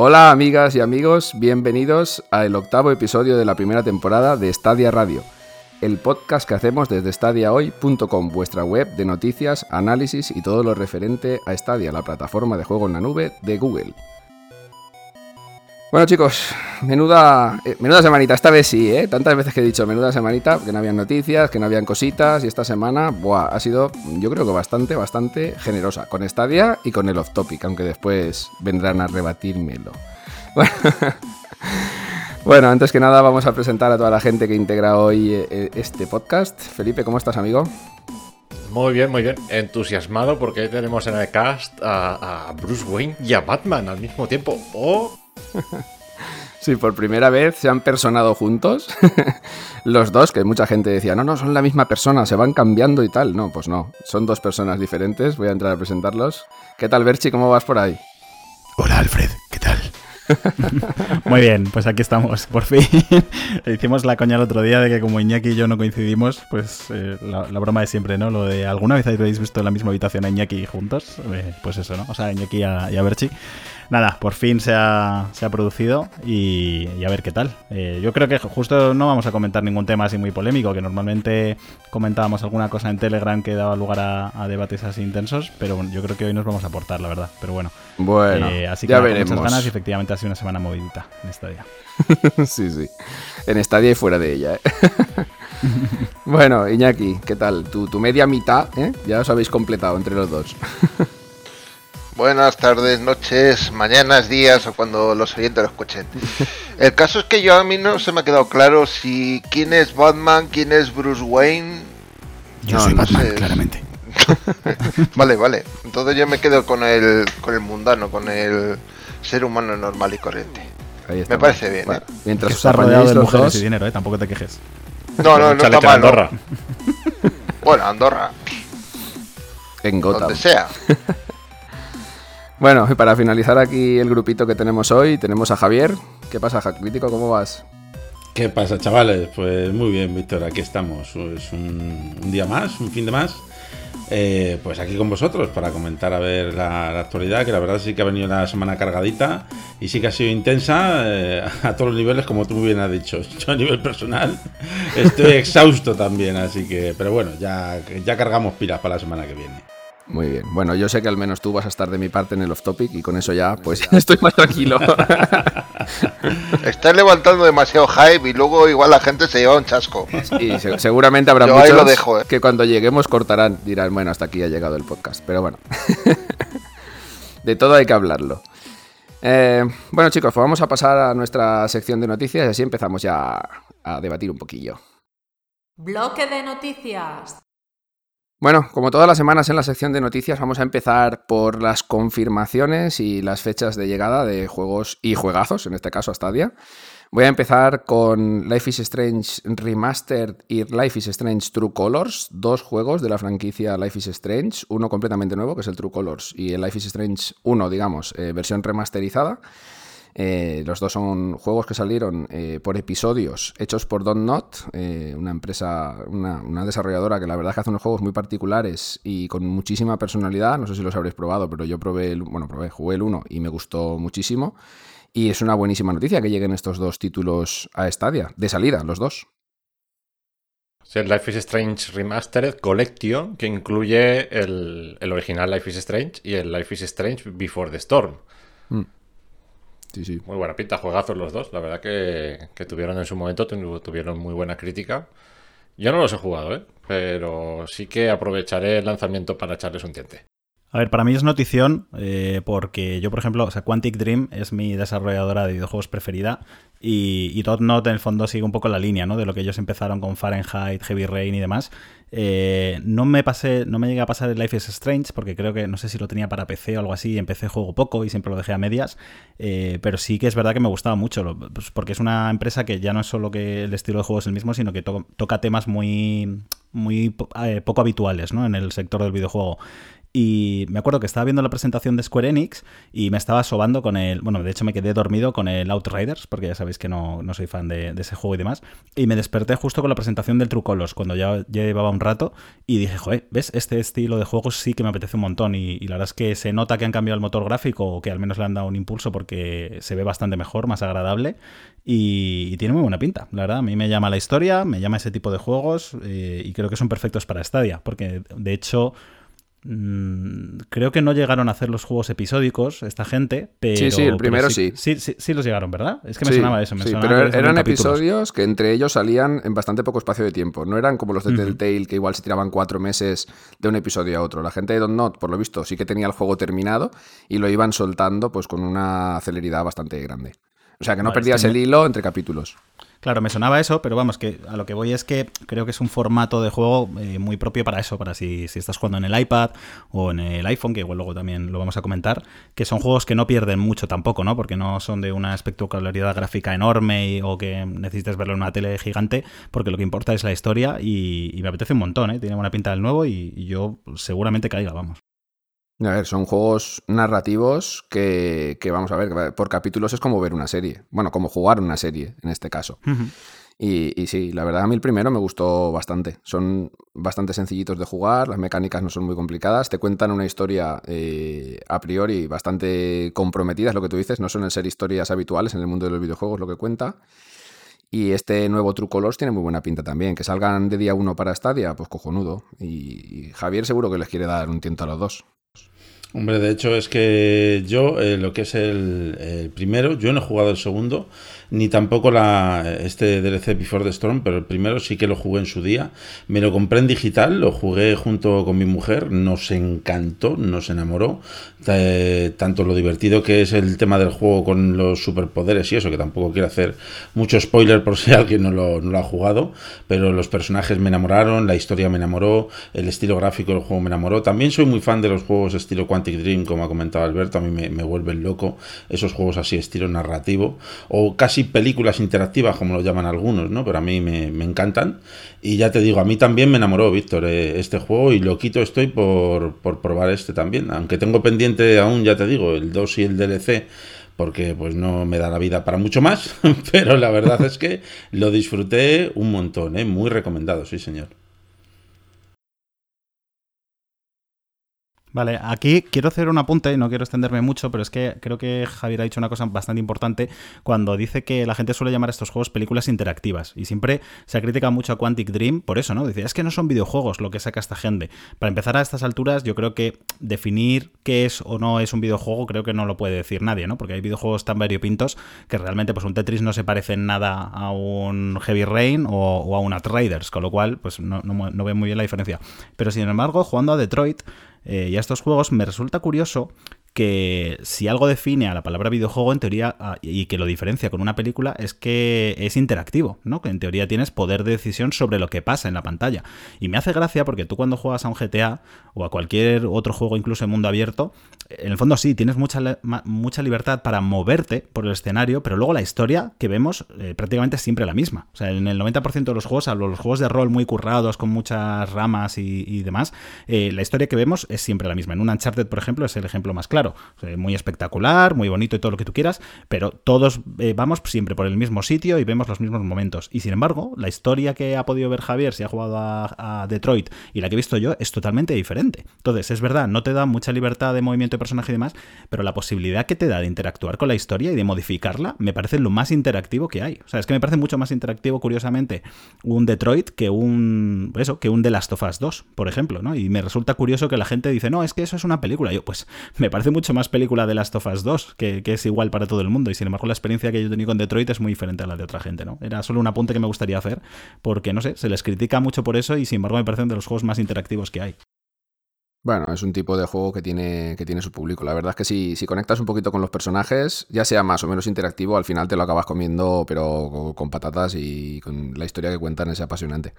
Hola amigas y amigos, bienvenidos al octavo episodio de la primera temporada de Stadia Radio, el podcast que hacemos desde stadiahoy.com, vuestra web de noticias, análisis y todo lo referente a Stadia, la plataforma de juego en la nube de Google. Bueno chicos, menuda, eh, menuda semanita, esta vez sí, ¿eh? Tantas veces que he dicho menuda semanita, que no habían noticias, que no habían cositas, y esta semana, buah, ha sido, yo creo que bastante, bastante generosa, con Stadia y con el off topic, aunque después vendrán a rebatírmelo. Bueno, bueno, antes que nada vamos a presentar a toda la gente que integra hoy eh, este podcast. Felipe, ¿cómo estás, amigo? Muy bien, muy bien. Entusiasmado porque tenemos en el cast a, a Bruce Wayne y a Batman al mismo tiempo. ¡Oh! Sí, por primera vez se han personado juntos. Los dos, que mucha gente decía, no, no, son la misma persona, se van cambiando y tal. No, pues no, son dos personas diferentes. Voy a entrar a presentarlos. ¿Qué tal, Berchi? ¿Cómo vas por ahí? Hola, Alfred, ¿qué tal? Muy bien, pues aquí estamos, por fin. Hicimos la coña el otro día de que como Iñaki y yo no coincidimos, pues eh, la, broma de siempre, ¿no? Lo de alguna vez habéis visto en la misma habitación a Iñaki juntos, eh, pues eso, ¿no? O sea, Iñaki y a Berchi nada, por fin se ha, producido y, a ver qué tal. Eh, yo creo que justo no vamos a comentar ningún tema así muy polémico, que normalmente comentábamos alguna cosa en Telegram que daba lugar a, debates así intensos, pero yo creo que hoy nos vamos a aportar, la verdad. Pero bueno, bueno eh, así que ya veremos. muchas ganas y efectivamente ha sido una semana movidita en Stadia. sí, sí. En Stadia y fuera de ella. ¿eh? bueno, Iñaki, ¿qué tal? Tu, tu media mitad, ¿eh? Ya os habéis completado entre los dos. Buenas tardes, noches, mañanas, días o cuando los oyentes lo escuchen. El caso es que yo a mí no se me ha quedado claro si quién es Batman, quién es Bruce Wayne. Yo soy Batman, claramente. vale, vale. Entonces yo me quedo con el, con el mundano, con el ser humano normal y corriente. Me parece bien. ¿eh? Mientras estás rodeado de mujeres y dinero, ¿eh? tampoco te quejes. No, no, no está mal. Andorra. bueno, Andorra. En Gotham. Donde sea. Bueno, y para finalizar aquí el grupito que tenemos hoy, tenemos a Javier. ¿Qué pasa, Crítico? ¿Cómo vas? ¿Qué pasa, chavales? Pues muy bien, Víctor, aquí estamos. Es un, día más, un fin de más. Eh, pues aquí con vosotros para comentar a ver la, actualidad, que la verdad sí que ha venido una semana cargadita y sí que ha sido intensa eh, a todos los niveles, como tú muy bien has dicho. Yo a nivel personal estoy exhausto también, así que, pero bueno, ya, ya cargamos pilas para la semana que viene. Muy bien. Bueno, yo sé que al menos tú vas a estar de mi parte en el off topic y con eso ya, pues estoy más tranquilo. Estás levantando demasiado hype y luego igual la gente se lleva un chasco. Y seguramente habrá muchos ¿eh? que cuando lleguemos cortarán, dirán, bueno, hasta aquí ha llegado el podcast. Pero bueno, de todo hay que hablarlo. Eh, bueno, chicos, pues vamos a pasar a nuestra sección de noticias y así empezamos ya a debatir un poquillo. Bloque de noticias. Bueno, como todas las semanas en la sección de noticias, vamos a empezar por las confirmaciones y las fechas de llegada de juegos y juegazos, en este caso Stadia. Voy a empezar con Life is Strange Remastered y Life is Strange True Colors, dos juegos de la franquicia Life is Strange, uno completamente nuevo, que es el True Colors, y el Life is Strange 1, digamos, eh, versión remasterizada. Eh, los dos son juegos que salieron eh, por episodios hechos por Don't Not, eh, una empresa, una, desarrolladora que la verdad es que hace unos juegos muy particulares y con muchísima personalidad. No sé si los habréis probado, pero yo probé, el, bueno, probé, jugué el 1 y me gustó muchísimo. Y es una buenísima noticia que lleguen estos dos títulos a Stadia, de salida, los dos. Life is Strange Remastered Collection, que incluye el, original Life is Strange y el Life is Strange Before the Storm. Mm. Muy buena pinta, juegazos los dos. La verdad que, tuvieron en su momento, tuvieron muy buena crítica. Yo no los he jugado, ¿eh? pero sí que aprovecharé el lanzamiento para echarles un diente. A ver, para mí es notición eh, porque yo, por ejemplo, o sea, Quantic Dream es mi desarrolladora de videojuegos preferida y, y Not en el fondo sigue un poco la línea, ¿no? De lo que ellos empezaron con Fahrenheit, Heavy Rain y demás. Eh, no me pasé, no me llegué a pasar el Life is Strange porque creo que no sé si lo tenía para PC o algo así. Y empecé juego poco y siempre lo dejé a medias. Eh, pero sí que es verdad que me gustaba mucho pues porque es una empresa que ya no es solo que el estilo de juego es el mismo, sino que toca temas muy, muy poco habituales ¿no? en el sector del videojuego. Y me acuerdo que estaba viendo la presentación de Square Enix y me estaba sobando con el. Bueno, de hecho me quedé dormido con el Outriders, porque ya sabéis que no, no soy fan de, ese juego y demás. Y me desperté justo con la presentación del True Colors, cuando ya, llevaba un rato. Y dije, joder, ¿ves? Este estilo de juegos sí que me apetece un montón. Y, y, la verdad es que se nota que han cambiado el motor gráfico, o que al menos le han dado un impulso porque se ve bastante mejor, más agradable. Y, tiene muy buena pinta, la verdad. A mí me llama la historia, me llama ese tipo de juegos eh, y creo que son perfectos para Stadia, porque de hecho mm, creo que no llegaron a hacer los juegos episódicos esta gente, pero... Sí, sí, el primero sí. Sí, sí, los llegaron, ¿verdad? Es que me sonaba eso. Me sí, pero eran episodios que entre ellos salían en bastante poco espacio de tiempo. No eran como los de Telltale, que igual se tiraban cuatro meses de un episodio a otro. La gente de Don't Not, por lo visto, sí que tenía el juego terminado y lo iban soltando pues con una celeridad bastante grande. O sea, que no perdías el hilo entre capítulos. Claro, me sonaba eso, pero vamos, que a lo que voy es que creo que es un formato de juego eh, muy propio para eso, para si, si, estás jugando en el iPad o en el iPhone, que igual luego también lo vamos a comentar, que son juegos que no pierden mucho tampoco, ¿no? Porque no son de una espectacularidad gráfica enorme o que necesites verlo en una tele gigante, porque lo que importa es la historia y, me apetece un montón, ¿eh? Tiene buena pinta del nuevo y, y yo seguramente caiga, vamos. A ver, son juegos narrativos que, vamos a ver, por capítulos es como ver una serie. Bueno, como jugar una serie, en este caso. y, sí, la verdad a mí el primero me gustó bastante. Son bastante sencillitos de jugar, las mecánicas no son muy complicadas, te cuentan una historia eh, a priori bastante comprometida, es lo que tú dices, no suelen ser historias habituales en el mundo de los videojuegos lo que cuenta. Y este nuevo True Colors tiene muy buena pinta también. Que salgan de día uno para Stadia, pues cojonudo. Y, Javier seguro que les quiere dar un tiento a los dos. Hombre, de hecho es que yo, eh, lo que es el, primero, yo no he jugado el segundo, ni tampoco la, este DLC Before the Storm, pero el primero sí que lo jugué en su día. Me lo compré en digital, lo jugué junto con mi mujer, nos encantó, nos enamoró. tanto lo divertido que es el tema del juego con los superpoderes y eso, que tampoco quiero hacer mucho spoiler por si alguien no lo, no lo ha jugado, pero los personajes me enamoraron, la historia me enamoró, el estilo gráfico del juego me enamoró. También soy muy fan de los juegos estilo Quantic Dream, como ha comentado Alberto, a mí me, me vuelven loco esos juegos así estilo narrativo, o casi películas interactivas, como lo llaman algunos, ¿no? Pero a mí me, encantan. Y ya te digo, a mí también me enamoró, Víctor, eh, este juego y lo quito estoy por, por probar este también. Aunque tengo pendiente aún, ya te digo, el 2 y el DLC porque pues no me da la vida para mucho más, pero la verdad es que lo disfruté un montón, ¿eh? muy recomendado, sí señor. Vale, aquí quiero hacer un apunte, no quiero extenderme mucho, pero es que creo que Javier ha dicho una cosa bastante importante cuando dice que la gente suele llamar a estos juegos películas interactivas. Y siempre se ha criticado mucho a Quantic Dream por eso, ¿no? Dice, es que no son videojuegos lo que saca esta gente. Para empezar a estas alturas, yo creo que definir qué es o no es un videojuego, creo que no lo puede decir nadie, ¿no? Porque hay videojuegos tan variopintos que realmente, pues un Tetris no se parece en nada a un Heavy Rain o, a un Outriders, con lo cual, pues no, no, no veo muy bien la diferencia. Pero sin embargo, jugando a Detroit, eh, y a estos juegos, me resulta curioso que si algo define a la palabra videojuego en teoría y que lo diferencia con una película es que es interactivo, ¿no? Que en teoría tienes poder de decisión sobre lo que pasa en la pantalla. Y me hace gracia porque tú cuando juegas a un GTA o a cualquier otro juego incluso en mundo abierto, en el fondo sí, tienes mucha, mucha libertad para moverte por el escenario, pero luego la historia que vemos eh, prácticamente es siempre la misma. O sea, en el 90% de los juegos, a los juegos de rol muy currados con muchas ramas y, demás, eh, la historia que vemos es siempre la misma. En un Uncharted, por ejemplo, es el ejemplo más claro muy espectacular, muy bonito y todo lo que tú quieras, pero todos eh, vamos siempre por el mismo sitio y vemos los mismos momentos. Y sin embargo, la historia que ha podido ver Javier si ha jugado a, Detroit y la que he visto yo es totalmente diferente. Entonces, es verdad, no te da mucha libertad de movimiento de personaje y demás, pero la posibilidad que te da de interactuar con la historia y de modificarla me parece lo más interactivo que hay. O sea, es que me parece mucho más interactivo, curiosamente, un Detroit que un, eso, que un The Last of Us 2, por ejemplo, ¿no? Y me resulta curioso que la gente dice, no, es que eso es una película. Yo, pues, me parece mucho más película de Last of Us 2, que, es igual para todo el mundo. Y sin embargo, la experiencia que yo he tenido con Detroit es muy diferente a la de otra gente, ¿no? Era solo un apunte que me gustaría hacer, porque no sé, se les critica mucho por eso y sin embargo me parecen de los juegos más interactivos que hay. Bueno, es un tipo de juego que tiene, que tiene su público. La verdad es que si, si conectas un poquito con los personajes, ya sea más o menos interactivo, al final te lo acabas comiendo, pero con patatas y con la historia que cuentan es apasionante.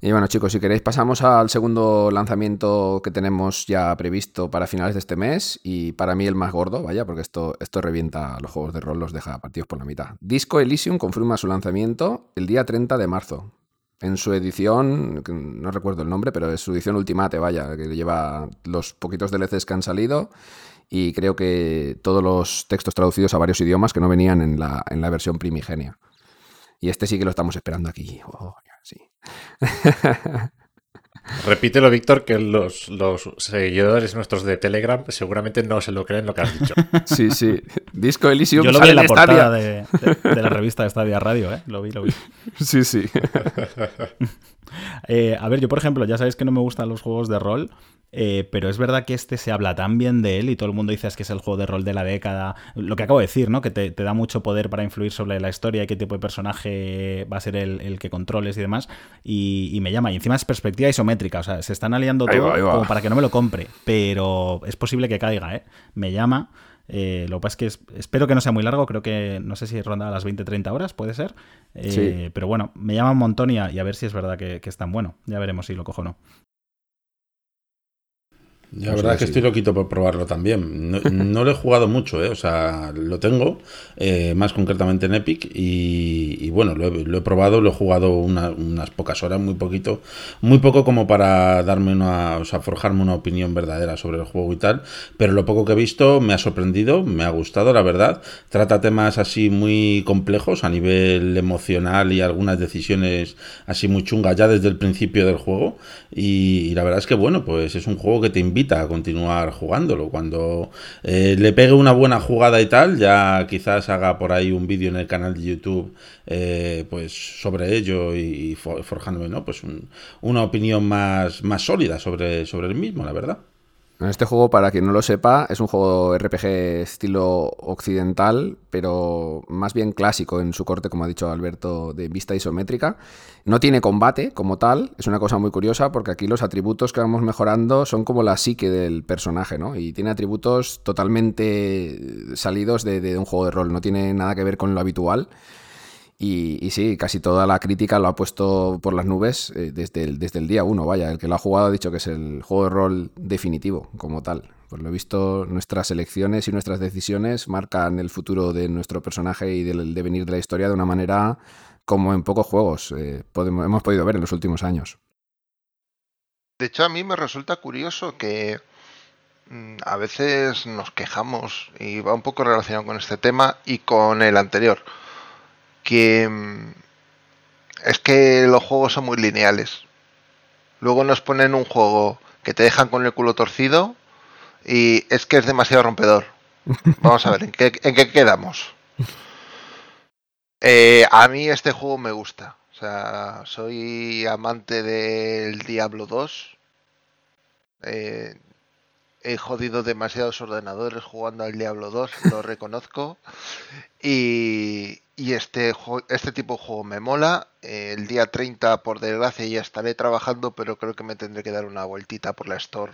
Y bueno, chicos, si queréis pasamos al segundo lanzamiento que tenemos ya previsto para finales de este mes y para mí el más gordo, vaya, porque esto, esto revienta los juegos de rol, los deja partidos por la mitad. Disco Elysium confirma su lanzamiento el día 30 de marzo. En su edición, no recuerdo el nombre, pero es su edición Ultimate, vaya, que lleva los poquitos DLCs que han salido y creo que todos los textos traducidos a varios idiomas que no venían en la, en la versión primigenia. Y este sí que lo estamos esperando aquí. Oh, sí. Repítelo, Víctor, que los, los, seguidores nuestros de Telegram seguramente no se lo creen lo que has dicho. Sí, sí. Disco Elysium Yo lo vi en la portada de, de, la revista de Stadia Radio, ¿eh? Lo vi, lo vi. Sí, sí. eh, a ver, yo por ejemplo, ya sabéis que no me gustan los juegos de rol, eh, pero es verdad que este se habla tan bien de él y todo el mundo dice que es el juego de rol de la década. Lo que acabo de decir, ¿no? Que te, da mucho poder para influir sobre la historia y qué tipo de personaje va a ser el, que controles y demás. Y, me llama. Y encima es perspectiva isométrica. O sea, se están aliando todo como para que no me lo compre. Pero es posible que caiga, ¿eh? Me llama. Eh, lo que pasa es que espero que no sea muy largo, creo que no sé si ronda a las 20-30 horas, puede ser. Eh, pero bueno, me llama un montón y a, ver si es verdad que, que, es tan bueno. Ya veremos si lo cojo o no. La verdad es que estoy loquito por probarlo también. No, lo he jugado mucho, ¿eh? o sea, lo tengo, eh, más concretamente en Epic, y, bueno, lo he, probado, lo he jugado unas pocas horas, muy poquito, muy poco como para darme una, o sea, forjarme una opinión verdadera sobre el juego y tal, pero lo poco que he visto me ha sorprendido, me ha gustado, la verdad. Trata temas así muy complejos a nivel emocional y algunas decisiones así muy chungas ya desde el principio del juego, y, y la verdad es que bueno, pues es un juego que te invita a continuar jugándolo. Cuando eh, le pegue una buena jugada y tal, ya quizás haga por ahí un vídeo en el canal de YouTube eh, pues sobre ello y, forjándome ¿no? pues una opinión más, más sólida sobre, sobre el mismo, la verdad. Este juego, para quien no lo sepa, es un juego RPG estilo occidental, pero más bien clásico en su corte, como ha dicho Alberto, de vista isométrica. No tiene combate como tal, es una cosa muy curiosa porque aquí los atributos que vamos mejorando son como la psique del personaje, ¿no? Y tiene atributos totalmente salidos de, de un juego de rol, no tiene nada que ver con lo habitual. Y, sí, casi toda la crítica lo ha puesto por las nubes eh, desde, el, desde el día uno, vaya. El que lo ha jugado ha dicho que es el juego de rol definitivo, como tal. Por lo visto, nuestras elecciones y nuestras decisiones marcan el futuro de nuestro personaje y del devenir de la historia de una manera como en pocos juegos eh, hemos podido ver en los últimos años. De hecho, a mí me resulta curioso que mm, a veces nos quejamos, y va un poco relacionado con este tema y con el anterior que mm, es que los juegos son muy lineales. Luego nos ponen un juego que te dejan con el culo torcido y es que es demasiado rompedor. Vamos a ver, ¿en qué, quedamos? Eh, a mí este juego me gusta. O sea, soy amante del Diablo 2. Eh, he jodido demasiados ordenadores jugando al Diablo 2, lo reconozco. Y, este, este tipo de juego me mola. el día 30, por desgracia, ya estaré trabajando, pero creo que me tendré que dar una vueltita por la Store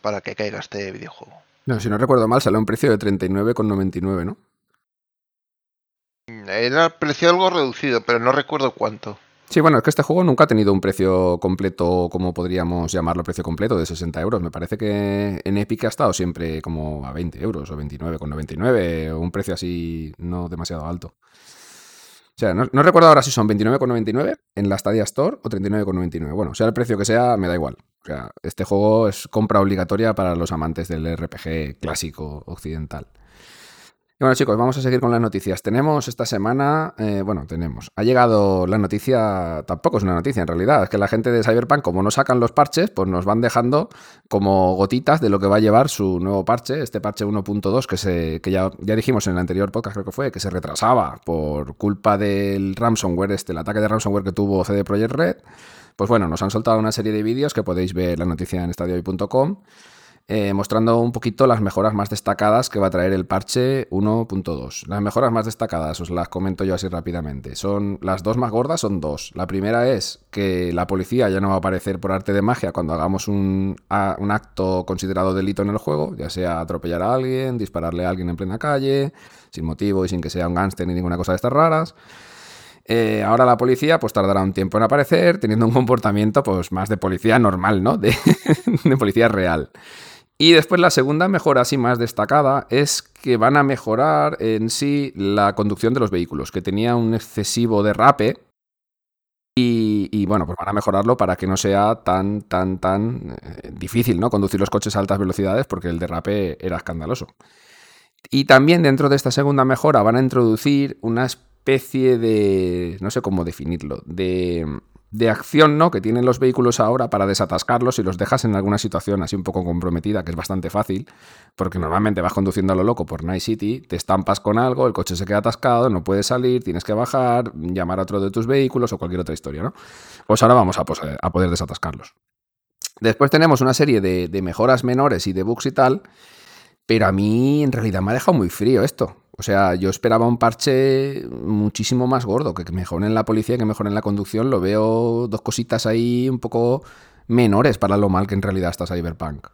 para que caiga este videojuego. No, si no recuerdo mal, sale a un precio de 39,99, ¿no? Era precio algo reducido, pero no recuerdo cuánto. Sí, bueno, es que este juego nunca ha tenido un precio completo, como podríamos llamarlo, precio completo de 60 euros. Me parece que en Epic ha estado siempre como a 20 euros o 29,99 o un precio así no demasiado alto. O sea, no, recuerdo ahora si son 29,99 en la Stadia Store o 39,99. Bueno, sea el precio que sea, me da igual. O sea, este juego es compra obligatoria para los amantes del RPG clásico occidental bueno chicos, vamos a seguir con las noticias. Tenemos esta semana, eh, bueno, tenemos, ha llegado la noticia, tampoco es una noticia en realidad, es que la gente de Cyberpunk, como no sacan los parches, pues nos van dejando como gotitas de lo que va a llevar su nuevo parche, este parche 1.2 que, se, que ya, dijimos en el anterior podcast, creo que fue, que se retrasaba por culpa del ransomware, este, el ataque de ransomware que tuvo CD Projekt Red. Pues bueno, nos han soltado una serie de vídeos que podéis ver la noticia en estadiohoy.com eh, mostrando un poquito las mejoras más destacadas que va a traer el parche 1.2. Las mejoras más destacadas, os las comento yo así rápidamente. Son las dos más gordas, son dos. La primera es que la policía ya no va a aparecer por arte de magia cuando hagamos un, un acto considerado delito en el juego, ya sea atropellar a alguien, dispararle a alguien en plena calle, sin motivo y sin que sea un gángster ni ninguna cosa de estas raras. Eh, ahora la policía pues tardará un tiempo en aparecer, teniendo un comportamiento pues más de policía normal, ¿no? de policía real. Y después la segunda mejora así más destacada es que van a mejorar en sí la conducción de los vehículos, que tenía un excesivo derrape y, y, bueno, pues van a mejorarlo para que no sea tan, tan, tan eh, difícil, ¿no? Conducir los coches a altas velocidades porque el derrape era escandaloso. Y también dentro de esta segunda mejora van a introducir una especie de, no sé cómo definirlo, de de acción ¿no? que tienen los vehículos ahora para desatascarlos y los dejas en alguna situación así un poco comprometida, que es bastante fácil, porque normalmente vas conduciendo a lo loco por Night City, te estampas con algo, el coche se queda atascado, no puedes salir, tienes que bajar, llamar a otro de tus vehículos o cualquier otra historia, ¿no? Pues ahora vamos a, a poder desatascarlos. Después tenemos una serie de, de mejoras menores y de bugs y tal, pero a mí en realidad me ha dejado muy frío esto. O sea, yo esperaba un parche muchísimo más gordo, que mejoren la policía, que mejoren la conducción. Lo veo dos cositas ahí un poco menores para lo mal que en realidad está Cyberpunk.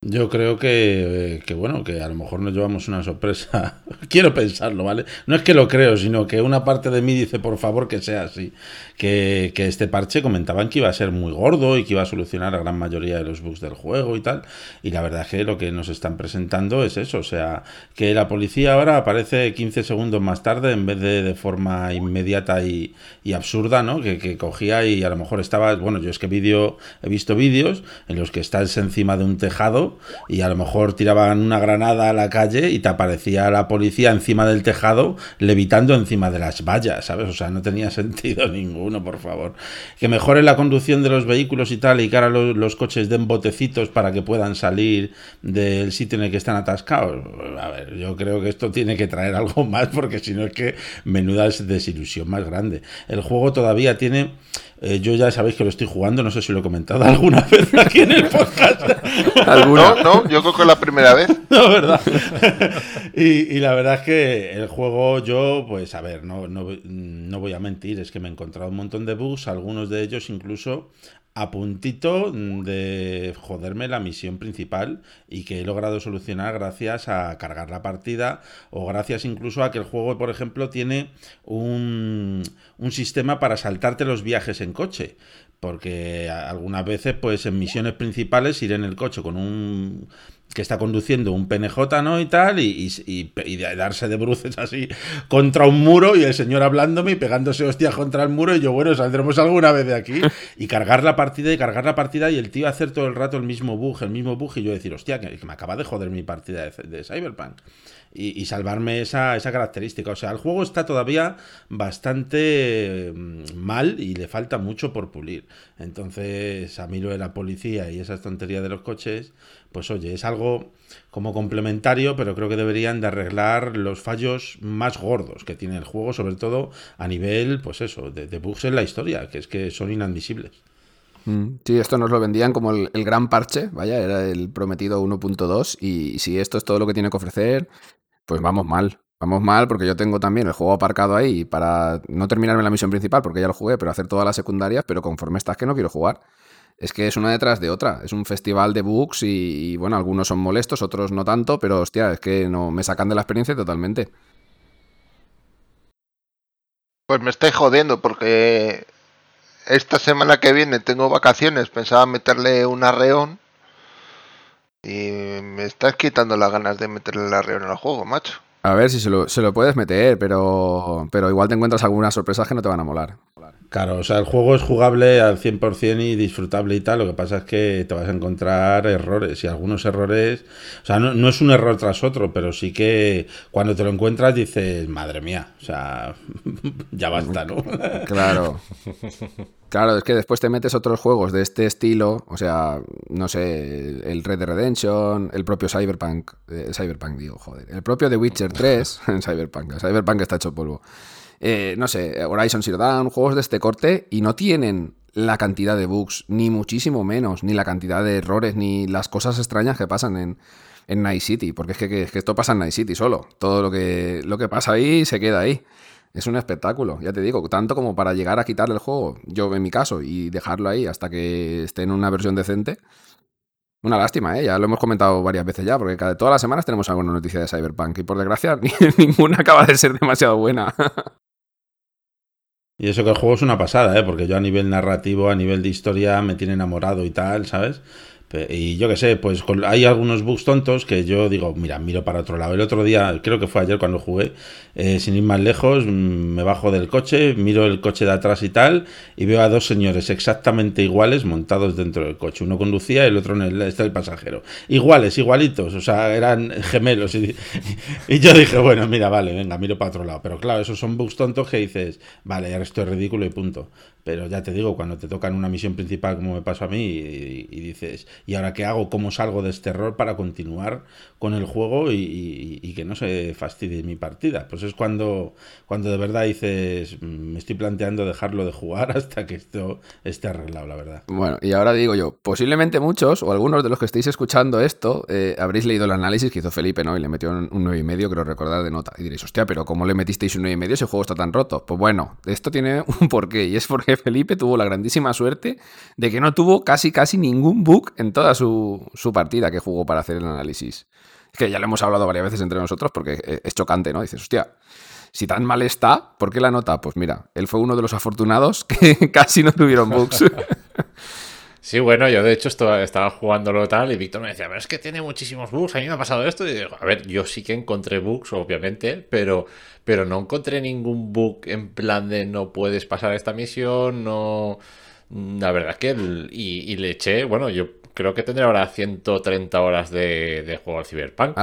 Yo creo que, que, bueno, que a lo mejor nos llevamos una sorpresa. Quiero pensarlo, ¿vale? No es que lo creo, sino que una parte de mí dice, por favor, que sea así. Que, que, este parche comentaban que iba a ser muy gordo y que iba a solucionar la gran mayoría de los bugs del juego y tal. Y la verdad es que lo que nos están presentando es eso. O sea, que la policía ahora aparece 15 segundos más tarde en vez de de forma inmediata y, y absurda, ¿no? Que, que, cogía y a lo mejor estaba. Bueno, yo es que vídeo, he visto vídeos en los que estás encima de un tejado y a lo mejor tiraban una granada a la calle y te aparecía la policía encima del tejado levitando encima de las vallas, ¿sabes? O sea, no tenía sentido ninguno, por favor. Que mejore la conducción de los vehículos y tal y que ahora los, coches den botecitos para que puedan salir del sitio en el que están atascados. A ver, yo creo que esto tiene que traer algo más porque si no es que menuda desilusión más grande. El juego todavía tiene eh, yo ya sabéis que lo estoy jugando, no sé si lo he comentado alguna vez aquí en el podcast. No, no, yo creo que es la primera vez. No, ¿verdad? y, la verdad es que el juego yo, pues a ver, no, no, no voy a mentir, es que me he encontrado un montón de bugs, algunos de ellos incluso a puntito de joderme la misión principal y que he logrado solucionar gracias a cargar la partida o gracias incluso a que el juego, por ejemplo, tiene un, un sistema para saltarte los viajes en coche. Porque algunas veces, pues en misiones principales, ir en el coche con un que está conduciendo un PNJ, ¿no? Y tal, y, y, darse de bruces así contra un muro y el señor hablándome y pegándose hostias contra el muro y yo, bueno, saldremos alguna vez de aquí y cargar la partida y cargar la partida y el tío hacer todo el rato el mismo bug, el mismo bug y yo decir, hostia, que, me acaba de joder mi partida de Cyberpunk y, salvarme esa, esa, característica. O sea, el juego está todavía bastante mm, mal y le falta mucho por pulir. Entonces, a mí lo de la policía y esa tontería de los coches, pues oye, es algo como complementario, pero creo que deberían de arreglar los fallos más gordos que tiene el juego, sobre todo a nivel, pues eso, de, bugs en la historia, que es que son inadmisibles. Mm, sí, esto nos lo vendían como el, el, gran parche, vaya, era el prometido 1.2 y si esto es todo lo que tiene que ofrecer, pues vamos mal. Vamos mal porque yo tengo también el juego aparcado ahí para no terminarme la misión principal porque ya lo jugué, pero hacer todas las secundarias, pero conforme estás que no quiero jugar. Es que es una detrás de otra. Es un festival de bugs y, bueno, algunos son molestos, otros no tanto, pero hostia, es que no me sacan de la experiencia totalmente. Pues me estáis jodiendo porque esta semana que viene tengo vacaciones, pensaba meterle un arreón y me estás quitando las ganas de meterle la reunión al juego, macho. A ver si se lo, se lo puedes meter, pero, pero igual te encuentras algunas sorpresas que no te van a molar. Claro, o sea, el juego es jugable al 100% y disfrutable y tal. Lo que pasa es que te vas a encontrar errores y algunos errores. O sea, no, no, es un error tras otro, pero sí que cuando te lo encuentras dices, madre mía, o sea, ya basta, ¿no? Claro. Claro, es que después te metes otros juegos de este estilo, o sea, no sé, el Red Dead Redemption, el propio Cyberpunk, eh, Cyberpunk digo, joder, el propio The Witcher 3, Cyberpunk, Cyberpunk está hecho polvo. Eh, no sé, Horizon Zero Dawn, juegos de este corte y no tienen la cantidad de bugs, ni muchísimo menos, ni la cantidad de errores, ni las cosas extrañas que pasan en, en Night City, porque es que, esto pasa en Night City solo, todo lo que, lo que pasa ahí se queda ahí. Es un espectáculo, ya te digo, tanto como para llegar a quitarle el juego, yo en mi caso, y dejarlo ahí hasta que esté en una versión decente. Una lástima, ¿eh? ya lo hemos comentado varias veces ya, porque cada, todas las semanas tenemos alguna noticia de Cyberpunk y por desgracia ninguna acaba de ser demasiado buena. y eso que el juego es una pasada, ¿eh? porque yo a nivel narrativo, a nivel de historia me tiene enamorado y tal, ¿sabes? Y yo qué sé, pues hay algunos bugs tontos que yo digo, mira, miro para otro lado. El otro día, creo que fue ayer cuando jugué, eh, sin ir más lejos, mm, me bajo del coche, miro el coche de atrás y tal, y veo a dos señores exactamente iguales montados dentro del coche. Uno conducía y el otro en el, está el pasajero. Iguales, igualitos, o sea, eran gemelos. Y, y, yo dije, bueno, mira, vale, venga, miro para otro lado. Pero claro, esos son bugs tontos que dices, vale, esto es ridículo y punto. Pero ya te digo, cuando te tocan una misión principal como me pasó a mí y, dices, ¿y ahora qué hago? ¿Cómo salgo de este error para continuar con el juego y, que no se fastidie mi partida? Pues es cuando, cuando de verdad dices, mm, me estoy planteando dejarlo de jugar hasta que esto esté arreglado, la verdad. Bueno, y ahora digo yo, posiblemente muchos o algunos de los que estéis escuchando esto eh, habréis leído el análisis que hizo Felipe, ¿no? Y le metió un, nueve 9,5, creo recordar de nota. Y diréis, hostia, pero ¿cómo le metisteis un 9,5 si ese juego está tan roto? Pues bueno, esto tiene un porqué y es porque Felipe tuvo la grandísima suerte de que no tuvo casi casi ningún bug en toda su, partida que jugó para hacer el análisis. Que ya lo hemos hablado varias veces entre nosotros porque es chocante, ¿no? Dices, hostia, si tan mal está, ¿por qué la nota? Pues mira, él fue uno de los afortunados que casi no tuvieron bugs. Sí, bueno, yo de hecho estaba jugándolo tal y Víctor me decía, pero es que tiene muchísimos bugs, a mí me ha pasado esto. Y digo, a ver, yo sí que encontré bugs, obviamente, pero, pero no encontré ningún bug en plan de no puedes pasar esta misión, no... La verdad es que... y, le eché, bueno, yo creo que tendré ahora 130 horas de, juego al Cyberpunk.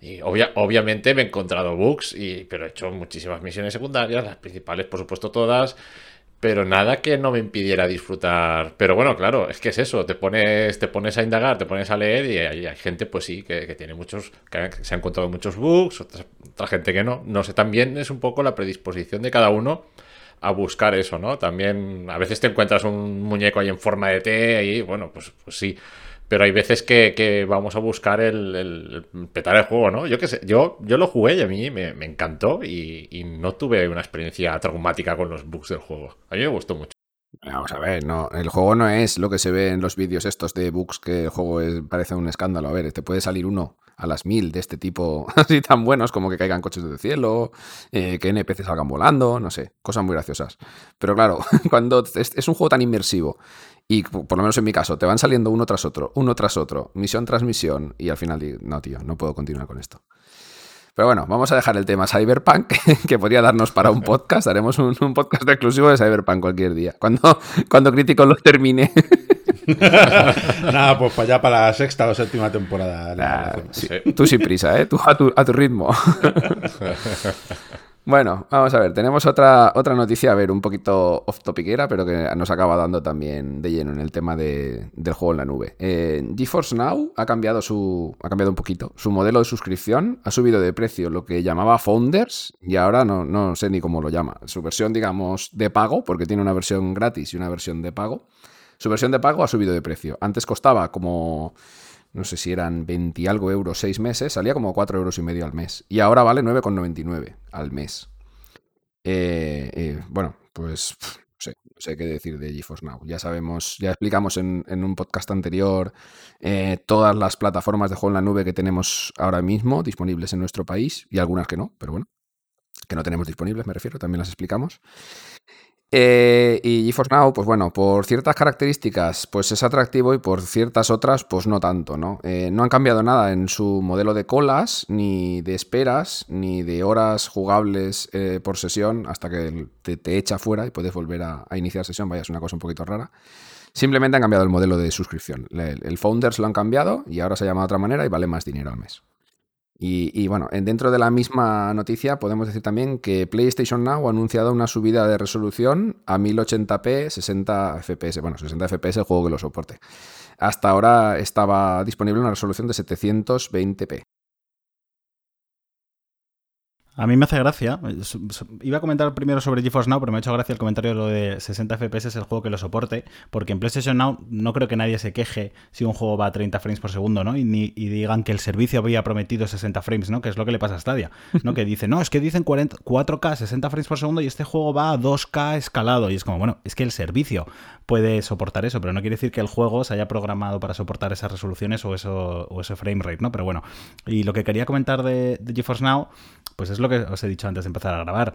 Y obviamente me he encontrado bugs, y, pero he hecho muchísimas misiones secundarias, las principales por supuesto todas pero nada que no me impidiera disfrutar. Pero bueno, claro, es que es eso, te pones, te pones a indagar, te pones a leer y hay, gente, pues sí, que, tiene muchos, que se ha encontrado muchos bugs, otra, gente que no. No sé, también es un poco la predisposición de cada uno a buscar eso, ¿no? También a veces te encuentras un muñeco ahí en forma de T y bueno, pues, pues sí. Pero hay veces que, vamos a buscar el, petar el juego, ¿no? Yo qué sé, yo, yo lo jugué y a mí me, encantó y, no tuve una experiencia traumática con los bugs del juego. A mí me gustó mucho. Vamos a ver, no, el juego no es lo que se ve en los vídeos estos de bugs que el juego parece un escándalo. A ver, te puede salir uno a las mil de este tipo así tan buenos como que caigan coches del cielo, eh, que NPC salgan volando, no sé, cosas muy graciosas. Pero claro, cuando es un juego tan inmersivo y por lo menos en mi caso, te van saliendo uno tras otro, uno tras otro, misión tras misión, y al final digo, no, tío, no puedo continuar con esto. Pero bueno, vamos a dejar el tema Cyberpunk, que podría darnos para un podcast. Haremos un, podcast exclusivo de Cyberpunk cualquier día, cuando, cuando Crítico lo termine. Nada, pues para allá para la sexta o séptima temporada. Tú sin prisa, ¿eh? Tú a tu, a tu ritmo. Bueno, vamos a ver, tenemos otra, otra noticia, a ver, un poquito off topiquera, pero que nos acaba dando también de lleno en el tema del juego en la nube. Eh, GeForce Now ha cambiado su. ha cambiado un poquito. Su modelo de suscripción ha subido de precio lo que llamaba Founders, y ahora no, no sé ni cómo lo llama. Su versión, digamos, de pago, porque tiene una versión gratis y una versión de pago. Su versión de pago ha subido de precio. Antes costaba como no sé si eran 20 y algo euros seis meses, salía como 4 euros y medio al mes. Y ahora vale 9,99 al mes. Eh, eh, bueno, pues no sé, qué decir de GeForce Now. Ya sabemos, ya explicamos en, un podcast anterior eh, todas las plataformas de juego en la nube que tenemos ahora mismo disponibles en nuestro país y algunas que no, pero bueno, que no tenemos disponibles, me refiero, también las explicamos. Eh, y GeForce Now, pues bueno, por ciertas características, pues es atractivo y por ciertas otras, pues no tanto, ¿no? Eh, no han cambiado nada en su modelo de colas, ni de esperas, ni de horas jugables eh, por sesión hasta que te, echa fuera y puedes volver a, iniciar sesión. Vaya, es una cosa un poquito rara. Simplemente han cambiado el modelo de suscripción. El, el Founders lo han cambiado y ahora se llama de otra manera y vale más dinero al mes. Y, bueno, dentro de la misma noticia podemos decir también que PlayStation Now ha anunciado una subida de resolución a 1080p 60 FPS. Bueno, 60 FPS el juego que lo soporte. Hasta ahora estaba disponible una resolución de 720p. A mí me hace gracia. Iba a comentar primero sobre GeForce Now, pero me ha hecho gracia el comentario de lo de 60 FPS es el juego que lo soporte, porque en PlayStation Now no creo que nadie se queje si un juego va a 30 frames por segundo, ¿no? Y, digan que el servicio había prometido 60 frames, ¿no? Que es lo que le pasa a Stadia, ¿no? que dice, no, es que dicen 4K, 60 frames por segundo y este juego va a 2K escalado. Y es como, bueno, es que el servicio puede soportar eso, pero no quiere decir que el juego se haya programado para soportar esas resoluciones o, ese frame rate, ¿no? Pero bueno, y lo que quería comentar de GeForce Now, pues es lo que os he dicho antes de empezar a grabar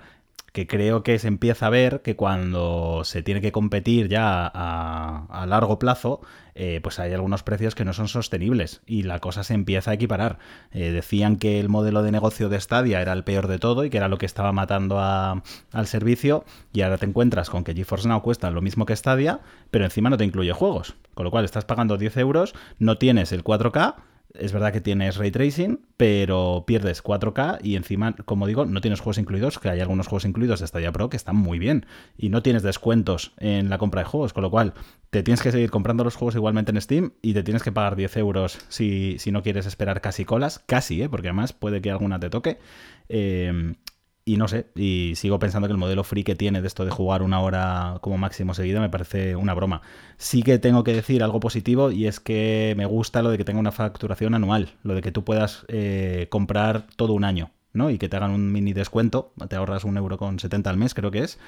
que creo que se empieza a ver que cuando se tiene que competir ya a, largo plazo, eh, pues hay algunos precios que no son sostenibles y la cosa se empieza a equiparar. Eh, decían que el modelo de negocio de Stadia era el peor de todo y que era lo que estaba matando al servicio y ahora te encuentras con que GeForce Now cuesta lo mismo que Stadia, pero encima no te incluye juegos. Con lo cual estás pagando 10 euros, no tienes el 4K es verdad que tienes ray tracing, pero pierdes 4K y encima, como digo, no tienes juegos incluidos, que hay algunos juegos incluidos de Stadia Pro que están muy bien. Y no tienes descuentos en la compra de juegos, con lo cual te tienes que seguir comprando los juegos igualmente en Steam y te tienes que pagar 10 euros si, si no quieres esperar casi colas, casi, ¿eh? porque además puede que alguna te toque. Eh, y no sé, y sigo pensando que el modelo free que tiene de esto de jugar una hora como máximo seguida me parece una broma. Sí que tengo que decir algo positivo y es que me gusta lo de que tenga una facturación anual, lo de que tú puedas eh, comprar todo un año. ¿no? Y que te hagan un mini descuento, te ahorras un euro con 70 al mes, creo que es,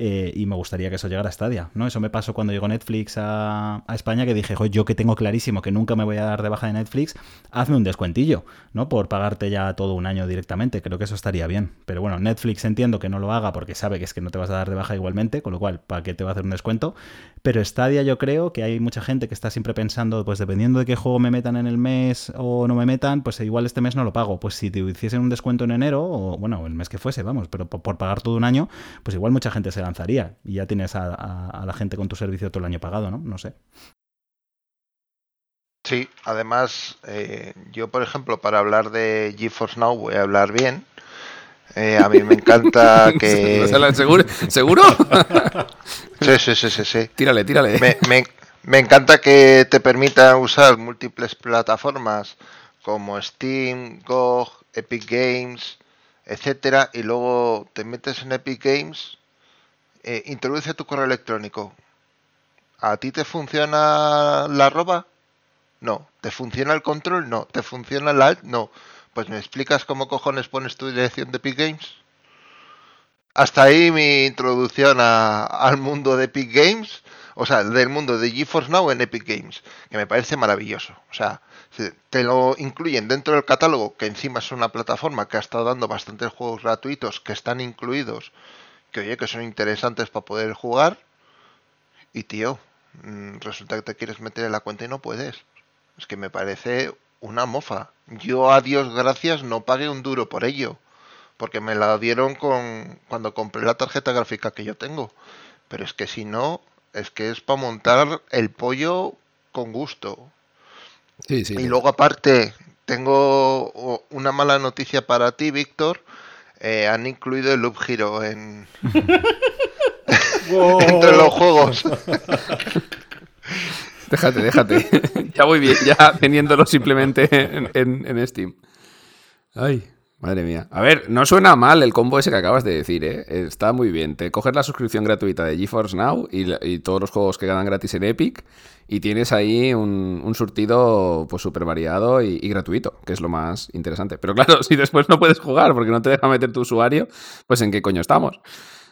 eh, y me gustaría que eso llegara a Stadia, ¿no? Eso me pasó cuando llegó Netflix a, España, que dije, yo que tengo clarísimo que nunca me voy a dar de baja de Netflix, hazme un descuentillo, ¿no? Por pagarte ya todo un año directamente, creo que eso estaría bien. Pero bueno, Netflix entiendo que no lo haga porque sabe que es que no te vas a dar de baja igualmente, con lo cual, ¿para qué te va a hacer un descuento? Pero Stadia yo creo que hay mucha gente que está siempre pensando, pues dependiendo de qué juego me metan en el mes o no me metan, pues igual este mes no lo pago. Pues si te hiciesen un descuento en enero, o bueno, el mes que fuese, vamos, pero por, pagar todo un año, pues igual mucha gente se lanzaría y ya tienes a, la gente con tu servicio todo el año pagado, ¿no? No sé. Sí, además, eh, yo por ejemplo, para hablar de GeForce Now voy a hablar bien. Eh, a mí me encanta que. ¿Seguro? ¿Seguro? sí, sí, sí, sí, sí. Tírale, tírale. Me, me, encanta que te permita usar múltiples plataformas como Steam, GOG, Epic Games, etcétera, y luego te metes en Epic Games eh, introduce tu correo electrónico. ¿A ti te funciona la arroba? No. ¿Te funciona el control? No. ¿Te funciona el alt? No. Pues me explicas cómo cojones pones tu dirección de Epic Games. Hasta ahí mi introducción al mundo de Epic Games, o sea, del mundo de GeForce Now en Epic Games, que me parece maravilloso. O sea, te lo incluyen dentro del catálogo, que encima es una plataforma que ha estado dando bastantes juegos gratuitos que están incluidos que oye, que son interesantes para poder jugar. Y tío, mm, resulta que te quieres meter en la cuenta y no puedes. Es que me parece una mofa. Yo a Dios gracias no pagué un duro por ello. Porque me la dieron con cuando compré la tarjeta gráfica que yo tengo. Pero es que si no, es que es para montar el pollo con gusto. Sí, sí, y luego aparte, tengo una mala noticia para ti, Víctor, eh, han incluido el Loop Hero en... entre los juegos. déjate, déjate. ya voy bien, ya teniéndolo simplemente en, en, Steam. Ay, madre mía. A ver, no suena mal el combo ese que acabas de decir, ¿eh? Está muy bien. Te coges la suscripción gratuita de GeForce Now y, y todos los juegos que ganan gratis en Epic y tienes ahí un, surtido pues súper variado y, gratuito, que es lo más interesante. Pero claro, si después no puedes jugar porque no te deja meter tu usuario, pues en qué coño estamos.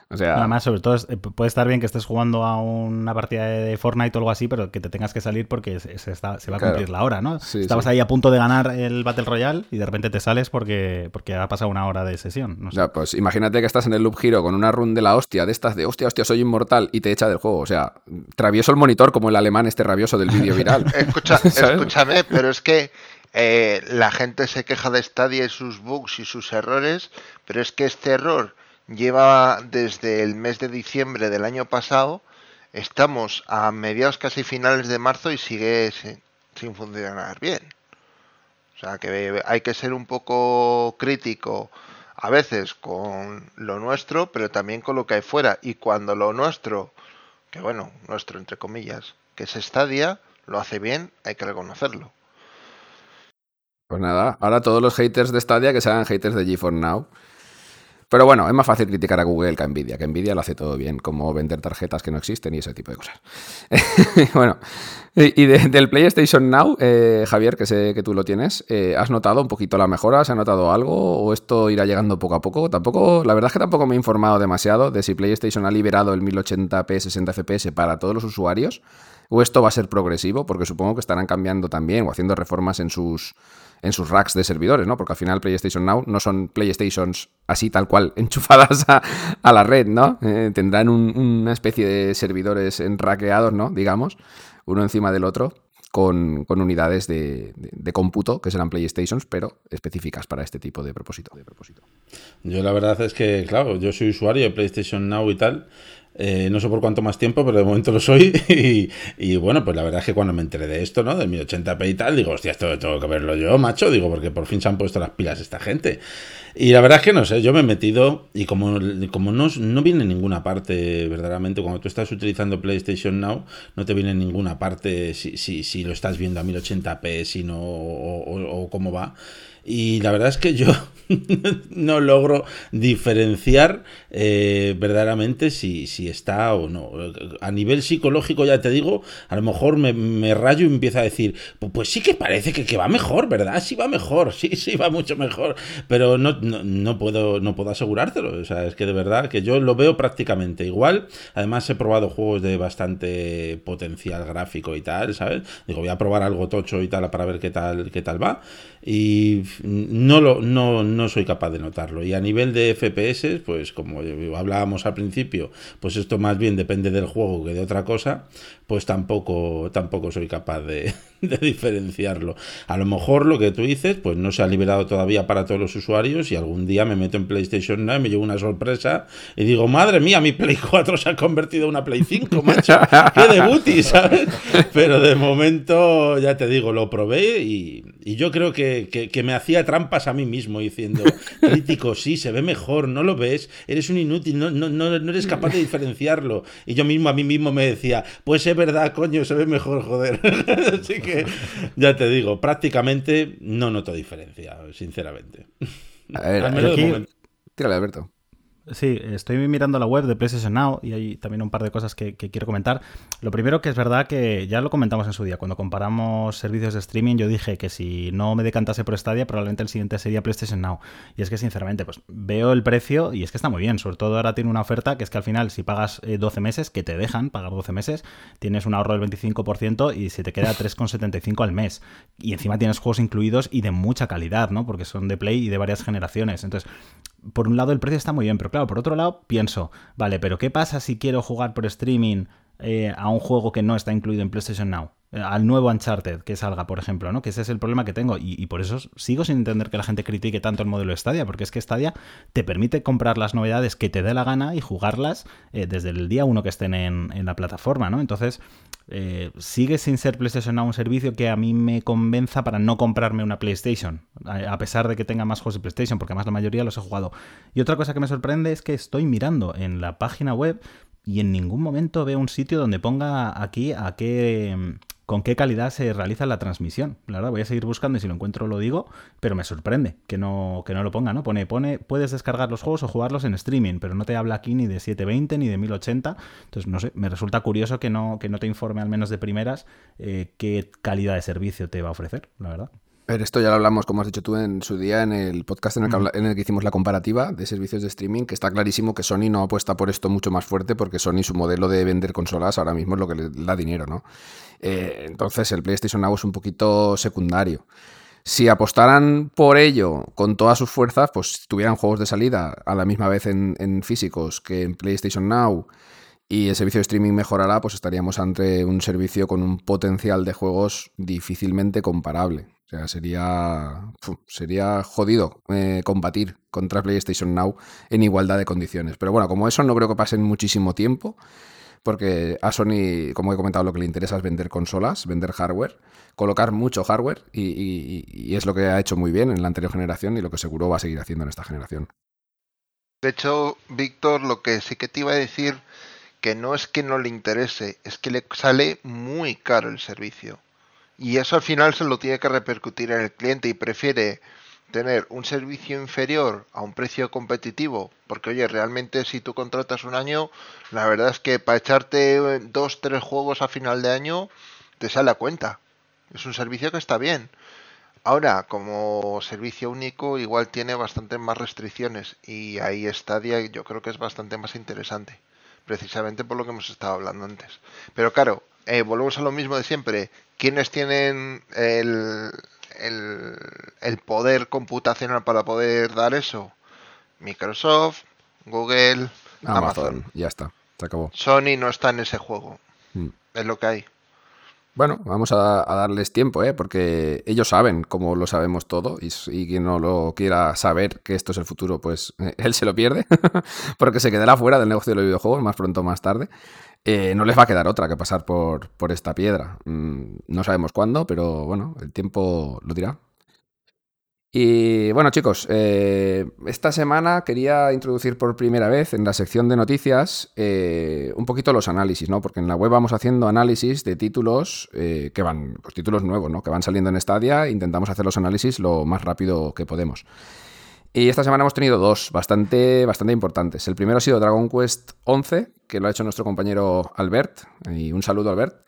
O sea... Además, sobre todo, eh, puede estar bien que estés jugando a una partida de Fortnite o algo así, pero que te tengas que salir porque se, va a cumplir la hora, ¿no? Estabas ahí a punto de ganar el Battle Royale y de repente te sales porque, porque ha pasado una hora de sesión. No Ya, pues imagínate que estás en el loop giro con una run de la hostia, de estas de hostia, hostia, soy inmortal y te echa del juego. O sea, travieso el monitor como el alemán este rabioso del vídeo viral. Escucha, escúchame, pero es que eh, la gente se queja de Stadia y sus bugs y sus errores, pero es que este error lleva desde el mes de diciembre del año pasado. Estamos a mediados casi finales de marzo y sigue sin, funcionar bien. O sea que hay que ser un poco crítico a veces con lo nuestro, pero también con lo que hay fuera. Y cuando lo nuestro, que bueno, nuestro entre comillas, que es Stadia, lo hace bien, hay que reconocerlo. Pues nada, ahora todos los haters de Stadia que se hagan haters de GeForce Now. Pero bueno, es más fácil criticar a Google que a Nvidia, que Nvidia lo hace todo bien, como vender tarjetas que no existen y ese tipo de cosas. bueno, y del PlayStation Now, eh, Javier, que sé que tú lo tienes, eh, ¿has notado un poquito la mejora? ¿Se ha notado algo? ¿O esto irá llegando poco a poco? Tampoco, la verdad es que tampoco me he informado demasiado de si PlayStation ha liberado el 1080p 60 fps para todos los usuarios. ¿O esto va a ser progresivo? Porque supongo que estarán cambiando también o haciendo reformas en sus, en sus racks de servidores, ¿no? Porque al final PlayStation Now no son PlayStations así tal cual enchufadas a, la red, ¿no? Eh, tendrán una especie de servidores enraqueados, ¿no? Digamos, uno encima del otro, con, unidades de, cómputo que serán PlayStations, pero específicas para este tipo de de propósito. Yo la verdad es que, claro, yo soy usuario de PlayStation Now y tal, eh, no sé por cuánto más tiempo, pero de momento lo soy. Y, bueno, pues la verdad es que cuando me enteré de esto, ¿no? De 1080p y tal, digo, hostia, esto tengo que verlo yo, macho. Digo, porque por fin se han puesto las pilas esta gente. Y la verdad es que no sé, yo me he metido y como, como no, no viene en ninguna parte, verdaderamente, cuando tú estás utilizando PlayStation Now, no te viene en ninguna parte si, si, si lo estás viendo a 1080p, si no, o, o cómo va. Y la verdad es que yo no logro diferenciar eh, verdaderamente si, si, está o no. A nivel psicológico, ya te digo, a lo mejor me, rayo y empiezo a decir, pues, pues sí que parece que, va mejor, ¿verdad? Sí va mejor, sí, sí va mucho mejor, pero no, no, puedo, no puedo asegurártelo. O sea, es que de verdad que yo lo veo prácticamente igual. Además, he probado juegos de bastante potencial gráfico y tal, ¿sabes? Digo, voy a probar algo tocho y tal para ver qué tal, qué tal va. Y no, lo, no, no soy capaz de notarlo. Y a nivel de FPS, pues como hablábamos al principio, pues esto más bien depende del juego que de otra cosa, pues tampoco, tampoco soy capaz de, diferenciarlo. A lo mejor lo que tú dices, pues no se ha liberado todavía para todos los usuarios y algún día me meto en PlayStation 9 y me llevo una sorpresa y digo, madre mía, mi Play 4 se ha convertido en una Play 5, macho. ¡Qué debuti, ¿sabes? Pero de momento, ya te digo, lo probé y, yo creo que, que, me hacía trampas a mí mismo diciendo, crítico, sí, se ve mejor, no lo ves, eres un inútil, no, no, no, no eres capaz de diferenciarlo. Y yo mismo a mí mismo me decía, pues es verdad, coño, se ve mejor, joder. Así que ya te digo, prácticamente no noto diferencia, sinceramente. A ver, Al Tírale, Alberto. Sí, estoy mirando la web de PlayStation Now y hay también un par de cosas que, quiero comentar. Lo primero que es verdad que ya lo comentamos en su día, cuando comparamos servicios de streaming yo dije que si no me decantase por Stadia probablemente el siguiente sería PlayStation Now. Y es que sinceramente pues veo el precio y es que está muy bien, sobre todo ahora tiene una oferta que es que al final si pagas 12 eh, meses, que te dejan pagar 12 meses, tienes un ahorro del 25% y se te queda 3,75 al mes. Y encima tienes juegos incluidos y de mucha calidad, ¿no? Porque son de Play y de varias generaciones. Entonces, por un lado el precio está muy bien, pero claro, por otro lado pienso, vale, pero ¿qué pasa si quiero jugar por streaming eh, a un juego que no está incluido en PlayStation Now? Eh, al nuevo Uncharted que salga, por ejemplo, ¿no? Que ese es el problema que tengo. Y, por eso sigo sin entender que la gente critique tanto el modelo Stadia, porque es que Stadia te permite comprar las novedades que te dé la gana y jugarlas eh, desde el día uno que estén en, en la plataforma, ¿no? Entonces, eh, sigue sin ser PlayStation Now un servicio que a mí me convenza para no comprarme una PlayStation, a pesar de que tenga más juegos de PlayStation, porque además la mayoría los he jugado. Y otra cosa que me sorprende es que estoy mirando en la página web y en ningún momento veo un sitio donde ponga aquí a qué con qué calidad se realiza la transmisión. La verdad, voy a seguir buscando y si lo encuentro lo digo, pero me sorprende que no, que no lo ponga, ¿no? Pone, pone, puedes descargar los juegos o jugarlos en streaming, pero no te habla aquí ni de 720 ni de 1080. Entonces, no sé, me resulta curioso que no, que no te informe al menos de primeras eh, qué calidad de servicio te va a ofrecer, la verdad. Pero esto ya lo hablamos, como has dicho tú, en su día, en el podcast en el, que, hicimos la comparativa de servicios de streaming, que está clarísimo que Sony no apuesta por esto mucho más fuerte porque Sony su modelo de vender consolas ahora mismo es lo que le da dinero, ¿no? Eh, entonces el PlayStation Now es un poquito secundario. Si apostaran por ello con todas sus fuerzas, pues tuvieran juegos de salida a la misma vez en, físicos que en PlayStation Now y el servicio de streaming mejorará, pues estaríamos ante un servicio con un potencial de juegos difícilmente comparable. O sea, sería, sería jodido eh, combatir contra PlayStation Now en igualdad de condiciones. Pero bueno, como eso no creo que pasen muchísimo tiempo, porque a Sony, como he comentado, lo que le interesa es vender consolas, vender hardware, colocar mucho hardware y, y es lo que ha hecho muy bien en la anterior generación y lo que seguro va a seguir haciendo en esta generación. De hecho, Víctor, lo que sí que te iba a decir, que no es que no le interese, es que le sale muy caro el servicio. Y eso al final se lo tiene que repercutir en el cliente y prefiere tener un servicio inferior a un precio competitivo, porque oye, realmente si tú contratas un año, la verdad es que para echarte dos, tres juegos a final de año, te sale a cuenta. Es un servicio que está bien. Ahora, como servicio único, igual tiene bastantes más restricciones y ahí Stadia yo creo que es bastante más interesante, precisamente por lo que hemos estado hablando antes. Pero claro, eh, volvemos a lo mismo de siempre. ¿Quiénes tienen el, el, el poder computacional para poder dar eso? Microsoft, Google, Amazon. Amazon. Ya está, se acabó. Sony no está en ese juego. Mm. Es lo que hay. Bueno, vamos a, a darles tiempo, ¿eh? porque ellos saben cómo lo sabemos todo y quien no lo quiera saber que esto es el futuro, pues eh, él se lo pierde porque se quedará fuera del negocio de los videojuegos más pronto o más tarde. Eh, no les va a quedar otra que pasar por, por esta piedra. Mm, no sabemos cuándo, pero bueno, el tiempo lo dirá. Y bueno, chicos, eh, esta semana quería introducir por primera vez en la sección de noticias eh, un poquito los análisis, ¿no? Porque en la web vamos haciendo análisis de títulos que van, pues títulos nuevos, ¿no? Que van saliendo en Stadia. Intentamos hacer los análisis lo más rápido que podemos. Y esta semana hemos tenido dos bastante, bastante importantes. El primero ha sido Dragon Quest 11, que lo ha hecho nuestro compañero Albert. Y un saludo, Albert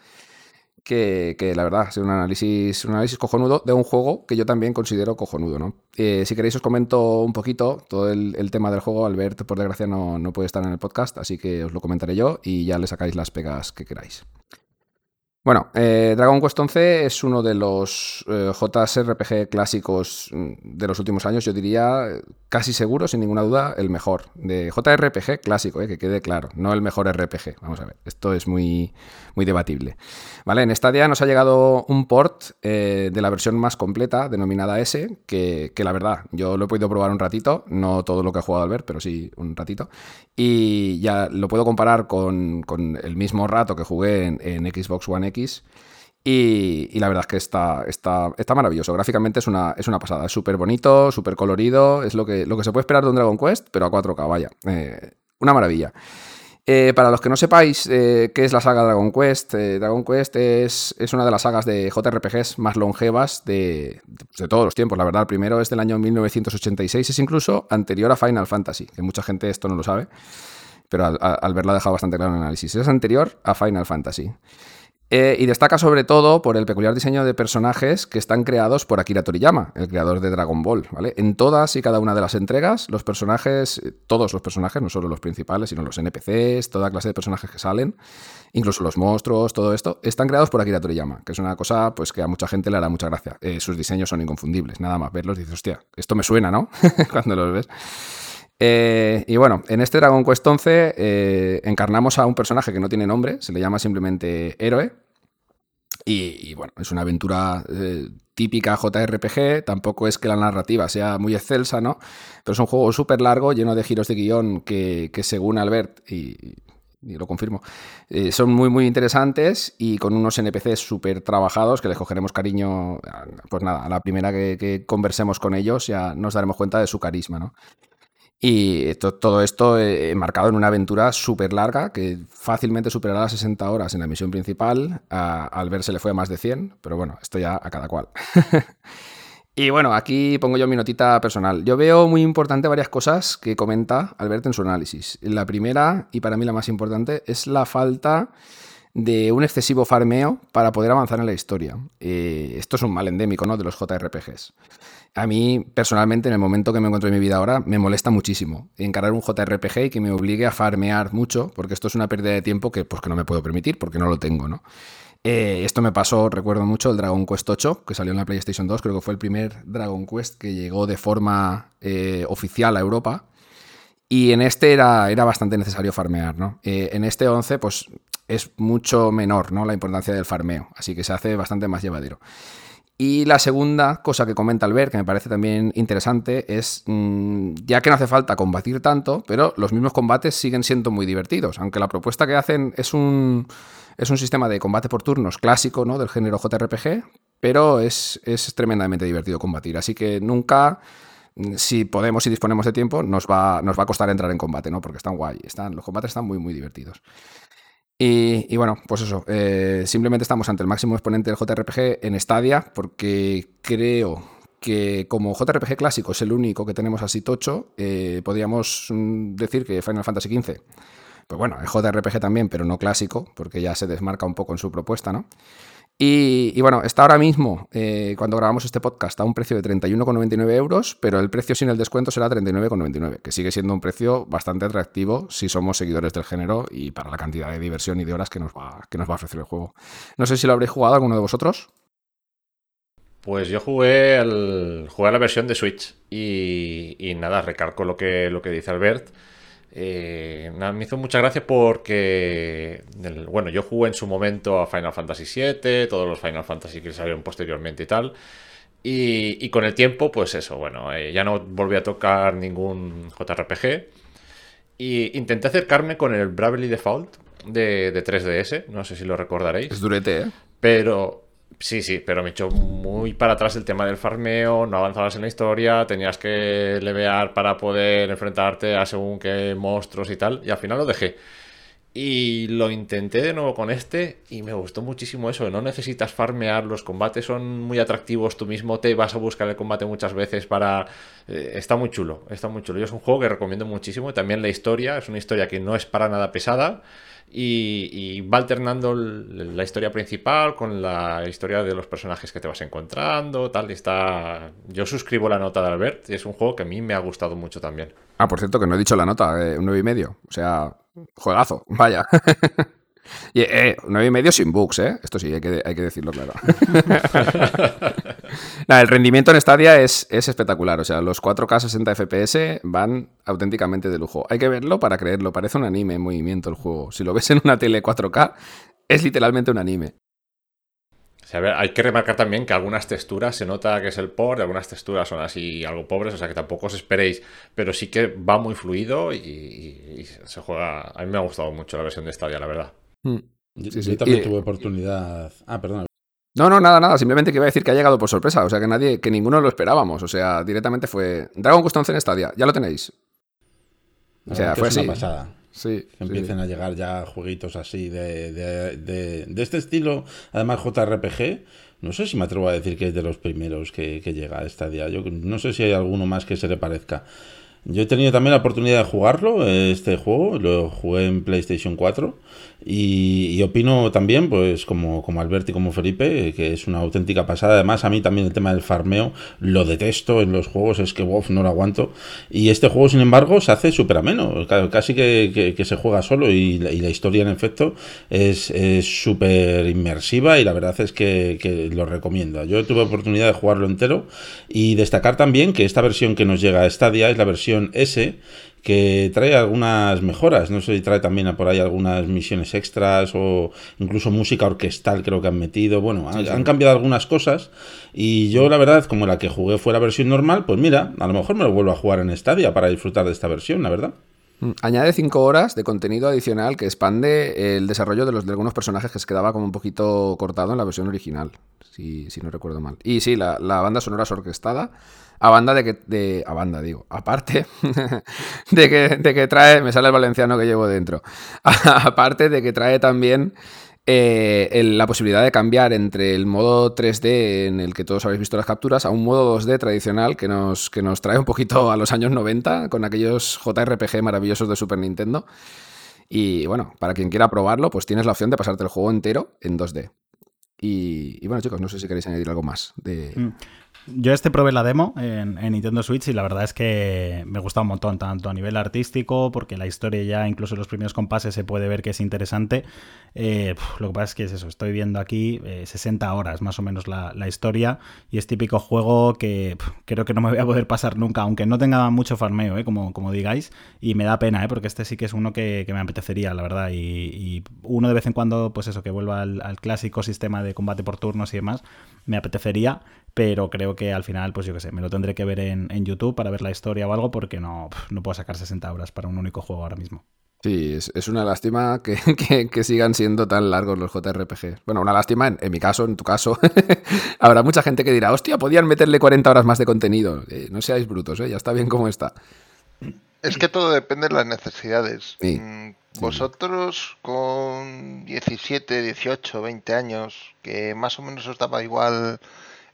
que, que la verdad ha sido un análisis, un análisis cojonudo de un juego que yo también considero cojonudo, ¿no? Eh, si queréis os comento un poquito todo el, el tema del juego. Albert, por desgracia, no, no puede estar en el podcast, así que os lo comentaré yo y ya le sacáis las pegas que queráis. Bueno, eh, Dragon Quest 11 es uno de los eh, JRPG clásicos mm, de los últimos años, yo diría casi seguro, sin ninguna duda, el mejor. De JRPG clásico, eh, que quede claro, no el mejor RPG. Vamos a ver, esto es muy, muy debatible. ¿Vale? En Stadia nos ha llegado un port de la versión más completa, denominada S, que, que la verdad, yo lo he podido probar un ratito, no todo lo que ha jugado Albert, pero sí un ratito. Y ya lo puedo comparar con, con el mismo rato que jugué en, en Xbox One Y, la verdad es que está, está, está maravilloso. Gráficamente es una, es una pasada. Es súper bonito, súper colorido. Es lo que, lo que se puede esperar de un Dragon Quest, pero a 4K, vaya. Eh, una maravilla. Eh, para los que no sepáis eh, qué es la saga Dragon Quest, Dragon Quest es, es, una de las sagas de JRPGs más longevas de, de, todos los tiempos. La verdad, el primero es del año 1986, es incluso anterior a Final Fantasy, que mucha gente esto no lo sabe, pero al, al verlo ha dejado bastante claro el análisis. Es anterior a Final Fantasy. Eh, y destaca sobre todo por el peculiar diseño de personajes que están creados por Akira Toriyama, el creador de Dragon Ball. ¿vale? En todas y cada una de las entregas, los personajes, todos los personajes, no solo los principales, sino los NPCs, toda clase de personajes que salen, incluso los monstruos, todo esto, están creados por Akira Toriyama, que es una cosa pues, que a mucha gente le hará mucha gracia. Eh, sus diseños son inconfundibles, nada más verlos dices, hostia, esto me suena, ¿no? Cuando los ves. Eh, y bueno, en este Dragon Quest 11 eh, encarnamos a un personaje que no tiene nombre, se le llama simplemente Héroe. Y, bueno, es una aventura eh, típica JRPG, tampoco es que la narrativa sea muy excelsa, ¿no? Pero es un juego súper largo, lleno de giros de guion que, según Albert, y, lo confirmo, son muy, muy interesantes y con unos NPCs súper trabajados que les cogeremos cariño, pues nada, a la primera que, que conversemos con ellos ya nos daremos cuenta de su carisma, ¿no? Y todo esto eh, marcado en una aventura súper larga que fácilmente superará las 60 horas en la misión principal. Al ver se le fue a más de 100, pero bueno, esto ya a cada cual. y bueno, aquí pongo yo mi notita personal. Yo veo muy importante varias cosas que comenta Albert en su análisis. La primera, y para mí la más importante, es la falta de un excesivo farmeo para poder avanzar en la historia. Eh, esto es un mal endémico ¿no? de los JRPGs. A mí, personalmente, en el momento que me encuentro en mi vida ahora, me molesta muchísimo encarar un JRPG y que me obligue a farmear mucho, porque esto es una pérdida de tiempo que, pues, que no me puedo permitir, porque no lo tengo, ¿no? Eh, esto me pasó, recuerdo mucho, el Dragon Quest 8, que salió en la PlayStation 2, creo que fue el primer Dragon Quest que llegó de forma eh, oficial a Europa. Y en este era, era bastante necesario farmear, ¿no? En este 11, pues es mucho menor, ¿no? La importancia del farmeo, así que se hace bastante más llevadero. Y la segunda cosa que comenta Albert, que me parece también interesante, es mmm, ya que no hace falta combatir tanto, pero los mismos combates siguen siendo muy divertidos, aunque la propuesta que hacen es un, es un sistema de combate por turnos clásico ¿no? del género JRPG, pero es, es tremendamente divertido combatir, así que nunca si podemos y disponemos de tiempo, nos va, nos va a costar entrar en combate, ¿no? Porque están guay, están, los combates están muy, muy divertidos. Y, bueno, pues eso, eh, simplemente estamos ante el máximo exponente del JRPG en Stadia, porque creo que como JRPG clásico es el único que tenemos así tocho, eh, podríamos mm, decir que Final Fantasy XV. Pues bueno, es JRPG también, pero no clásico, porque ya se desmarca un poco en su propuesta, ¿no? Y, bueno, está ahora mismo, eh, cuando grabamos este podcast, a un precio de 31,99 euros, pero el precio sin el descuento será 39,99, que sigue siendo un precio bastante atractivo si somos seguidores del género y para la cantidad de diversión y de horas que nos va, que nos va a ofrecer el juego. No sé si lo habréis jugado alguno de vosotros. Pues yo jugué, jugué la versión de Switch y, y nada, recargo lo que, lo que dice Albert. Eh, me hizo mucha gracia porque, bueno, yo jugué en su momento a Final Fantasy VII, todos los Final Fantasy que salieron posteriormente y tal. Y, con el tiempo, pues eso, bueno, eh, ya no volví a tocar ningún JRPG. Y intenté acercarme con el Bravely Default de, de 3DS, no sé si lo recordaréis. Es durete, ¿eh? Pero, Sí, sí, pero me echó muy para atrás el tema del farmeo, no avanzabas en la historia, tenías que levear para poder enfrentarte a según qué monstruos y tal, y al final lo dejé. Y lo intenté de nuevo con este y me gustó muchísimo eso, no necesitas farmear, los combates son muy atractivos, tú mismo te vas a buscar el combate muchas veces para... Eh, está muy chulo, está muy chulo. Yo es un juego que recomiendo muchísimo, también la historia, es una historia que no es para nada pesada y, va alternando la historia principal con la historia de los personajes que te vas encontrando, tal, está... Yo suscribo la nota de Albert, es un juego que a mí me ha gustado mucho también. Ah, por cierto, que no he dicho la nota, eh, un 9 y medio, o sea, juegazo, vaya. Y, eh, 9 y medio sin bugs, ¿eh? Esto sí, hay que, hay que decirlo claro. el rendimiento en Stadia es, es, espectacular. O sea, los 4K 60 FPS van auténticamente de lujo. Hay que verlo para creerlo. Parece un anime en movimiento el juego. Si lo ves en una tele 4K, es literalmente un anime. hay que remarcar también que algunas texturas se nota que es el por, algunas texturas son así algo pobres, o sea que tampoco os esperéis, pero sí que va muy fluido y se juega. A mí me ha gustado mucho la versión de Stadia, la verdad. Mm. Yo, también tuve oportunidad. Ah, perdón. No, no, nada, nada. Simplemente que iba a decir que ha llegado por sorpresa. O sea, que nadie, que ninguno lo esperábamos. O sea, directamente fue. Dragon Quest 11 en Stadia. Ya lo tenéis. O sea, fue así. pasada. Sí, que empiecen a llegar ya jueguitos así de, de, de, este estilo, además JRPG. No sé si me atrevo a decir que es de los primeros que, que llega a Stadia. Yo no sé si hay alguno más que se le parezca. Yo he tenido también la oportunidad de jugarlo, este juego, lo jugué en PlayStation 4 y, opino también, pues como, como Alberti y como Felipe, que es una auténtica pasada. Además, a mí también el tema del farmeo lo detesto en los juegos, es que WoW no lo aguanto. Y este juego, sin embargo, se hace súper ameno, casi que, que, se juega solo y la, y la, historia, en efecto, es súper inmersiva y la verdad es que, que, lo recomiendo. Yo tuve oportunidad de jugarlo entero y destacar también que esta versión que nos llega a Stadia es la versión S que trae algunas mejoras. No sé si trae también por ahí algunas misiones extras o incluso música orquestal creo que han metido. Bueno, han, cambiado algunas cosas y yo la verdad, como la que jugué fue la versión normal, pues mira, a lo mejor me lo vuelvo a jugar en Stadia para disfrutar de esta versión, la verdad. Mm, añade 5 horas de contenido adicional que expande el desarrollo de, los, de algunos personajes que se quedaba como un poquito cortado en la versión original, si, si no recuerdo mal. Y sí, la, la banda sonora es orquestada a banda de que. De, a banda, digo. Aparte de que, de que trae. Me sale el valenciano que llevo dentro. aparte de que trae también. Eh, la posibilidad de cambiar entre el modo 3D en el que todos habéis visto las capturas a un modo 2D tradicional que nos, que nos trae un poquito a los años 90 con aquellos JRPG maravillosos de Super Nintendo. Y bueno, para quien quiera probarlo, pues tienes la opción de pasarte el juego entero en 2D. Y, bueno, chicos, no sé si queréis añadir algo más. De... Mm. Yo este probé la demo en, Nintendo Switch y la verdad es que me gusta un montón, tanto a nivel artístico, porque la historia ya, incluso en los primeros compases, se puede ver que es interesante. Eh, lo que pasa es que es eso, estoy viendo aquí 60 eh, horas más o menos la, historia y es típico juego que creo que no me voy a poder pasar nunca, aunque no tenga mucho farmeo, eh, como, como digáis, y me da pena, porque este sí que es uno que, me apetecería, la verdad, y, uno de vez en cuando, pues eso, que vuelva al, al clásico sistema de combate por turnos y demás, me apetecería, pero creo que al final, pues yo qué sé, me lo tendré que ver en, YouTube para ver la historia o algo, porque no, no puedo sacar 60 horas para un único juego ahora mismo. Sí, es, una lástima que, sigan siendo tan largos los JRPG. Bueno, una lástima en, mi caso, en tu caso. Habrá mucha gente que dirá, hostia, podían meterle 40 horas más de contenido. Eh, no seáis brutos, ¿eh? ya está bien como está. Es que todo depende de las necesidades. Mm, vosotros con 17, 18, 20 años, que más o menos os daba igual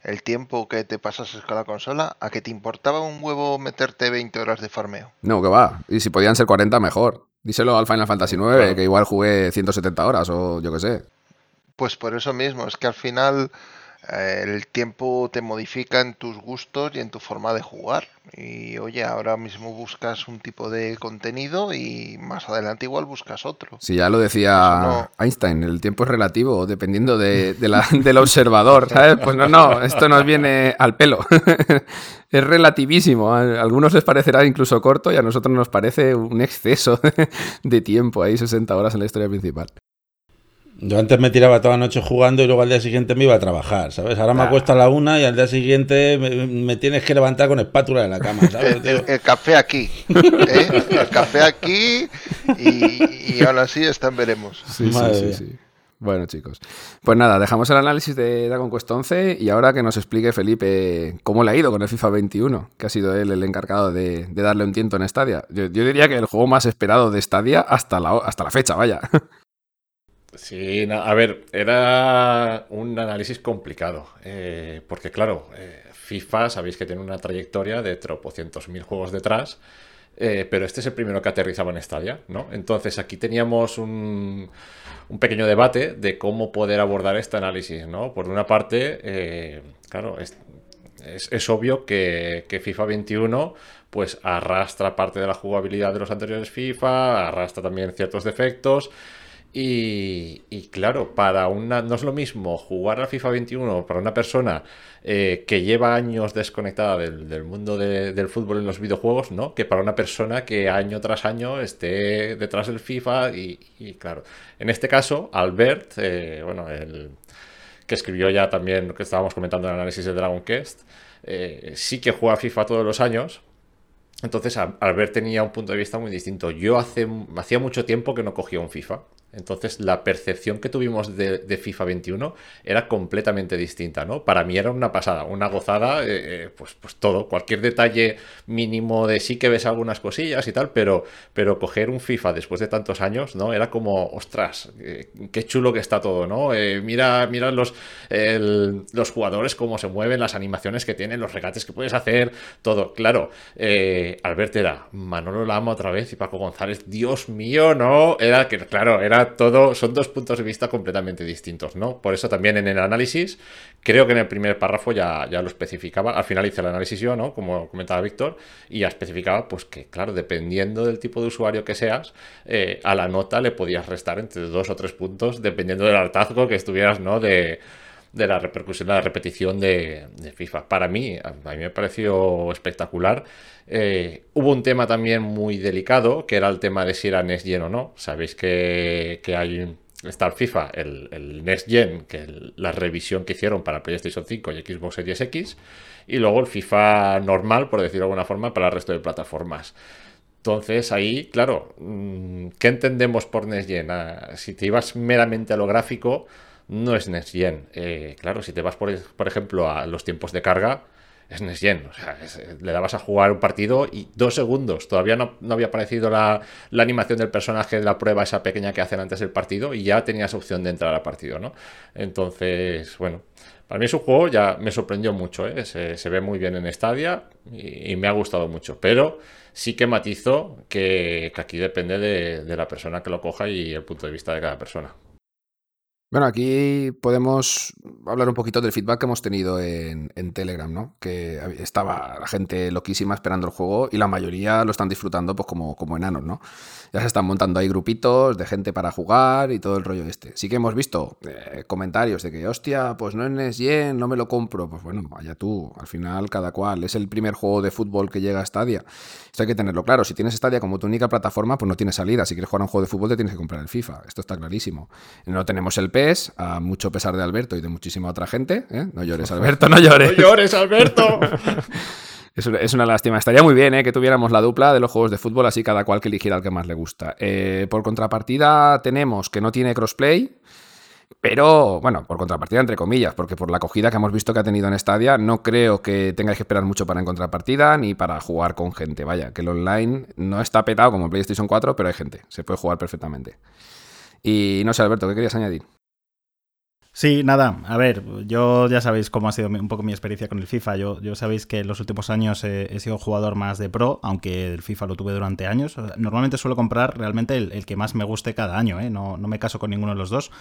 el tiempo que te pasases con la consola, ¿a que te importaba un huevo meterte 20 horas de farmeo? No, que va. Y si podían ser 40, mejor. Díselo al Final Fantasy IX, que igual jugué 170 horas o yo qué sé. Pues por eso mismo, es que al final el tiempo te modifica en tus gustos y en tu forma de jugar. Y oye, ahora mismo buscas un tipo de contenido y más adelante igual buscas otro. Sí, ya lo decía Einstein, el tiempo es relativo dependiendo de, del observador, ¿sabes? Pues no, no, esto nos viene al pelo. es relativísimo. A algunos les parecerá incluso corto y a nosotros nos parece un exceso de tiempo ahí, 60 horas en la historia principal. Yo antes me tiraba toda la noche jugando y luego al día siguiente me iba a trabajar, ¿sabes? Ahora me acuesto a la una y al día siguiente me, tienes que levantar con espátula de la cama, ¿sabes? El, café aquí, ¿eh? El café aquí y, ahora sí están veremos. Sí, sí, sí, Bueno, chicos. Pues nada, dejamos el análisis de Dragon Quest 11 y ahora que nos explique Felipe cómo le ha ido con el FIFA 21, que ha sido él el encargado de, darle un tiento en Stadia. Yo, yo, diría que el juego más esperado de Stadia hasta la, hasta la fecha, vaya. Sí, a ver, era un análisis complicado, eh, porque claro, eh, FIFA sabéis que tiene una trayectoria de tropocientos mil juegos detrás, eh, pero este es el primero que aterrizaba en Stadia, ¿no? Entonces aquí teníamos un, pequeño debate de cómo poder abordar este análisis, ¿no? Por una parte, claro, es, es, obvio que, que FIFA 21 pues arrastra parte de la jugabilidad de los anteriores FIFA, arrastra también ciertos defectos, y, claro, para una no es lo mismo jugar al FIFA 21 para una persona eh, que lleva años desconectada del, mundo del fútbol en los videojuegos, ¿no? Que para una persona que año tras año esté detrás del FIFA y, claro, en este caso, Albert, eh, bueno, el que escribió ya también lo que estábamos comentando en el análisis de Dragon Quest, eh, sí que juega FIFA todos los años, entonces, Albert tenía un punto de vista muy distinto. Yo hace, hacía mucho tiempo que no cogía un FIFA. Entonces la percepción que tuvimos de, FIFA 21 era completamente distinta, ¿no? Para mí era una pasada, una gozada, eh, eh, pues, pues todo, cualquier detalle mínimo de sí que ves algunas cosillas y tal, pero, pero coger un FIFA después de tantos años, ¿no? Era como, ostras, eh, qué chulo que está todo, ¿no? mira mira los, los jugadores, cómo se mueven, las animaciones que tienen, los regates que puedes hacer, todo. Claro, Albert era Manolo Lama otra vez y Paco González, Dios mío, ¿no? Era que, claro, era todo, son dos puntos de vista completamente distintos, ¿no? Por eso también en el análisis, creo que en el primer párrafo ya, ya lo especificaba, al final hice el análisis yo, ¿no? Como comentaba Víctor, y ya especificaba, pues que, claro, dependiendo del tipo de usuario que seas, eh, a la nota le podías restar entre dos o tres puntos, dependiendo del hartazgo que estuvieras, ¿no? De, la repercusión, de la repetición de, FIFA. Para mí, a mí me pareció espectacular. Eh, hubo un tema también muy delicado, que era el tema de si era Next Gen o no. Sabéis que, hay está el FIFA, el, el, Next Gen, que la revisión que hicieron para PlayStation 5 y Xbox Series X, y luego el FIFA normal, por decirlo de alguna forma, para el resto de plataformas. Entonces ahí, claro, mm, ¿qué entendemos por Next Gen? Ah, si te ibas meramente a lo gráfico, no es Next Gen. Eh, claro, si te vas, por, por ejemplo, a los tiempos de carga, es Nesgen. O sea, le dabas a jugar un partido y dos segundos. Todavía no, había aparecido la, animación del personaje de la prueba, esa pequeña que hacen antes del partido, y ya tenías opción de entrar al partido, ¿no? Entonces, bueno, para mí es un juego, ya me sorprendió mucho, ¿eh? se, ve muy bien en Stadia y, me ha gustado mucho. Pero sí que matizo que, aquí depende de la persona que lo coja y el punto de vista de cada persona. Bueno, aquí podemos hablar un poquito del feedback que hemos tenido en, Telegram, ¿no? Que estaba la gente loquísima esperando el juego y la mayoría lo están disfrutando pues como, como enanos, ¿no? Ya se están montando ahí grupitos de gente para jugar y todo el rollo este. Sí que hemos visto eh, comentarios de que, hostia, pues no es Yen, no me lo compro. Pues bueno, vaya tú, al final cada cual. Es el primer juego de fútbol que llega a Stadia. Esto hay que tenerlo claro. Si tienes Stadia como tu única plataforma, pues no tienes salida. Si quieres jugar a un juego de fútbol, te tienes que comprar el FIFA. Esto está clarísimo. No tenemos el PES, a mucho pesar de Alberto y de muchísima otra gente. ¿eh? No llores, Alberto, no llores. no llores, Alberto. Es, una lástima. Estaría muy bien ¿eh? que tuviéramos la dupla de los juegos de fútbol, así cada cual que eligiera el que más le gusta. Eh, por contrapartida, tenemos que no tiene crossplay. Pero, bueno, por contrapartida, entre comillas, porque por la acogida que hemos visto que ha tenido en Stadia, no creo que tengáis que esperar mucho para encontrar partida ni para jugar con gente. Vaya, que el online no está petado como PlayStation 4, pero hay gente, se puede jugar perfectamente. Y no sé, Alberto, ¿qué querías añadir? Sí, nada, a ver, yo ya sabéis cómo ha sido un poco mi experiencia con el FIFA. Yo, yo sabéis que en los últimos años he, sido jugador más de pro, aunque el FIFA lo tuve durante años. Normalmente suelo comprar realmente el, que más me guste cada año, ¿eh? no, no me caso con ninguno de los dos.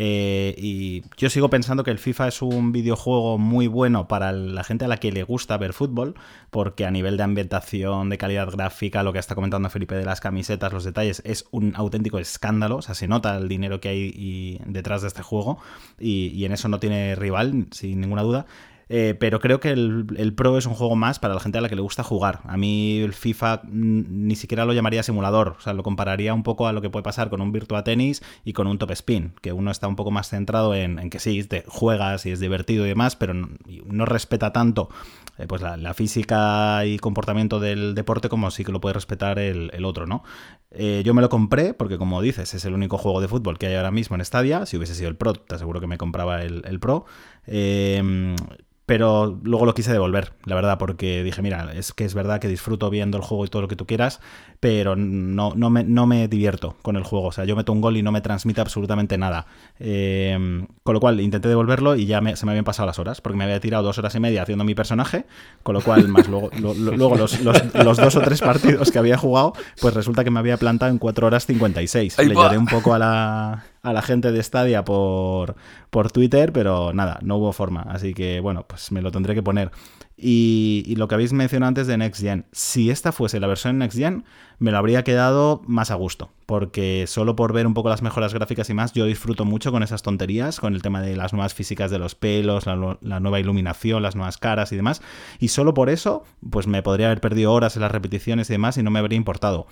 Eh, y yo sigo pensando que el FIFA es un videojuego muy bueno para la gente a la que le gusta ver fútbol, porque a nivel de ambientación, de calidad gráfica, lo que está comentando Felipe de las camisetas, los detalles, es un auténtico escándalo. O sea, se nota el dinero que hay detrás de este juego y, y en eso no tiene rival, sin ninguna duda. Eh, pero creo que el, Pro es un juego más para la gente a la que le gusta jugar. A mí el FIFA ni siquiera lo llamaría simulador, o sea, lo compararía un poco a lo que puede pasar con un Virtua Tennis y con un Top Spin, que uno está un poco más centrado en, que sí, te juegas y es divertido y demás, pero no, respeta tanto eh, pues la, física y comportamiento del deporte como sí que lo puede respetar el, otro, ¿no? Eh, yo me lo compré porque, como dices, es el único juego de fútbol que hay ahora mismo en Stadia. Si hubiese sido el Pro, te aseguro que me compraba el, el Pro. Eh, pero luego lo quise devolver, la verdad, porque dije, mira, es que es verdad que disfruto viendo el juego y todo lo que tú quieras, pero no, no, me, no me divierto con el juego. O sea, yo meto un gol y no me transmite absolutamente nada. Em, con lo cual intenté devolverlo y ya se me habían pasado las horas, porque me había tirado dos horas y media haciendo mi personaje, con lo cual, más luego, luego los, los, dos o tres partidos que había jugado, pues resulta que me había plantado en 4 horas 56. Le lloré un poco a la, a la gente de Stadia por, por Twitter, pero nada, no hubo forma. Así que bueno, pues me lo tendré que poner. Y, lo que habéis mencionado antes de Next Gen, si esta fuese la versión Next Gen, me lo habría quedado más a gusto, porque solo por ver un poco las mejoras gráficas y más, yo disfruto mucho con esas tonterías, con el tema de las nuevas físicas de los pelos, la, la nueva iluminación, las nuevas caras y demás, y solo por eso, pues me podría haber perdido horas en las repeticiones y demás y no me habría importado.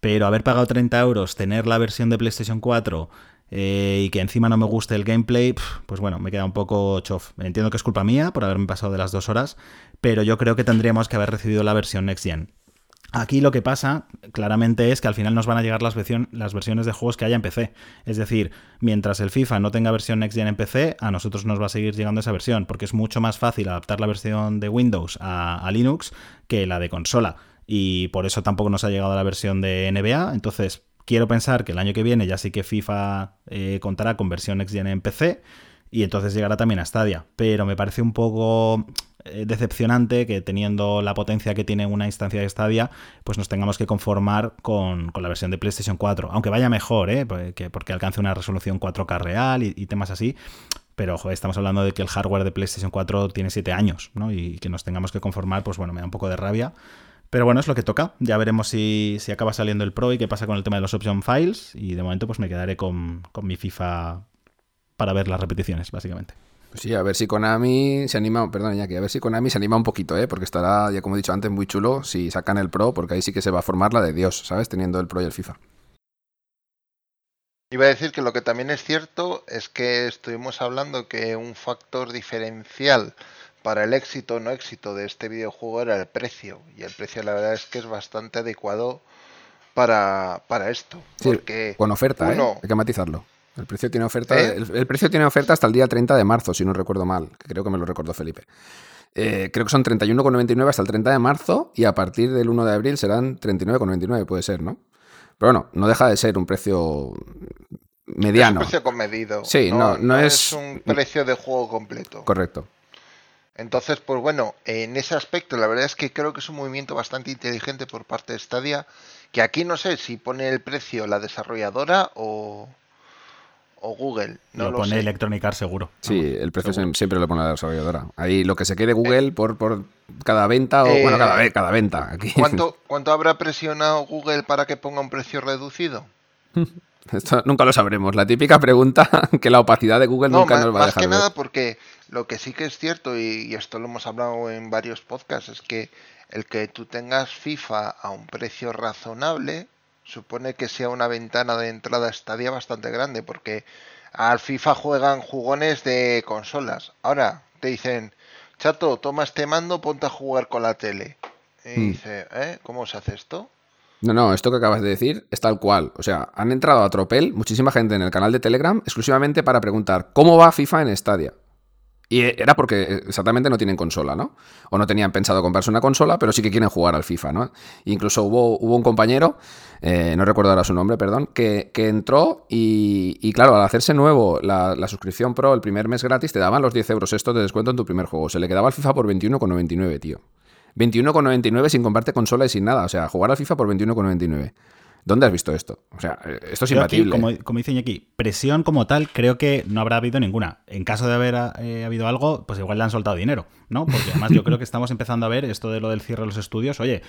Pero haber pagado 30 euros, tener la versión de PlayStation 4 eh, y que encima no me guste el gameplay, pues bueno, me queda un poco chof. Entiendo que es culpa mía por haberme pasado de las dos horas, pero yo creo que tendríamos que haber recibido la versión Next Gen. Aquí lo que pasa claramente es que al final nos van a llegar las, las, versiones de juegos que haya en PC. Es decir, mientras el FIFA no tenga versión Next Gen en PC, a nosotros nos va a seguir llegando esa versión, porque es mucho más fácil adaptar la versión de Windows a Linux que la de consola. Y por eso tampoco nos ha llegado la versión de NBA. Entonces, Quiero pensar que el año que viene ya sí que FIFA eh, contará con versión Next en PC y entonces llegará también a Stadia. Pero me parece un poco eh, decepcionante que teniendo la potencia que tiene una instancia de Stadia, pues nos tengamos que conformar con, la versión de PlayStation 4. Aunque vaya mejor, ¿eh? porque, porque alcance una resolución 4K real y, temas así. Pero estamos hablando de que el hardware de PlayStation 4 tiene 7 años, ¿no? Y que nos tengamos que conformar, pues bueno, me da un poco de rabia. Pero bueno, es lo que toca. Ya veremos si, acaba saliendo el Pro y qué pasa con el tema de los option files. Y de momento pues me quedaré con, mi FIFA para ver las repeticiones, básicamente. Pues sí, a ver si Konami se anima, perdón, ya que a ver si Konami se anima un poquito, ¿eh? porque estará, ya como he dicho antes, muy chulo si sacan el Pro, porque ahí sí que se va a formar la de Dios, ¿sabes? Teniendo el Pro y el FIFA. Iba a decir que lo que también es cierto es que estuvimos hablando que un factor diferencial para el éxito o no éxito de este videojuego era el precio. Y el precio la verdad es que es bastante adecuado para, para esto. porque con oferta, ¿eh? hay que matizarlo. El precio tiene oferta. ¿Eh? El, precio tiene oferta hasta el día 30 de marzo, si no recuerdo mal. Que creo que me lo recordó Felipe. Eh, creo que son 31,99 hasta el 30 de marzo y a partir del 1 de abril serán 39,99, puede ser, ¿no? Pero bueno, no deja de ser un precio mediano. Es un precio comedido. Sí, no, no, es, es un precio de juego completo. Correcto. Entonces, pues bueno, en ese aspecto la verdad es que creo que es un movimiento bastante inteligente por parte de Stadia, que aquí no sé si pone el precio la desarrolladora o, Google. No lo, pone Electronic Arts seguro. Sí, el precio siempre lo pone la desarrolladora. Ahí lo que se quede Google por, por cada venta o bueno, cada, eh, cada venta. Aquí. ¿cuánto, ¿Cuánto habrá presionado Google para que ponga un precio reducido? Esto nunca lo sabremos. La típica pregunta que la opacidad de Google nunca nos va a dejar. Más que nada porque lo que sí que es cierto, y, esto lo hemos hablado en varios podcasts, es que el que tú tengas FIFA a un precio razonable supone que sea una ventana de entrada estadia bastante grande, porque al FIFA juegan jugones de consolas. Ahora te dicen, chato, toma este mando, ponte a jugar con la tele. Y hmm. dice, ¿eh? ¿Cómo se hace esto? No, no, esto que acabas de decir es tal cual. O sea, han entrado a tropel muchísima gente en el canal de Telegram exclusivamente para preguntar cómo va FIFA en Stadia. Y era porque exactamente no tienen consola, ¿no? O no tenían pensado comprarse una consola, pero sí que quieren jugar al FIFA, ¿no? Incluso hubo, un compañero, eh, no recuerdo ahora su nombre, perdón, que, entró y, claro, al hacerse nuevo la, la, suscripción Pro, el primer mes gratis, te daban los 10 euros esto de descuento en tu primer juego. Se le quedaba el FIFA por 21,99, tío. 21,99 sin comprarte consola y sin nada. O sea, jugar al FIFA por 21,99. ¿Dónde has visto esto? O sea, eh, esto es imbatible. como, como, dice aquí, presión como tal, creo que no habrá habido ninguna. En caso de haber eh, habido algo, pues igual le han soltado dinero, ¿no? Porque además yo creo que estamos empezando a ver esto de lo del cierre de los estudios. Oye,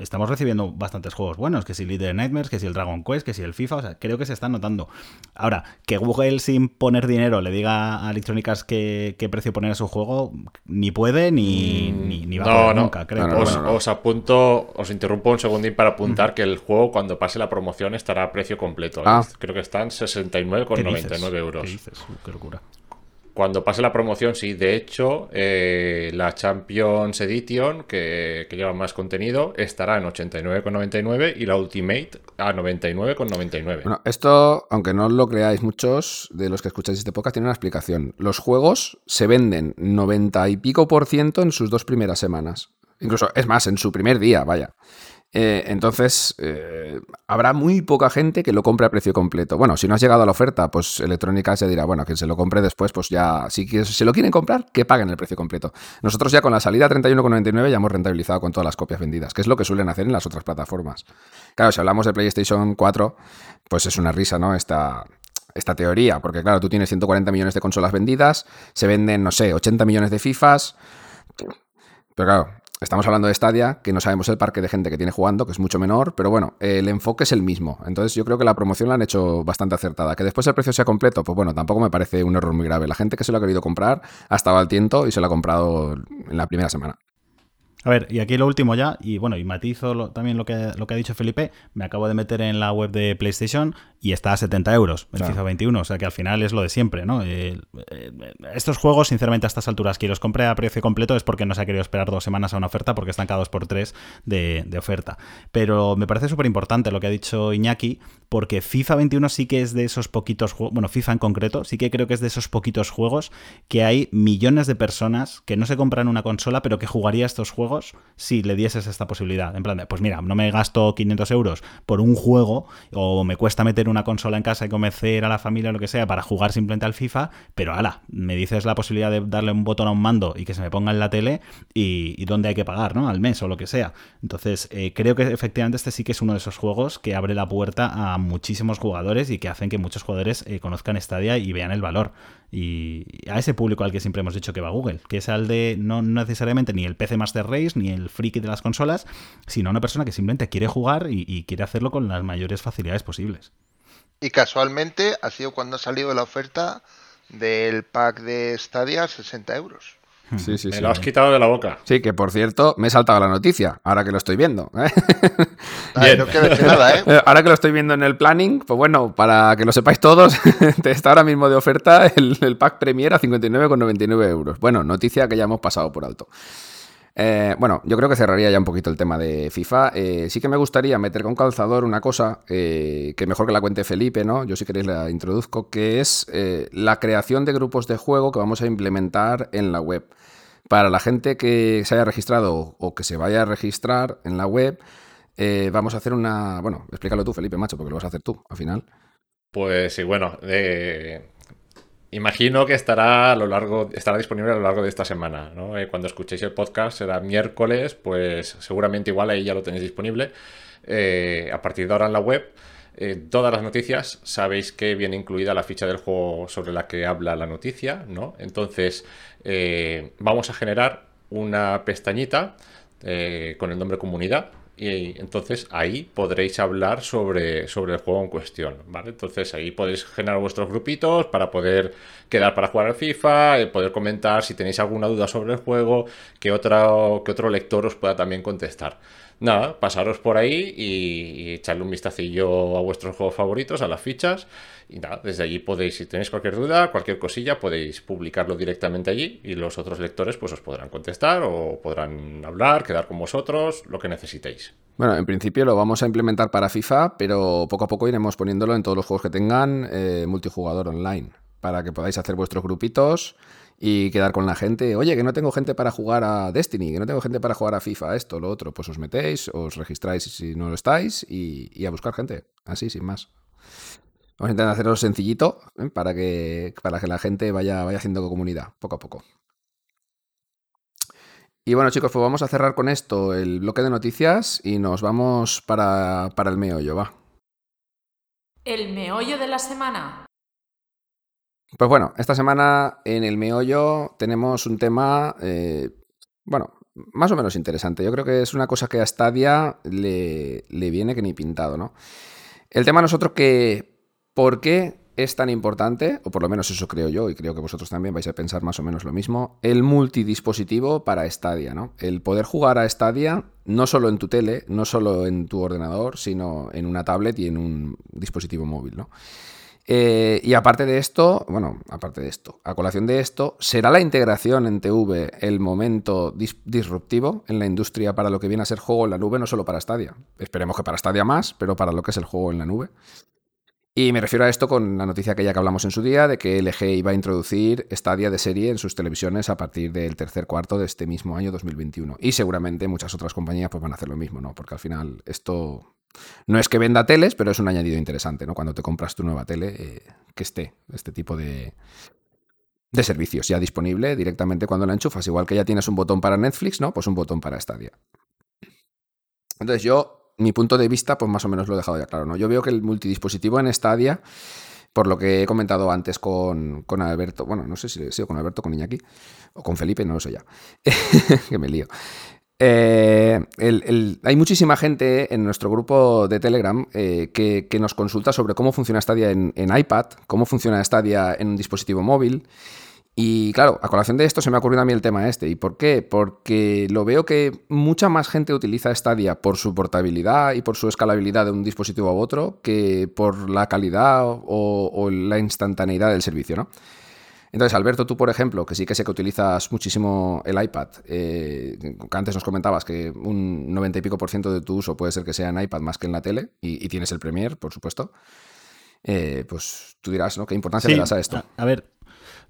estamos recibiendo bastantes juegos buenos, que si Little Nightmares, que si el Dragon Quest, que si el FIFA, o sea, creo que se están notando. Ahora, que Google sin poner dinero le diga a Electronic Arts qué, precio poner a su juego, ni puede ni, mm, ni, va a poder nunca, creo. os, apunto, os interrumpo un segundín para apuntar que el juego cuando pase la promoción estará a precio completo. Ah. Creo que están 69,99 euros. ¿Qué dices? Qué locura. Cuando pase la promoción, sí. De hecho, eh, la Champions Edition, que, lleva más contenido, estará en 89,99 y la Ultimate a 99,99. Bueno, esto, aunque no lo creáis muchos de los que escucháis este podcast, tiene una explicación. Los juegos se venden 90 y pico por ciento en sus dos primeras semanas. Incluso, es más, en su primer día, vaya. Eh, entonces, eh, habrá muy poca gente que lo compre a precio completo. Bueno, si no has llegado a la oferta, pues Electrónica se dirá, bueno, que se lo compre después, pues ya, si se lo quieren comprar, que paguen el precio completo. Nosotros ya con la salida 31,99 ya hemos rentabilizado con todas las copias vendidas, que es lo que suelen hacer en las otras plataformas. Claro, si hablamos de PlayStation 4, pues es una risa, ¿no? Esta, esta teoría, porque claro, tú tienes 140 millones de consolas vendidas, se venden, no sé, 80 millones de FIFAs. Pero claro, Estamos hablando de Stadia, que no sabemos el parque de gente que tiene jugando, que es mucho menor, pero bueno, el enfoque es el mismo. Entonces yo creo que la promoción la han hecho bastante acertada. Que después el precio sea completo, pues bueno, tampoco me parece un error muy grave. La gente que se lo ha querido comprar ha estado al tiento y se lo ha comprado en la primera semana. A ver, y aquí lo último ya, y bueno, y matizo también lo que, lo que ha dicho Felipe, me acabo de meter en la web de PlayStation y está a 70 euros el FIFA 21, o sea que al final es lo de siempre, ¿no? Eh, estos juegos, sinceramente, a estas alturas, que los compré a precio completo es porque no se ha querido esperar dos semanas a una oferta porque están cada dos por tres de, de oferta. Pero me parece súper importante lo que ha dicho Iñaki, porque FIFA 21 sí que es de esos poquitos juegos, bueno, FIFA en concreto, sí que creo que es de esos poquitos juegos que hay millones de personas que no se compran una consola, pero que jugaría estos juegos si le dieses esta posibilidad. En plan de, pues mira, no me gasto 500 euros por un juego o me cuesta meter una consola en casa y convencer a la familia o lo que sea para jugar simplemente al FIFA, pero ala, me dices la posibilidad de darle un botón a un mando y que se me ponga en la tele y, y dónde hay que pagar, ¿no? Al mes o lo que sea. Entonces, eh, creo que efectivamente este sí que es uno de esos juegos que abre la puerta a muchísimos jugadores y que hacen que muchos jugadores eh, conozcan Stadia y vean el valor y a ese público al que siempre hemos dicho que va Google, que es al de no necesariamente ni el PC Master Race ni el friki de las consolas, sino una persona que simplemente quiere jugar y, quiere hacerlo con las mayores facilidades posibles. Y casualmente ha sido cuando ha salido la oferta del pack de Stadia 60 euros. Sí, sí, me lo has quitado de la boca. Sí, que por cierto, me he saltado la noticia, ahora que lo estoy viendo. ¿eh? nada, ¿eh? ¿eh? Ahora que lo estoy viendo en el planning, pues bueno, para que lo sepáis todos, está ahora mismo de oferta el, pack Premier a 59,99 euros. Bueno, noticia que ya hemos pasado por alto. Eh, bueno, yo creo que cerraría ya un poquito el tema de FIFA. sí que me gustaría meter con calzador una cosa que mejor que la cuente Felipe, ¿no? Yo si queréis la introduzco, que es la creación de grupos de juego que vamos a implementar en la web. Para la gente que se haya registrado o que se vaya a registrar en la web, eh, vamos a hacer una... Bueno, explícalo tú, Felipe, macho, porque lo vas a hacer tú al final. Pues sí, bueno, imagino que estará a lo largo, estará disponible a lo largo de esta semana, ¿no? Eh, cuando escuchéis el podcast será miércoles, pues seguramente igual ahí ya lo tenéis disponible. Eh, a partir de ahora en la web. todas las noticias sabéis que viene incluida la ficha del juego sobre la que habla la noticia, ¿no? Entonces, eh, vamos a generar una pestañita eh, con el nombre comunidad y entonces ahí podréis hablar sobre, sobre el juego en cuestión, ¿vale? Entonces ahí podéis generar vuestros grupitos para poder quedar para jugar al FIFA, eh, poder comentar si tenéis alguna duda sobre el juego, que, otra, que otro lector os pueda también contestar nada, pasaros por ahí y, echarle un vistacillo a vuestros juegos favoritos, a las fichas. Y nada, desde allí podéis, si tenéis cualquier duda, cualquier cosilla, podéis publicarlo directamente allí y los otros lectores pues os podrán contestar o podrán hablar, quedar con vosotros, lo que necesitéis. Bueno, en principio lo vamos a implementar para FIFA, pero poco a poco iremos poniéndolo en todos los juegos que tengan eh, multijugador online, para que podáis hacer vuestros grupitos y quedar con la gente. Oye, que no tengo gente para jugar a Destiny, que no tengo gente para jugar a FIFA, esto, lo otro. Pues os metéis, os registráis si no lo estáis y, a buscar gente. Así, sin más. Vamos a intentar hacerlo sencillito ¿eh? para, que, para que la gente vaya, vaya haciendo comunidad, poco a poco. Y bueno, chicos, pues vamos a cerrar con esto el bloque de noticias y nos vamos para, para el meollo, va. El meollo de la semana. Pues bueno, esta semana en el meollo tenemos un tema, eh, bueno, más o menos interesante. Yo creo que es una cosa que a Stadia le, le viene que ni pintado, ¿no? El tema nosotros que, ¿por qué es tan importante, o por lo menos eso creo yo, y creo que vosotros también vais a pensar más o menos lo mismo, el multidispositivo para Stadia, ¿no? El poder jugar a Stadia no solo en tu tele, no solo en tu ordenador, sino en una tablet y en un dispositivo móvil, ¿no? Eh, y aparte de esto, bueno, aparte de esto, a colación de esto, ¿será la integración en TV el momento disruptivo en la industria para lo que viene a ser juego en la nube, no solo para Stadia? Esperemos que para Stadia más, pero para lo que es el juego en la nube. Y me refiero a esto con la noticia que ya que hablamos en su día de que LG iba a introducir Stadia de serie en sus televisiones a partir del tercer cuarto de este mismo año 2021. Y seguramente muchas otras compañías pues van a hacer lo mismo, ¿no? Porque al final esto no es que venda teles, pero es un añadido interesante, ¿no? Cuando te compras tu nueva tele, eh, que esté este tipo de, de servicios ya disponible directamente cuando la enchufas. Igual que ya tienes un botón para Netflix, ¿no? Pues un botón para Stadia. Entonces yo mi punto de vista, pues más o menos lo he dejado ya claro. ¿no? Yo veo que el multidispositivo en Stadia, por lo que he comentado antes con, con Alberto, bueno, no sé si he sido con Alberto, con Iñaki, o con Felipe, no lo sé ya, que me lío. Eh, hay muchísima gente en nuestro grupo de Telegram eh, que, nos consulta sobre cómo funciona Stadia en, en iPad, cómo funciona Stadia en un dispositivo móvil. Y claro, a colación de esto se me ha ocurrido a mí el tema este. ¿Y por qué? Porque lo veo que mucha más gente utiliza Stadia por su portabilidad y por su escalabilidad de un dispositivo a otro que por la calidad o, la instantaneidad del servicio, ¿no? Entonces, Alberto, tú, por ejemplo, que sí que sé que utilizas muchísimo el iPad, eh, que antes nos comentabas que un 90 y pico por ciento de tu uso puede ser que sea en iPad más que en la tele, y, tienes el Premiere, por supuesto, eh, pues tú dirás, ¿no? ¿Qué importancia le das a esto? a ver,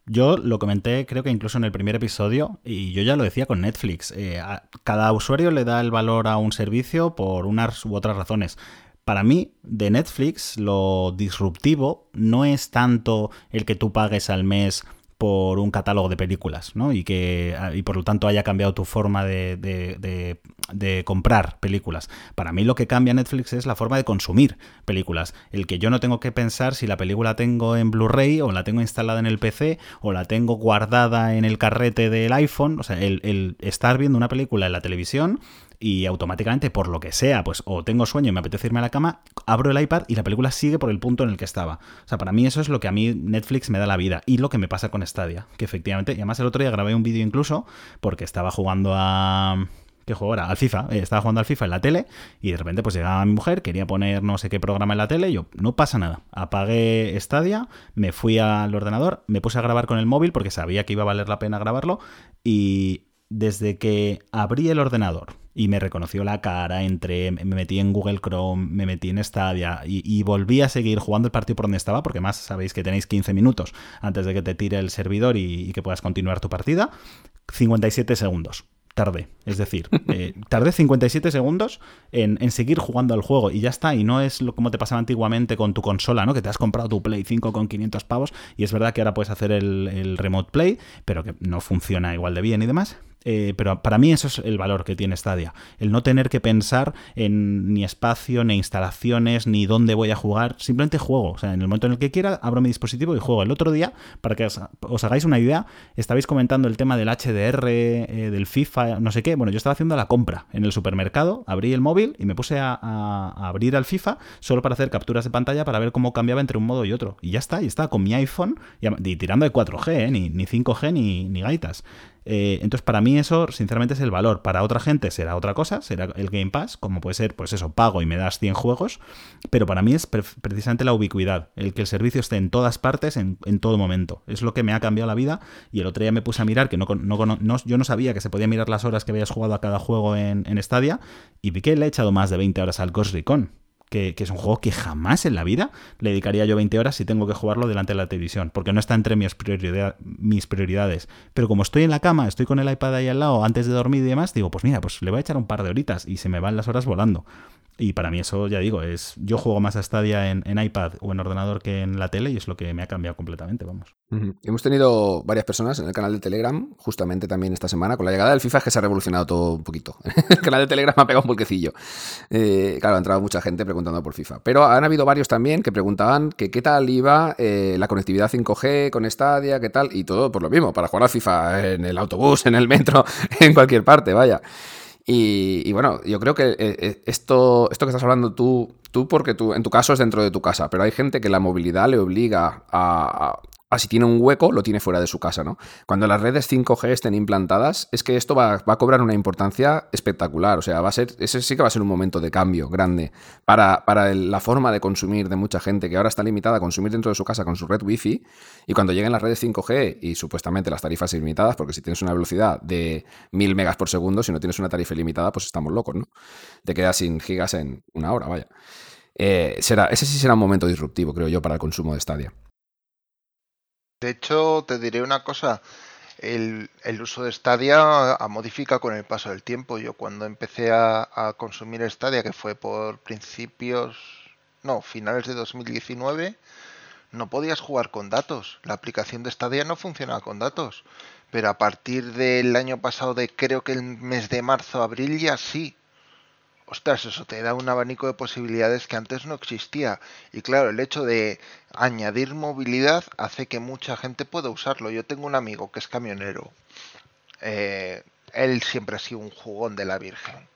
yo lo comenté, creo que incluso en el primer episodio, y yo ya lo decía con Netflix. Eh, cada usuario le da el valor a un servicio por unas u otras razones. Para mí, de Netflix, lo disruptivo no es tanto el que tú pagues al mes por un catálogo de películas, ¿no? Y que y por lo tanto haya cambiado tu forma de, de, comprar películas. Para mí lo que cambia Netflix es la forma de consumir películas. El que yo no tengo que pensar si la película tengo en Blu-ray o la tengo instalada en el PC o la tengo guardada en el carrete del iPhone. O sea, el, el estar viendo una película en la televisión y automáticamente, por lo que sea, pues o tengo sueño y me apetece irme a la cama, abro el iPad y la película sigue por el punto en el que estaba. O sea, para mí eso es lo que a mí Netflix me da la vida y lo que me pasa con Stadia, que efectivamente, y además el otro día grabé un vídeo incluso porque estaba jugando a... ¿Qué juego era? Al FIFA. Eh, estaba jugando al FIFA en la tele y de repente pues llegaba mi mujer, quería poner no sé qué programa en la tele y yo, no pasa nada. Apagué Stadia, me fui al ordenador, me puse a grabar con el móvil porque sabía que iba a valer la pena grabarlo y desde que abrí el ordenador y me reconoció la cara, entré, me metí en Google Chrome, me metí en Stadia y, volví a seguir jugando el partido por donde estaba, porque más sabéis que tenéis 15 minutos antes de que te tire el servidor y, que puedas continuar tu partida. 57 segundos tardé. Es decir, eh, tardé 57 segundos en, seguir jugando al juego y ya está. Y no es lo, como te pasaba antiguamente con tu consola, ¿no? Que te has comprado tu Play 5 con 500 pavos y es verdad que ahora puedes hacer el, el Remote Play, pero que no funciona igual de bien y demás. Eh, pero para mí eso es el valor que tiene Stadia. El no tener que pensar en ni espacio, ni instalaciones, ni dónde voy a jugar. Simplemente juego. O sea, en el momento en el que quiera, abro mi dispositivo y juego. El otro día, para que os, hagáis una idea, estabais comentando el tema del HDR, eh, del FIFA, no sé qué. Bueno, yo estaba haciendo la compra en el supermercado, abrí el móvil y me puse a, abrir al FIFA solo para hacer capturas de pantalla para ver cómo cambiaba entre un modo y otro. Y ya está, y estaba con mi iPhone y, tirando de 4G, eh, ni, ni 5G ni, ni gaitas. Eh, entonces, para mí eso, sinceramente, es el valor. Para otra gente será otra cosa, será el Game Pass, como puede ser, pues eso, pago y me das 100 juegos, pero para mí es precisamente la ubicuidad, el que el servicio esté en todas partes, en, todo momento. Es lo que me ha cambiado la vida y el otro día me puse a mirar, que no, no, yo no sabía que se podía mirar las horas que habías jugado a cada juego en, en Stadia y vi que le he echado más de 20 horas al Ghost Recon que, es un juego que jamás en la vida le dedicaría yo 20 horas si tengo que jugarlo delante de la televisión, porque no está entre mis, mis prioridades. Pero como estoy en la cama, estoy con el iPad ahí al lado antes de dormir y demás, digo, pues mira, pues le voy a echar un par de horitas y se me van las horas volando. Y para mí eso, ya digo, es yo juego más a Stadia en, iPad o en ordenador que en la tele y es lo que me ha cambiado completamente, vamos. Hemos tenido varias personas en el canal de Telegram, justamente también esta semana, con la llegada del FIFA es que se ha revolucionado todo un poquito. el canal de Telegram ha pegado un volquecillo. Eh, claro, ha entrado mucha gente preguntando por FIFA. Pero han habido varios también que preguntaban que qué tal iba eh, la conectividad 5G con Stadia, qué tal, y todo por lo mismo, para jugar a FIFA en el autobús, en el metro, en cualquier parte, vaya. Y, bueno, yo creo que eh, eh, esto, esto que estás hablando tú, tú porque tú, en tu caso es dentro de tu casa, pero hay gente que la movilidad le obliga a, si tiene un hueco, lo tiene fuera de su casa, ¿no? Cuando las redes 5G estén implantadas, es que esto va, a cobrar una importancia espectacular. O sea, va a ser, ese sí que va a ser un momento de cambio grande para, para la forma de consumir de mucha gente que ahora está limitada a consumir dentro de su casa con su red Wi-Fi. Y cuando lleguen las redes 5G y supuestamente las tarifas ilimitadas, porque si tienes una velocidad de 1000 megas por segundo, si no tienes una tarifa ilimitada, pues estamos locos, ¿no? Te quedas sin gigas en una hora, vaya. Eh, será, ese sí será un momento disruptivo, creo yo, para el consumo de Stadia. De hecho, te diré una cosa. El, uso de Stadia ha modificado con el paso del tiempo. Yo cuando empecé a, consumir Stadia, que fue por principios, no, finales de 2019, no podías jugar con datos. La aplicación de Stadia no funcionaba con datos. Pero a partir del año pasado, de creo que el mes de marzo, abril, ya sí ostras, eso te da un abanico de posibilidades que antes no existía. Y claro, el hecho de añadir movilidad hace que mucha gente pueda usarlo. Yo tengo un amigo que es camionero. Eh, él siempre ha sido un jugón de la Virgen.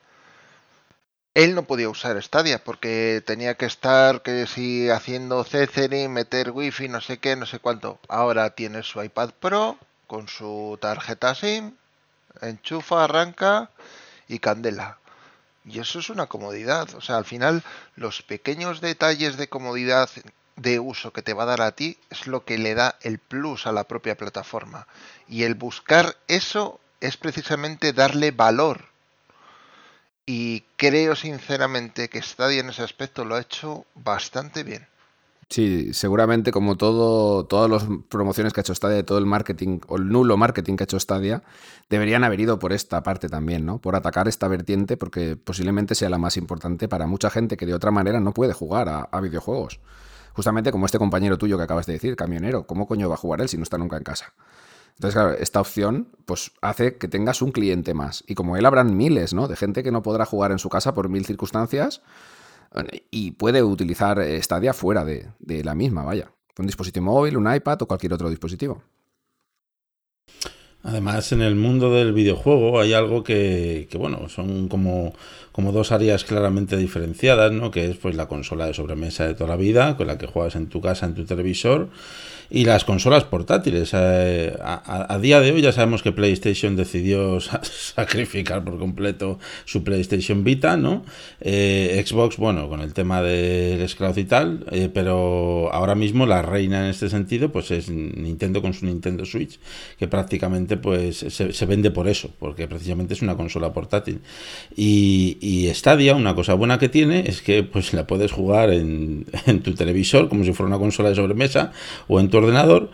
Él no podía usar Stadia porque tenía que estar que haciendo Cethering, meter wifi, no sé qué, no sé cuánto. Ahora tiene su iPad Pro con su tarjeta SIM, enchufa, arranca y candela. Y eso es una comodidad. O sea, al final los pequeños detalles de comodidad de uso que te va a dar a ti es lo que le da el plus a la propia plataforma. Y el buscar eso es precisamente darle valor. Y creo sinceramente que Stadia en ese aspecto lo ha hecho bastante bien. Sí, seguramente como todo, todas las promociones que ha hecho Stadia, todo el marketing o el nulo marketing que ha hecho Stadia, deberían haber ido por esta parte también, ¿no? Por atacar esta vertiente, porque posiblemente sea la más importante para mucha gente que de otra manera no puede jugar a, videojuegos. Justamente como este compañero tuyo que acabas de decir, camionero, ¿cómo coño va a jugar él si no está nunca en casa? Entonces, claro, esta opción pues hace que tengas un cliente más. Y como él habrán miles, ¿no? De gente que no podrá jugar en su casa por mil circunstancias y puede utilizar Stadia fuera de, la misma, vaya. Un dispositivo móvil, un iPad o cualquier otro dispositivo. Además, en el mundo del videojuego hay algo que, que bueno, son como, como, dos áreas claramente diferenciadas, ¿no? Que es pues la consola de sobremesa de toda la vida, con la que juegas en tu casa, en tu televisor, y las consolas portátiles. Eh, a, día de hoy ya sabemos que PlayStation decidió sacrificar por completo su PlayStation Vita, ¿no? Eh, Xbox, bueno, con el tema del Scloud y tal, eh, pero ahora mismo la reina en este sentido pues es Nintendo con su Nintendo Switch, que prácticamente pues se, vende por eso, porque precisamente es una consola portátil. Y, y, Stadia, una cosa buena que tiene es que pues la puedes jugar en, en tu televisor como si fuera una consola de sobremesa o en tu ordenador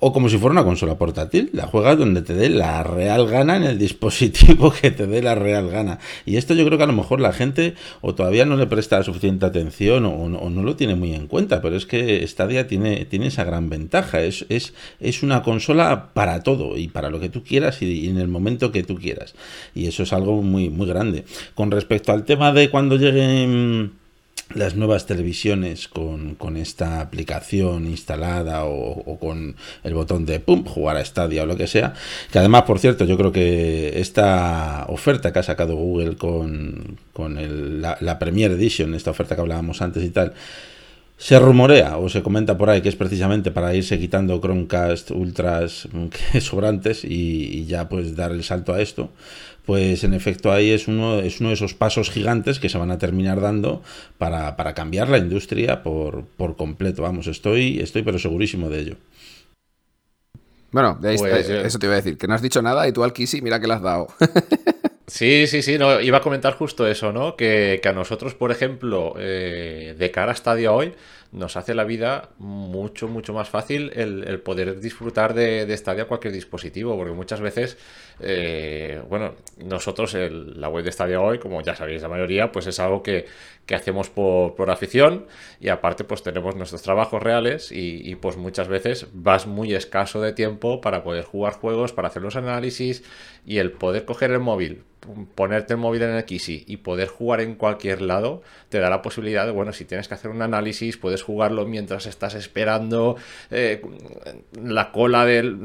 o como si fuera una consola portátil. La juegas donde te dé la real gana en el dispositivo que te dé la real gana. Y esto yo creo que a lo mejor la gente o todavía no le presta suficiente atención o, no, lo tiene muy en cuenta, pero es que Stadia tiene, tiene esa gran ventaja. Es, es, es, una consola para todo y para lo que tú quieras y, y, en el momento que tú quieras. Y eso es algo muy, muy grande. Con respecto al tema de cuando lleguen las nuevas televisiones con, esta aplicación instalada o, con el botón de pum, jugar a Stadia o lo que sea. Que además, por cierto, yo creo que esta oferta que ha sacado Google con, la, la Premier Edition, esta oferta que hablábamos antes y tal, se rumorea o se comenta por ahí que es precisamente para irse quitando Chromecast ultras sobrantes y, y ya pues dar el salto a esto pues en efecto ahí es uno, es uno de esos pasos gigantes que se van a terminar dando para, cambiar la industria por, completo. Vamos, estoy, estoy pero segurísimo de ello. Bueno, pues, eh, eso te iba a decir, que no has dicho nada y tú al Kisi, mira que le has dado. Sí, sí, sí, no, iba a comentar justo eso, ¿no? Que, a nosotros, por ejemplo, eh, de cara a Stadia hoy, nos hace la vida mucho, mucho más fácil el, poder disfrutar de, de cualquier dispositivo, porque muchas veces, eh, bueno, nosotros la web de Stadia hoy, como ya sabéis la mayoría, pues es algo que, hacemos por, afición y aparte pues tenemos nuestros trabajos reales y, pues muchas veces vas muy escaso de tiempo para poder jugar juegos, para hacer los análisis y el poder coger el móvil, ponerte el móvil en el Kisi y poder jugar en cualquier lado, te da la posibilidad de, bueno, si tienes que hacer un análisis, puedes jugarlo mientras estás esperando eh, la cola del,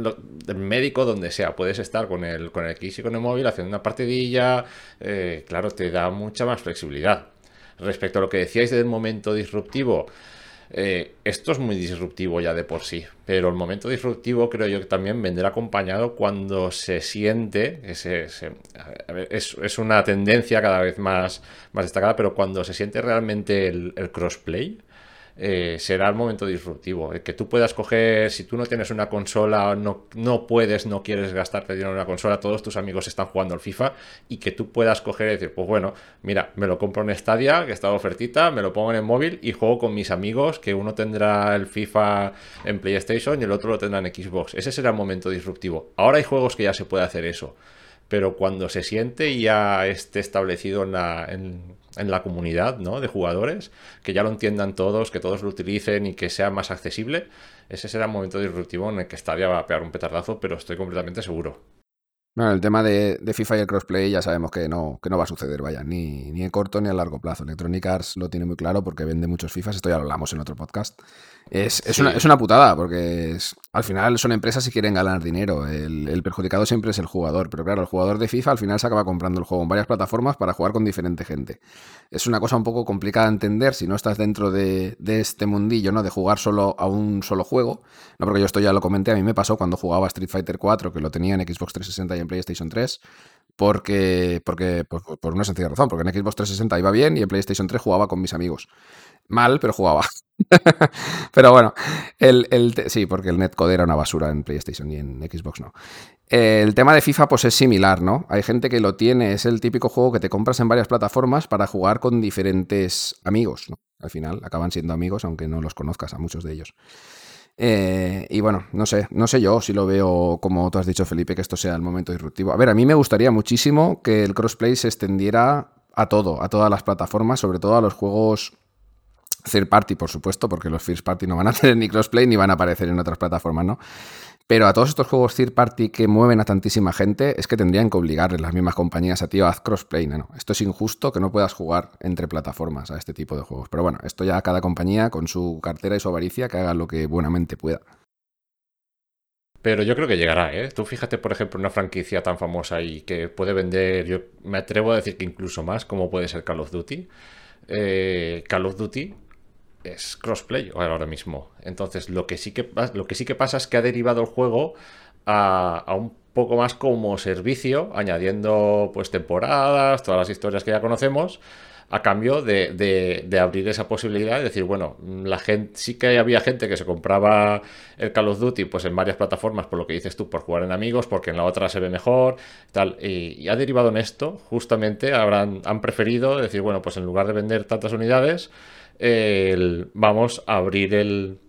médico, donde sea. Puedes estar con el, con el Kisi con el móvil haciendo una partidilla. Eh, claro, te da mucha más flexibilidad. Respecto a lo que decíais del momento disruptivo, eh, esto es muy disruptivo ya de por sí, pero el momento disruptivo creo yo que también vendrá acompañado cuando se siente, ese, es, una tendencia cada vez más, más destacada, pero cuando se siente realmente el crossplay, eh, será el momento disruptivo. El que tú puedas coger, si tú no tienes una consola, no, no puedes, no quieres gastarte dinero en una consola, todos tus amigos están jugando al FIFA y que tú puedas coger y decir, pues bueno, mira, me lo compro en Stadia, que está de ofertita, me lo pongo en el móvil y juego con mis amigos, que uno tendrá el FIFA en PlayStation y el otro lo tendrá en Xbox. Ese será el momento disruptivo. Ahora hay juegos que ya se puede hacer eso pero cuando se siente y ya esté establecido en la, en, la comunidad ¿no? de jugadores, que ya lo entiendan todos, que todos lo utilicen y que sea más accesible, ese será el momento disruptivo en el que Stadia va a pegar un petardazo, pero estoy completamente seguro. Bueno, el tema de, FIFA y el crossplay ya sabemos que no, que no va a suceder, vaya, ni, ni en corto ni a largo plazo. Electronic Arts lo tiene muy claro porque vende muchos FIFAs, esto ya lo hablamos en otro podcast. Es, es, una, es una, putada, porque al final son empresas y quieren ganar dinero. El, perjudicado siempre es el jugador, pero claro, el jugador de FIFA al final se acaba comprando el juego en varias plataformas para jugar con diferente gente. Es una cosa un poco complicada de entender si no estás dentro de, de este mundillo, ¿no? De jugar solo a un solo juego. No, porque yo esto ya lo comenté, a mí me pasó cuando jugaba Street Fighter 4, que lo tenía en Xbox 360 y en PlayStation 3 porque, porque por, por, una sencilla razón, porque en Xbox 360 iba bien y en PlayStation 3 jugaba con mis amigos. Mal, pero jugaba. pero bueno, el, sí, porque el netcode era una basura en PlayStation y en Xbox no. El tema de FIFA pues es similar, ¿no? Hay gente que lo tiene, es el típico juego que te compras en varias plataformas para jugar con diferentes amigos, ¿no? Al final acaban siendo amigos aunque no los conozcas a muchos de ellos. Eh, y bueno, no sé, no sé yo si lo veo como tú has dicho, Felipe, que esto sea el momento disruptivo. A ver, a mí me gustaría muchísimo que el crossplay se extendiera a todo, a todas las plataformas, sobre todo a los juegos third party, por supuesto, porque los first party no van a tener ni crossplay ni van a aparecer en otras plataformas, ¿no? Pero a todos estos juegos third party que mueven a tantísima gente, es que tendrían que obligarles las mismas compañías a ti haz crossplay, ¿no? Esto es injusto que no puedas jugar entre plataformas a este tipo de juegos. Pero bueno, esto ya cada compañía con su cartera y su avaricia que haga lo que buenamente pueda. Pero yo creo que llegará, ¿eh? Tú fíjate, por ejemplo, una franquicia tan famosa y que puede vender, yo me atrevo a decir que incluso más, como puede ser Call of Duty. Eh, Call of Duty es crossplay ahora mismo. Entonces, lo que sí que, lo que, sí que pasa es que ha derivado el juego a, un poco más como servicio, añadiendo pues temporadas, todas las historias que ya conocemos, a cambio de, abrir esa posibilidad de decir, bueno, la gente, sí que había gente que se compraba el Call of Duty pues en varias plataformas, por lo que dices tú, por jugar en amigos, porque en la otra se ve mejor, tal, y, ha derivado en esto, justamente habrán, han preferido decir, bueno, pues en lugar de vender tantas unidades, vamos a abrir el,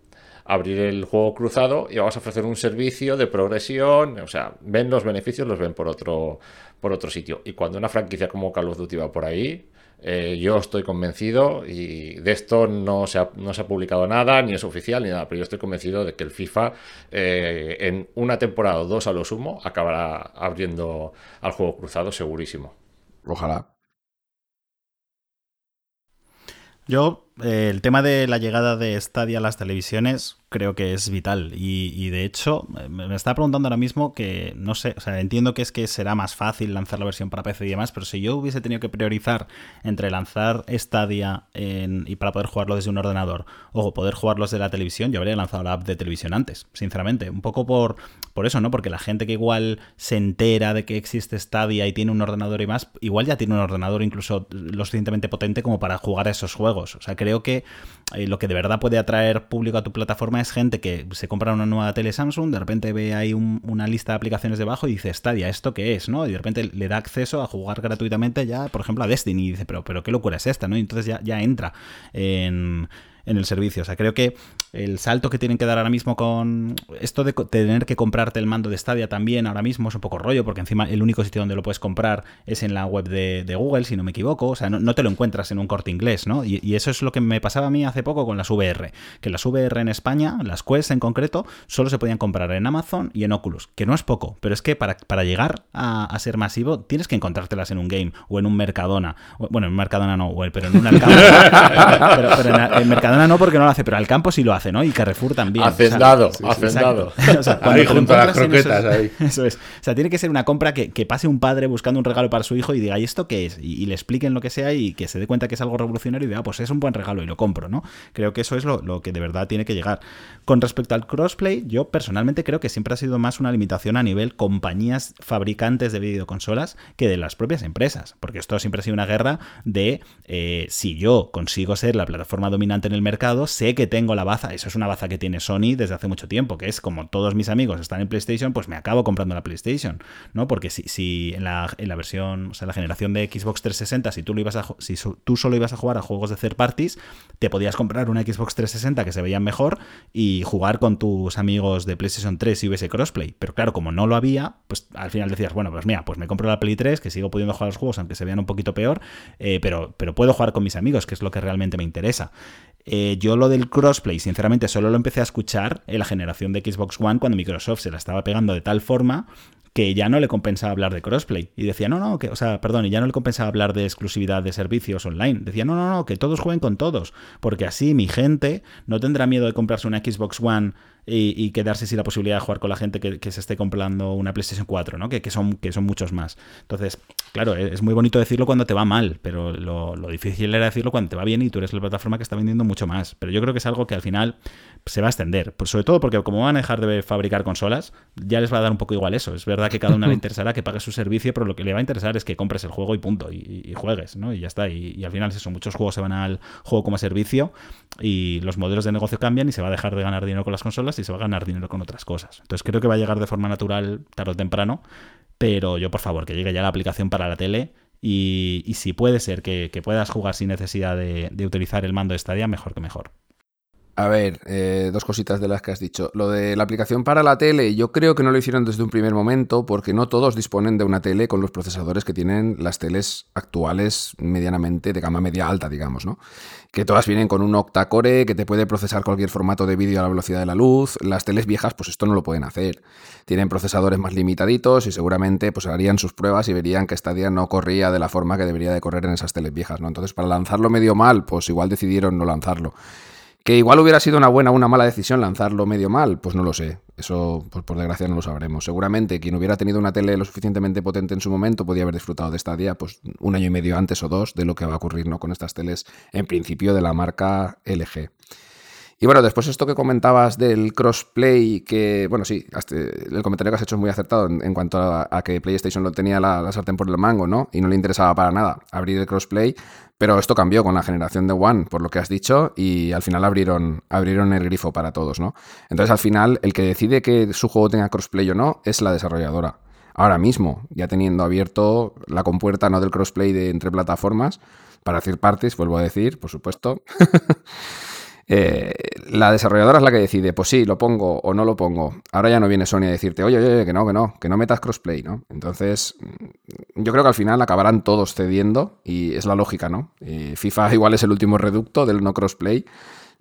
abrir el juego cruzado y vamos a ofrecer un servicio de progresión. O sea, ven los beneficios, los ven por otro, por otro sitio. Y cuando una franquicia como Call of Duty va por ahí, eh, yo estoy convencido y de esto no se, ha, no se ha publicado nada, ni es oficial ni nada, pero yo estoy convencido de que el FIFA eh, en una temporada o dos a lo sumo acabará abriendo al juego cruzado segurísimo. Ojalá. Yo, eh, el tema de la llegada de Stadia a las televisiones creo que es vital. Y, de hecho, me está preguntando ahora mismo que, no sé, o sea, entiendo que es que será más fácil lanzar la versión para PC y demás, pero si yo hubiese tenido que priorizar entre lanzar Stadia y para poder jugarlo desde un ordenador o poder jugarlo desde la televisión, yo habría lanzado la app de televisión antes, sinceramente. Un poco por, por eso, ¿no? Porque la gente que igual se entera de que existe Stadia y tiene un ordenador y más, igual ya tiene un ordenador incluso lo suficientemente potente como para jugar a esos juegos. O sea, creo que eh, lo que de verdad puede atraer público a tu plataforma es gente que se compra una nueva tele Samsung, de repente ve ahí una lista de aplicaciones debajo y dice, Stadia, ¿esto qué es? ¿no? Y de repente le da acceso a jugar gratuitamente ya, por ejemplo, a Destiny y dice, pero, pero qué locura es esta, ¿no? Y entonces ya, ya entra en en el servicio. O sea, creo que el salto que tienen que dar ahora mismo con esto de tener que comprarte el mando de Stadia también ahora mismo es un poco rollo, porque encima el único sitio donde lo puedes comprar es en la web de, Google, si no me equivoco. O sea, no, te lo encuentras en un corte inglés, ¿no? Y, eso es lo que me pasaba a mí hace poco con las VR, que las VR en España, las Quest en concreto, solo se podían comprar en Amazon y en Oculus, que no es poco, pero es que para, para llegar a, ser masivo tienes que encontrártelas en un game o en un Mercadona. Bueno, en Mercadona no, pero en un Alcampo. pero, en, Mercadona no porque no lo hace, pero Alcampo sí lo hace, ¿no? Y Carrefour también. Hacendado, hacendado. O sea, ahí junto a las croquetas, ahí. Eso es. O sea, tiene que ser una compra que, pase un padre buscando un regalo para su hijo y diga, ¿y esto qué es? Y, le expliquen lo que sea y que se dé cuenta que es algo revolucionario y diga, ah, pues es un buen regalo y lo compro, ¿no? Creo que eso es lo, lo que de verdad tiene que llegar. Con respecto al crossplay, yo personalmente creo que siempre ha sido más una limitación a nivel compañías fabricantes de videoconsolas que de las propias empresas, porque esto siempre ha sido una guerra de eh, si yo consigo ser la plataforma dominante en el mercado, sé que tengo la baza, eso es una baza que tiene Sony desde hace mucho tiempo, que es como todos mis amigos están en PlayStation, pues me acabo comprando la PlayStation, ¿no? Porque si, si en, la, en la versión, o sea, la generación de Xbox 360, si tú, lo ibas a, si tú solo ibas a jugar a juegos de third parties, te podías comprar una Xbox 360 que se veían mejor y jugar con tus amigos de PlayStation 3 si hubiese crossplay. Pero claro, como no lo había, pues al final decías, bueno, pues mira, pues me compro la Play 3, que sigo pudiendo jugar los juegos aunque se vean un poquito peor, eh, pero, pero puedo jugar con mis amigos, que es lo que realmente me interesa. Eh, yo lo del crossplay, sinceramente, solo lo empecé a escuchar en la generación de Xbox One cuando Microsoft se la estaba pegando de tal forma que ya no le compensaba hablar de crossplay. Y decía, no, no, que, o sea, perdón, y ya no le compensaba hablar de exclusividad de servicios online. Decía, no, no, no, que todos jueguen con todos, porque así mi gente no tendrá miedo de comprarse una Xbox One y, quedarse sin la posibilidad de jugar con la gente que, se esté comprando una PlayStation 4, ¿no? Que, son, que son muchos más. Entonces, claro, es muy bonito decirlo cuando te va mal, pero lo, difícil era decirlo cuando te va bien y tú eres la plataforma que está vendiendo mucho más. Pero yo creo que es algo que al final se va a extender. Sobre todo porque como van a dejar de fabricar consolas, ya les va a dar un poco igual eso. Es verdad que cada una le interesará que pague su servicio, pero lo que le va a interesar es que compres el juego y punto, y, juegues, ¿no? Y ya está. Y, y, al final es eso, muchos juegos se van al juego como servicio y los modelos de negocio cambian y se va a dejar de ganar dinero con las consolas y se va a ganar dinero con otras cosas. Entonces creo que va a llegar de forma natural tarde o temprano, pero yo por favor que llegue ya la aplicación para la tele y, si puede ser que, puedas jugar sin necesidad de, utilizar el mando de Stadia, mejor que mejor. A ver, eh, dos cositas de las que has dicho. Lo de la aplicación para la tele, yo creo que no lo hicieron desde un primer momento porque no todos disponen de una tele con los procesadores que tienen las teles actuales medianamente de gama media alta, digamos, ¿no? Que todas vienen con un octa-core que te puede procesar cualquier formato de vídeo a la velocidad de la luz. Las teles viejas, pues esto no lo pueden hacer. Tienen procesadores más limitaditos y seguramente pues harían sus pruebas y verían que Stadia no corría de la forma que debería de correr en esas teles viejas, ¿no? Entonces, para lanzarlo medio mal, pues igual decidieron no lanzarlo. Que igual hubiera sido una buena o una mala decisión lanzarlo medio mal, pues no lo sé. Eso, pues por desgracia, no lo sabremos. Seguramente quien hubiera tenido una tele lo suficientemente potente en su momento podía haber disfrutado de esta día, pues un año y medio antes o dos de lo que va a ocurrir ¿no? con estas teles, en principio, de la marca LG. Y bueno, después esto que comentabas del crossplay, que, bueno, sí, el comentario que has hecho es muy acertado en, cuanto a, que PlayStation lo tenía la, la, sartén por el mango, ¿no? Y no le interesaba para nada abrir el crossplay, pero esto cambió con la generación de One, por lo que has dicho, y al final abrieron, abrieron el grifo para todos, ¿no? Entonces al final el que decide que su juego tenga crossplay o no es la desarrolladora. Ahora mismo, ya teniendo abierto la compuerta no del crossplay de entre plataformas, para hacer partes, vuelvo a decir, por supuesto. Eh, la desarrolladora es la que decide, pues sí, lo pongo o no lo pongo. Ahora ya no viene Sony a decirte, oye, oye, que no, que no, que no metas crossplay, ¿no? Entonces, mm, yo creo que al final acabarán todos cediendo y es la lógica, ¿no? FIFA igual es el último reducto del no crossplay,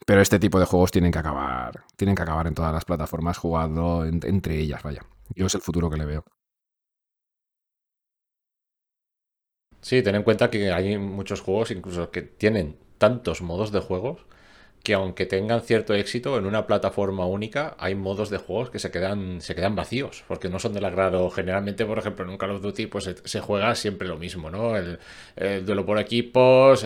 pero este tipo de juegos tienen que acabar, tienen que acabar en todas las plataformas jugando entre ellas, vaya. Yo es el futuro que le veo. Sí, ten en cuenta que hay muchos juegos incluso que tienen tantos modos de juegos que aunque tengan cierto éxito en una plataforma única, hay modos de juegos que se quedan, se quedan vacíos, porque no son del agrado. Generalmente, por ejemplo, en un Call of Duty, pues se, juega siempre lo mismo, ¿no? El, duelo por equipos,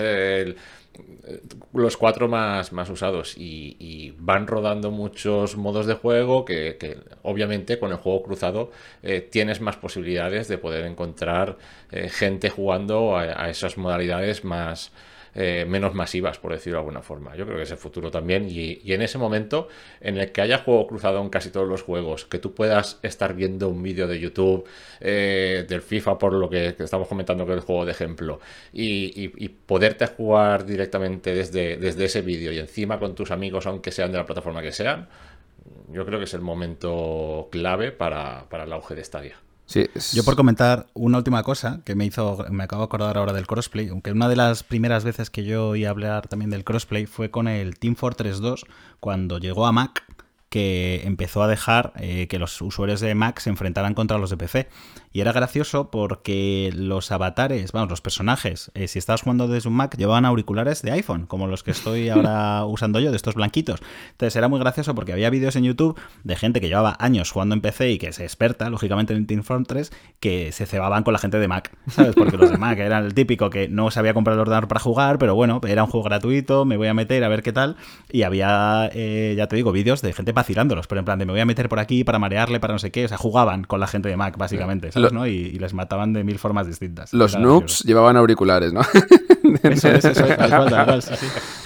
los cuatro más, más usados. Y, van rodando muchos modos de juego que, obviamente con el juego cruzado eh, tienes más posibilidades de poder encontrar eh, gente jugando a esas modalidades más eh, menos masivas, por decirlo de alguna forma. Yo creo que es el futuro también. Y, en ese momento en el que haya juego cruzado en casi todos los juegos, que tú puedas estar viendo un vídeo de YouTube eh, del FIFA, por lo que, estamos comentando que es el juego de ejemplo, y, poderte jugar directamente desde, desde ese vídeo y encima con tus amigos, aunque sean de la plataforma que sean, yo creo que es el momento clave para, para el auge de Stadia. Yo por comentar una última cosa que me hizo, me acabo de acordar ahora del crossplay, aunque una de las primeras veces que yo oí hablar también del crossplay fue con el Team Fortress 2 cuando llegó a Mac que empezó a dejar eh, que los usuarios de Mac se enfrentaran contra los de PC. Y era gracioso porque los avatares, vamos, los personajes, eh, si estabas jugando desde un Mac, llevaban auriculares de iPhone, como los que estoy ahora usando yo, de estos blanquitos. Entonces era muy gracioso porque había vídeos en YouTube de gente que llevaba años jugando en PC y que se experta, lógicamente, en Team Fortress, que se cebaban con la gente de Mac, ¿sabes? Porque los de Mac eran el típico que no sabía comprar el ordenador para jugar, pero bueno, era un juego gratuito, me voy a meter a ver qué tal. Y había, eh, ya te digo, vídeos de gente vacilándolos, pero en plan de me voy a meter por aquí para marearle, para no sé qué. O sea, jugaban con la gente de Mac, básicamente, ¿sabes? ¿No? Y, les mataban de mil formas distintas. Los noobs llevaban auriculares, ¿no? eso es, eso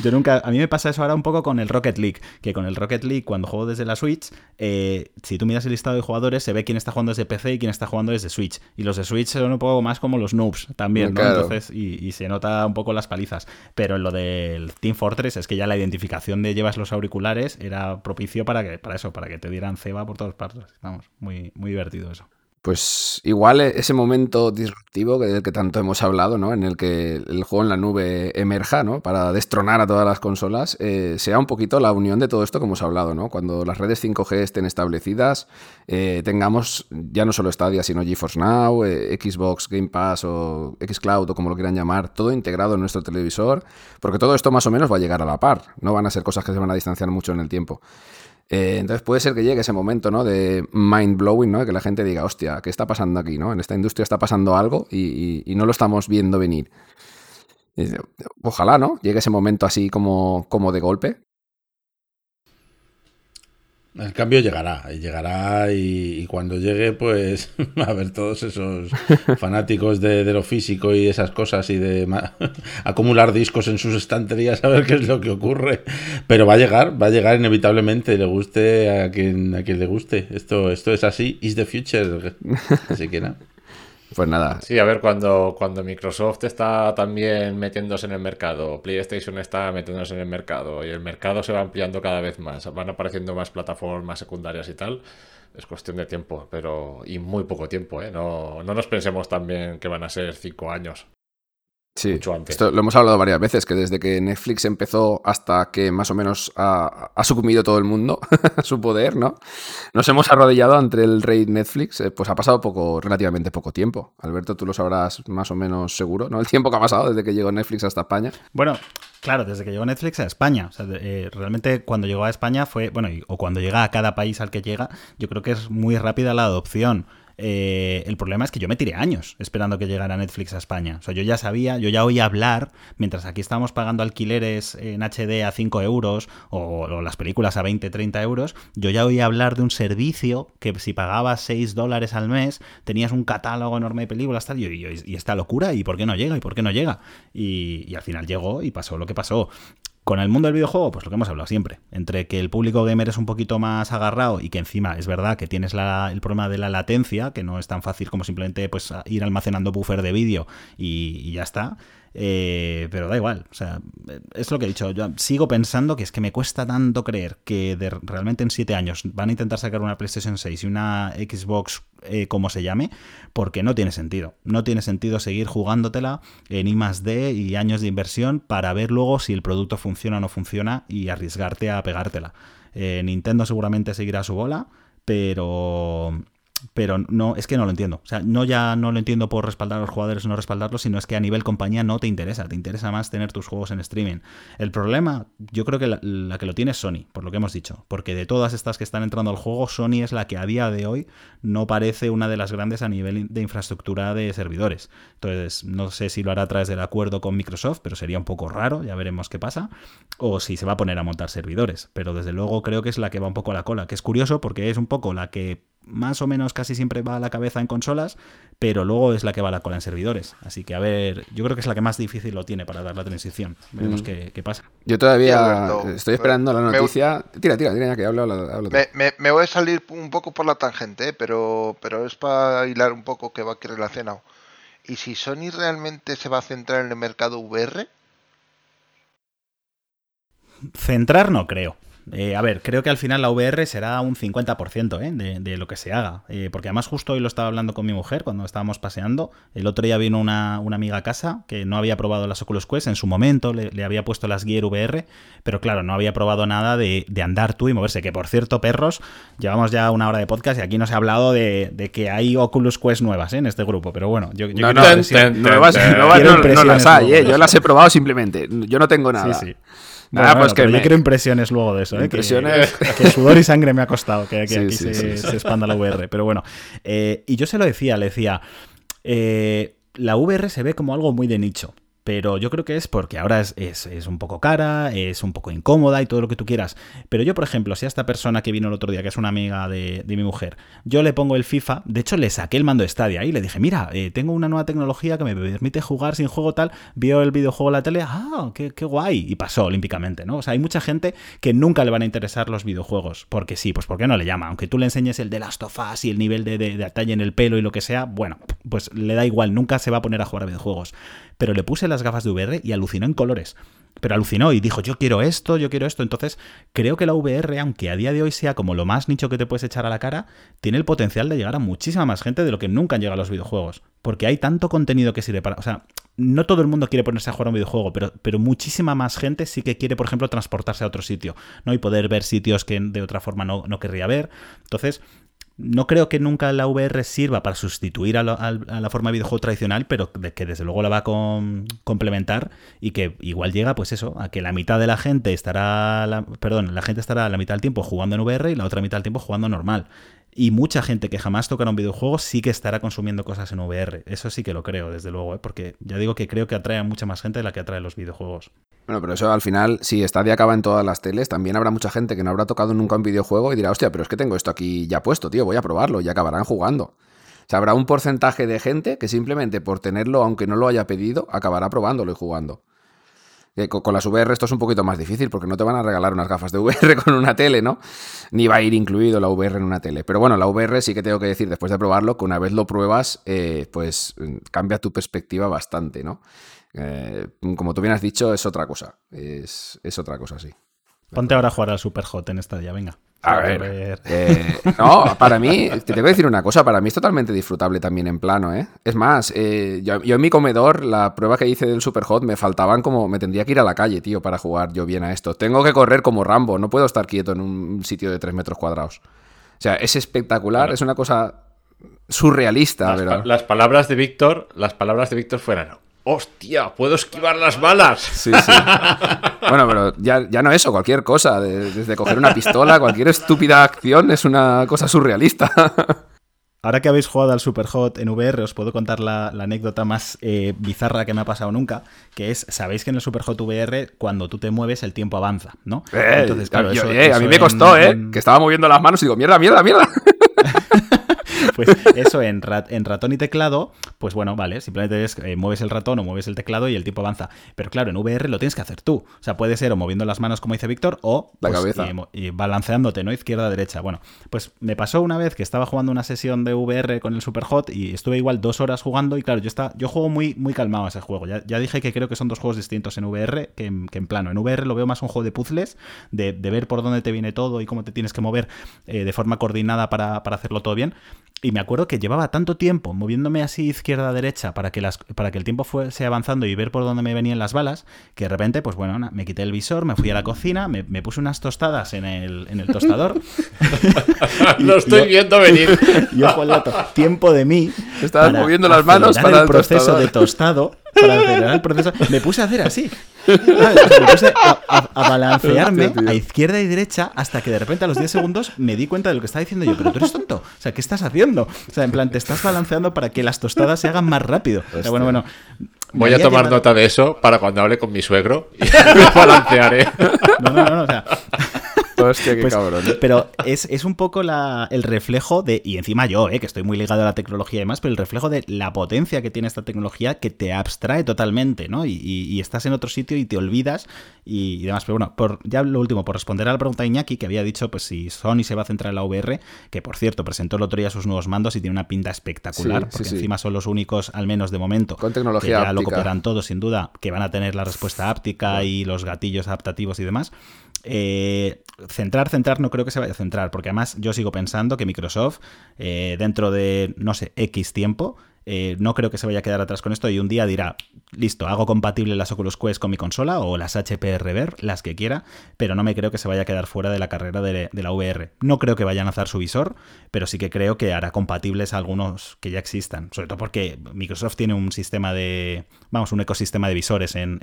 Yo nunca. A mí me pasa eso ahora un poco con el Rocket League, que con el Rocket League, cuando juego desde la Switch, eh, si tú miras el listado de jugadores, se ve quién está jugando desde PC y quién está jugando desde Switch. Y los de Switch son un poco más como los noobs también, ¿no? Entonces, y, se nota un poco las palizas. Pero en lo del Team Fortress es que ya la identificación de llevas los auriculares era propicio para que, para eso, para que te dieran ceba por todas partes. Vamos, muy, muy divertido eso. Pues igual e, ese momento disruptivo del que tanto hemos hablado, ¿no? En el que el juego en la nube emerja, ¿no? Para destronar a todas las consolas, eh, sea un poquito la unión de todo esto que hemos hablado, ¿no? Cuando las redes 5G estén establecidas, eh, tengamos ya no solo Stadia, sino GeForce Now, eh, Xbox Game Pass o Xcloud o como lo quieran llamar, todo integrado en nuestro televisor, porque todo esto más o menos va a llegar a la par, no van a ser cosas que se van a distanciar mucho en el tiempo. Eh, entonces puede ser que llegue ese momento, ¿no? De mind blowing, ¿no? Que la gente diga, hostia, ¿qué está pasando aquí, ¿no? En esta industria está pasando algo y, no lo estamos viendo venir. Ojalá, ¿no? Llegue ese momento así como, como de golpe. El cambio llegará, llegará y, cuando llegue, pues a ver todos esos fanáticos de, lo físico y esas cosas y de acumular discos en sus estanterías a ver qué es lo que ocurre. Pero va a llegar, va a llegar inevitablemente, le guste a quien, a quien le guste. Esto, esto es así, is the future. Así que nada. Pues nada. Sí, a ver, cuando, cuando Microsoft está también metiéndose en el mercado, PlayStation está metiéndose en el mercado y el mercado se va ampliando cada vez más, van apareciendo más plataformas secundarias y tal, es cuestión de tiempo, pero y muy poco tiempo, ¿eh? No, no nos pensemos también que van a ser cinco años. Sí, esto lo hemos hablado varias veces, que desde que Netflix empezó hasta que más o menos ha, sucumbido todo el mundo a su poder, ¿no? Nos hemos arrodillado ante el rey Netflix, eh, pues ha pasado poco, relativamente poco tiempo. Alberto, tú lo sabrás más o menos seguro, ¿no? El tiempo que ha pasado desde que llegó Netflix hasta España. Bueno, claro, desde que llegó Netflix a España. O sea, eh, realmente cuando llegó a España fue, bueno, o cuando llega a cada país al que llega, yo creo que es muy rápida la adopción. Eh, el problema es que yo me tiré años esperando que llegara Netflix a España. O sea, yo ya sabía, yo ya oía hablar, mientras aquí estábamos pagando alquileres en HD a 5 euros o, las películas a 20, 30 euros, yo ya oía hablar de un servicio que si pagabas 6 dólares al mes tenías un catálogo enorme de películas tal, y, y, esta locura, ¿y por qué no llega? ¿Y por qué no llega? Y, y al final llegó y pasó lo que pasó. Con el mundo del videojuego, pues lo que hemos hablado siempre. Entre que el público gamer es un poquito más agarrado y que encima es verdad que tienes el problema de la latencia, que no es tan fácil como simplemente pues, ir almacenando buffer de vídeo y, ya está. Eh, pero da igual, o sea, es lo que he dicho. Yo sigo pensando que es que me cuesta tanto creer que realmente en 7 años van a intentar sacar una PlayStation 6 y una Xbox eh, como se llame, porque no tiene sentido. No tiene sentido seguir jugándotela en I D y años de inversión para ver luego si el producto funciona o no funciona y arriesgarte a pegártela. Eh, Nintendo seguramente seguirá su bola, pero pero no, es que no lo entiendo. O sea, no ya no lo entiendo por respaldar a los jugadores o no respaldarlos, sino es que a nivel compañía no te interesa. Te interesa más tener tus juegos en streaming. El problema, yo creo que la, que lo tiene es Sony, por lo que hemos dicho. Porque de todas estas que están entrando al juego, Sony es la que a día de hoy no parece una de las grandes a nivel de infraestructura de servidores. Entonces, no sé si lo hará a través del acuerdo con Microsoft, pero sería un poco raro, ya veremos qué pasa. O si se va a poner a montar servidores. Pero desde luego creo que es la que va un poco a la cola. Que es curioso porque es un poco la que más o menos casi siempre va a la cabeza en consolas, pero luego es la que va a la cola en servidores. Así que a ver, yo creo que es la que más difícil lo tiene para dar la transición. Veremos qué, pasa. Yo todavía estoy esperando la noticia. Tira, tira, tira, que hablo. me, me, voy a salir un poco por la tangente, ¿eh? pero, pero es para hilar un poco que va aquí relacionado. ¿Y si Sony realmente se va a centrar en el mercado VR? Centrar no creo. Eh, a ver, creo que al final la VR será un 50% ¿eh? de, lo que se haga. Eh, porque además justo hoy lo estaba hablando con mi mujer cuando estábamos paseando. El otro día vino una, amiga a casa que no había probado las Oculus Quest en su momento, le, había puesto las Gear VR, pero claro, no había probado nada de, andar tú y moverse. Que por cierto, perros, llevamos ya una hora de podcast y aquí no se ha hablado de, que hay Oculus Quest nuevas en este grupo. Pero bueno, yo, no, no, nuevas, no, las hay, yo las he probado simplemente. Yo no tengo nada. Sí, sí. Nada, pues que yo quiero impresiones luego de eso, ¿eh? Impresiones. Que, sudor y sangre me ha costado que, aquí se, expanda la VR. Pero bueno, eh, y yo se lo decía, le decía, eh, la VR se ve como algo muy de nicho. Pero yo creo que es porque ahora es, un poco cara, es un poco incómoda y todo lo que tú quieras. Pero yo, por ejemplo, si a esta persona que vino el otro día, que es una amiga de, mi mujer, yo le pongo el FIFA, de hecho le saqué el mando de Stadia y le dije, mira, eh, tengo una nueva tecnología que me permite jugar sin juego tal, vio el videojuego en la tele, ah, qué, guay, y pasó olímpicamente, ¿no? O sea, hay mucha gente que nunca le van a interesar los videojuegos, porque sí, pues porque no le llama, aunque tú le enseñes el de Last of Us y el nivel de, de, en el pelo y lo que sea, bueno, pues le da igual, nunca se va a poner a jugar a videojuegos pero le puse las gafas de VR y alucinó en colores. Pero alucinó y dijo, yo quiero esto, yo quiero esto. Entonces, creo que la VR, aunque a día de hoy sea como lo más nicho que te puedes echar a la cara, tiene el potencial de llegar a muchísima más gente de lo que nunca han llegado los videojuegos. Porque hay tanto contenido que sirve para... O sea, no todo el mundo quiere ponerse a jugar a un videojuego, pero, pero muchísima más gente sí que quiere, por ejemplo, transportarse a otro sitio, ¿no? Y poder ver sitios que de otra forma no, no querría ver. Entonces, no creo que nunca la VR sirva para sustituir a, la forma de videojuego tradicional, pero que desde luego la va a complementar y que igual llega, pues eso, a que la mitad de la gente estará, perdón, la gente estará la mitad del tiempo jugando en VR y la otra mitad del tiempo jugando normal. Y mucha gente que jamás tocará un videojuego sí que estará consumiendo cosas en VR. Eso sí que lo creo, desde luego, ¿eh? porque ya digo que creo que atrae a mucha más gente de la que atrae los videojuegos. Bueno, pero eso al final, si Stadia acaba en todas las teles, también habrá mucha gente que no habrá tocado nunca un videojuego y dirá, hostia, pero es que tengo esto aquí ya puesto, tío, voy a probarlo y acabarán jugando. O sea, habrá un porcentaje de gente que simplemente por tenerlo, aunque no lo haya pedido, acabará probándolo y jugando con las VR esto es un poquito más difícil porque no te van a regalar unas gafas de VR con una tele, ¿no? Ni va a ir incluido la VR en una tele. Pero bueno, la VR sí que tengo que decir, después de probarlo, que una vez lo pruebas, eh, pues mm, cambia tu perspectiva bastante, ¿no? Eh, como tú bien has dicho, es otra cosa. Es, es otra cosa, sí. Ponte ahora a jugar al Super Hot en esta día, venga. A ver. Eh, no, para mí, te tengo que decir una cosa, para mí es totalmente disfrutable también en plano, ¿eh? Es más, eh, yo, en mi comedor, la prueba que hice del Super Hot, me faltaban como, me tendría que ir a la calle, tío, para jugar yo bien a esto. Tengo que correr como Rambo, no puedo estar quieto en un sitio de 3 metros cuadrados. O sea, es espectacular, es una cosa surrealista, las, las palabras de Víctor, las palabras de Víctor fueran, ¡Hostia! ¡Puedo esquivar las balas! Sí, sí. bueno, pero ya, ya no eso, cualquier cosa. desde coger una pistola, cualquier estúpida acción es una cosa surrealista. Ahora que habéis jugado al Superhot en VR, os puedo contar la, anécdota más eh, bizarra que me ha pasado nunca, que es, sabéis que en el Superhot VR, cuando tú te mueves, el tiempo avanza, ¿no? Eh, Entonces, claro, eh, a mí me costó, ¿eh? Que estaba moviendo las manos y digo, mierda, mierda, mierda. Pues eso en, en, ratón y teclado, pues bueno, vale, simplemente es, eh, mueves el ratón o mueves el teclado y el tiempo avanza. Pero claro, en VR lo tienes que hacer tú. O sea, puede ser o moviendo las manos como dice Víctor o la pues, cabeza. Y, balanceándote, ¿no? Izquierda, derecha. Bueno, pues me pasó una vez que estaba jugando una sesión de VR con el Superhot y estuve igual dos horas jugando y claro, yo, está, yo juego muy, muy calmado a ese juego. Ya, ya dije que creo que son dos juegos distintos en VR que en, plano. En VR lo veo más un juego de puzzles, de, ver por dónde te viene todo y cómo te tienes que mover eh, de forma coordinada para, para hacerlo todo bien. Y me acuerdo que llevaba tanto tiempo moviéndome así izquierda a derecha para que, las, para que el tiempo fuese avanzando y ver por dónde me venían las balas, que de repente, pues bueno, me quité el visor, me fui a la cocina, me, puse unas tostadas en el, en el tostador. Lo estoy viendo venir. yo, tiempo de mí. Estabas moviendo las manos para el, proceso de tostado para acelerar el proceso, me puse a hacer así. Me puse a, balancearme a izquierda y derecha hasta que de repente a los 10 segundos me di cuenta de lo que estaba diciendo yo. Pero tú eres tonto. O sea, ¿qué estás haciendo? O sea, en plan, te estás balanceando para que las tostadas se hagan más rápido. bueno, bueno. Voy a tomar nota de eso para cuando hable con mi suegro y me balancearé. No, no, no, o sea. Hostia, qué Pues, cabrón. Pero es, es un poco la- el reflejo de, y encima yo, eh, que estoy muy ligado a la tecnología y demás, pero el reflejo de la potencia que tiene esta tecnología que te abstrae totalmente, ¿no? Y, y- y estás en otro sitio y te olvidas y, y demás. Pero bueno, por, ya lo último, por responder a la pregunta de Iñaki, que había dicho, pues si Sony se va a centrar en la VR, que por cierto, presentó el otro día sus nuevos mandos y tiene una pinta espectacular, Sí, porque sí. encima son los únicos, al menos de momento, Con que tecnología ya lo copiarán todos, sin duda, que van a tener la respuesta áptica y los gatillos adaptativos y demás. Eh, centrar, centrar, no creo que se vaya a centrar, porque además yo sigo pensando que Microsoft, eh, dentro de, no sé, X tiempo, eh, no creo que se vaya a quedar atrás con esto y un día dirá, listo, hago compatible las Oculus Quest con mi consola o las HP Rever, las que quiera, pero no me creo que se vaya a quedar fuera de la carrera de, la VR. No creo que vayan a lanzar su visor, pero sí que creo que hará compatibles algunos que ya existan, sobre todo porque Microsoft tiene un sistema de, vamos, un ecosistema de visores en,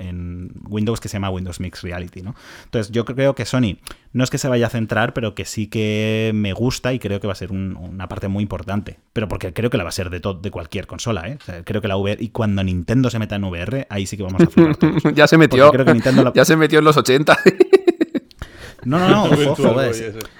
Windows que se llama Windows Mixed Reality, ¿no? Entonces yo creo que Sony no es que se vaya a centrar, pero que sí que me gusta y creo que va a ser un- una parte muy importante. Pero porque creo que la va a ser de, to- de cualquier consola, ¿eh? Creo que la VR, y cuando Nintendo se meta en VR, ahí sí que vamos a flipar todos. ya se metió. Porque creo que Nintendo la- Ya se metió en los 80. No, no, no, ojo, ojo.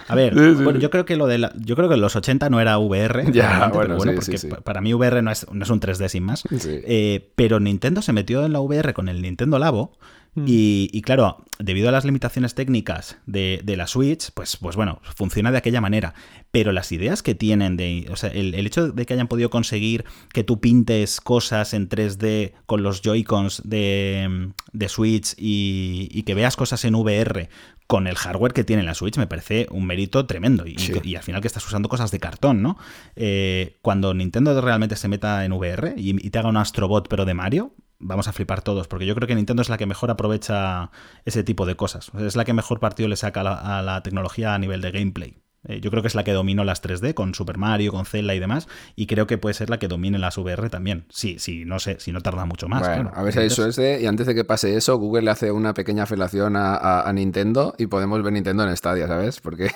A ver, Sí, sí, bueno, sí. yo creo que lo de la- yo creo que en los 80 no era VR, Ya, bueno, pero bueno, sí, porque sí, sí. pa- para mí VR no es, no es un 3D sin más. Sí. Eh, pero Nintendo se metió en la VR con el Nintendo Labo. Mm. Y, y claro, debido a las limitaciones técnicas de, de la Switch, pues, pues bueno, funciona de aquella manera. Pero las ideas que tienen de. O sea, el, el hecho de que hayan podido conseguir que tú pintes cosas en 3D con los Joy-Cons de, de Switch y, y que veas cosas en VR con el hardware que tiene la Switch me parece un mérito tremendo. Y, Sí. y al final que estás usando cosas de cartón, ¿no? Eh, cuando Nintendo realmente se meta en VR y, y te haga un Astrobot pero de Mario, vamos a flipar todos, porque yo creo que Nintendo es la que mejor aprovecha ese tipo de cosas. Es la que mejor partido le saca a la, tecnología a nivel de gameplay. Eh, yo creo que es la que dominó las 3D con Super Mario, con Zelda y demás, y creo que puede ser la que domine las VR también. Sí, sí, no sé, si no tarda mucho más. Bueno, claro. a ver si hay suerte y antes de que pase eso, Google le hace una pequeña felación a, a- a Nintendo y podemos ver Nintendo en Stadia, ¿sabes? Porque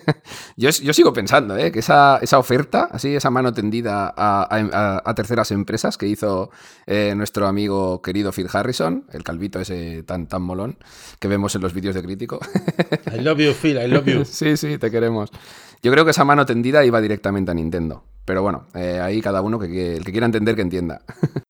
yo, yo sigo pensando ¿eh? que esa, esa oferta, así, esa mano tendida a, a- a terceras empresas que hizo eh, nuestro amigo querido Phil Harrison, el calvito ese tan, tan molón que vemos en los vídeos de crítico. I love you, Phil, I love you. sí, sí, te queremos. Yo creo que esa mano tendida iba directamente a Nintendo. Pero bueno, eh, ahí cada uno que, el que quiera entender que entienda.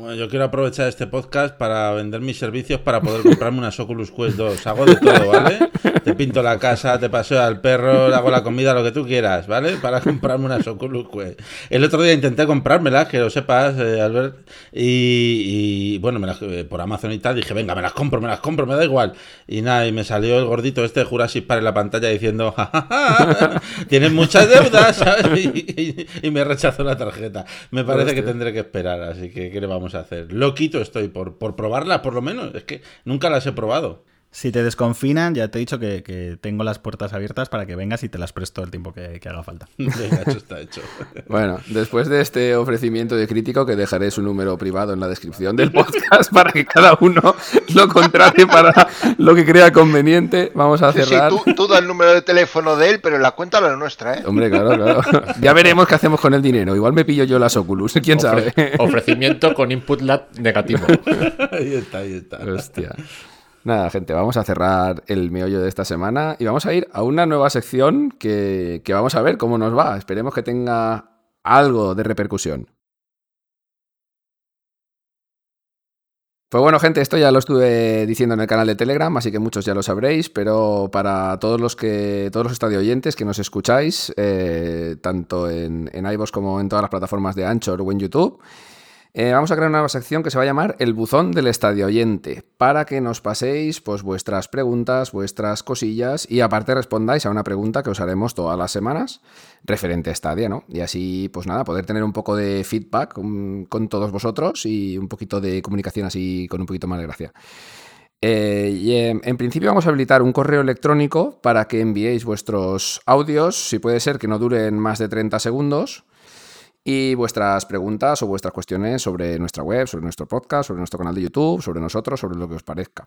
Bueno, yo quiero aprovechar este podcast para vender mis servicios para poder comprarme unas Oculus Quest 2. Hago de todo, ¿vale? Te pinto la casa, te paseo al perro, le hago la comida, lo que tú quieras, ¿vale? Para comprarme unas Oculus Quest. El otro día intenté comprármelas, que lo sepas, eh, Albert, y, y, bueno, me las, eh, por Amazon y tal, dije, venga, me las compro, me las compro, me da igual. Y nada, y me salió el gordito este de Jurassic Park en la pantalla diciendo, "Ja, ja, ja, tienes muchas deudas, ¿sabes? Y, y- y me rechazó la tarjeta. Me parece que tendré que esperar, así que ¿qué le vamos hacer? Loquito estoy por, por probarlas, por lo menos. Es que nunca las he probado. Si te desconfinan, ya te he dicho que, que tengo las puertas abiertas para que vengas y te las presto el tiempo que, que haga falta. Venga, hecho está hecho. Bueno, después de este ofrecimiento de crítico, que dejaré su número privado en la descripción del podcast para que cada uno lo contrate para lo que crea conveniente, vamos a Sí, sí, cerrar. tú, tú da el número de teléfono de él, pero la cuenta la nuestra, ¿eh? Hombre, claro, claro. Ya veremos qué hacemos con el dinero. Igual me pillo yo las Oculus, quién sabe. Ofre- ofrecimiento con input lag negativo. Ahí está, ahí está. Hostia. Nada, gente, vamos a cerrar el meollo de esta semana y vamos a ir a una nueva sección que, vamos a ver cómo nos va. Esperemos que tenga algo de repercusión. Pues bueno, gente, esto ya lo estuve diciendo en el canal de Telegram, así que muchos ya lo sabréis, pero para todos los que, todos los estadio oyentes que nos escucháis, eh, tanto en, en iVoox como en todas las plataformas de Anchor o en YouTube, eh, vamos a crear una nueva sección que se va a llamar El buzón del estadio oyente, para que nos paséis pues, vuestras preguntas, vuestras cosillas y aparte respondáis a una pregunta que os haremos todas las semanas referente a Stadia, ¿no? Y así, pues nada, poder tener un poco de feedback um, con todos vosotros y un poquito de comunicación así con un poquito más de gracia. Eh, y en, en principio vamos a habilitar un correo electrónico para que enviéis vuestros audios, si puede ser que no duren más de 30 segundos, y vuestras preguntas o vuestras cuestiones sobre nuestra web, sobre nuestro podcast, sobre nuestro canal de YouTube, sobre nosotros, sobre lo que os parezca.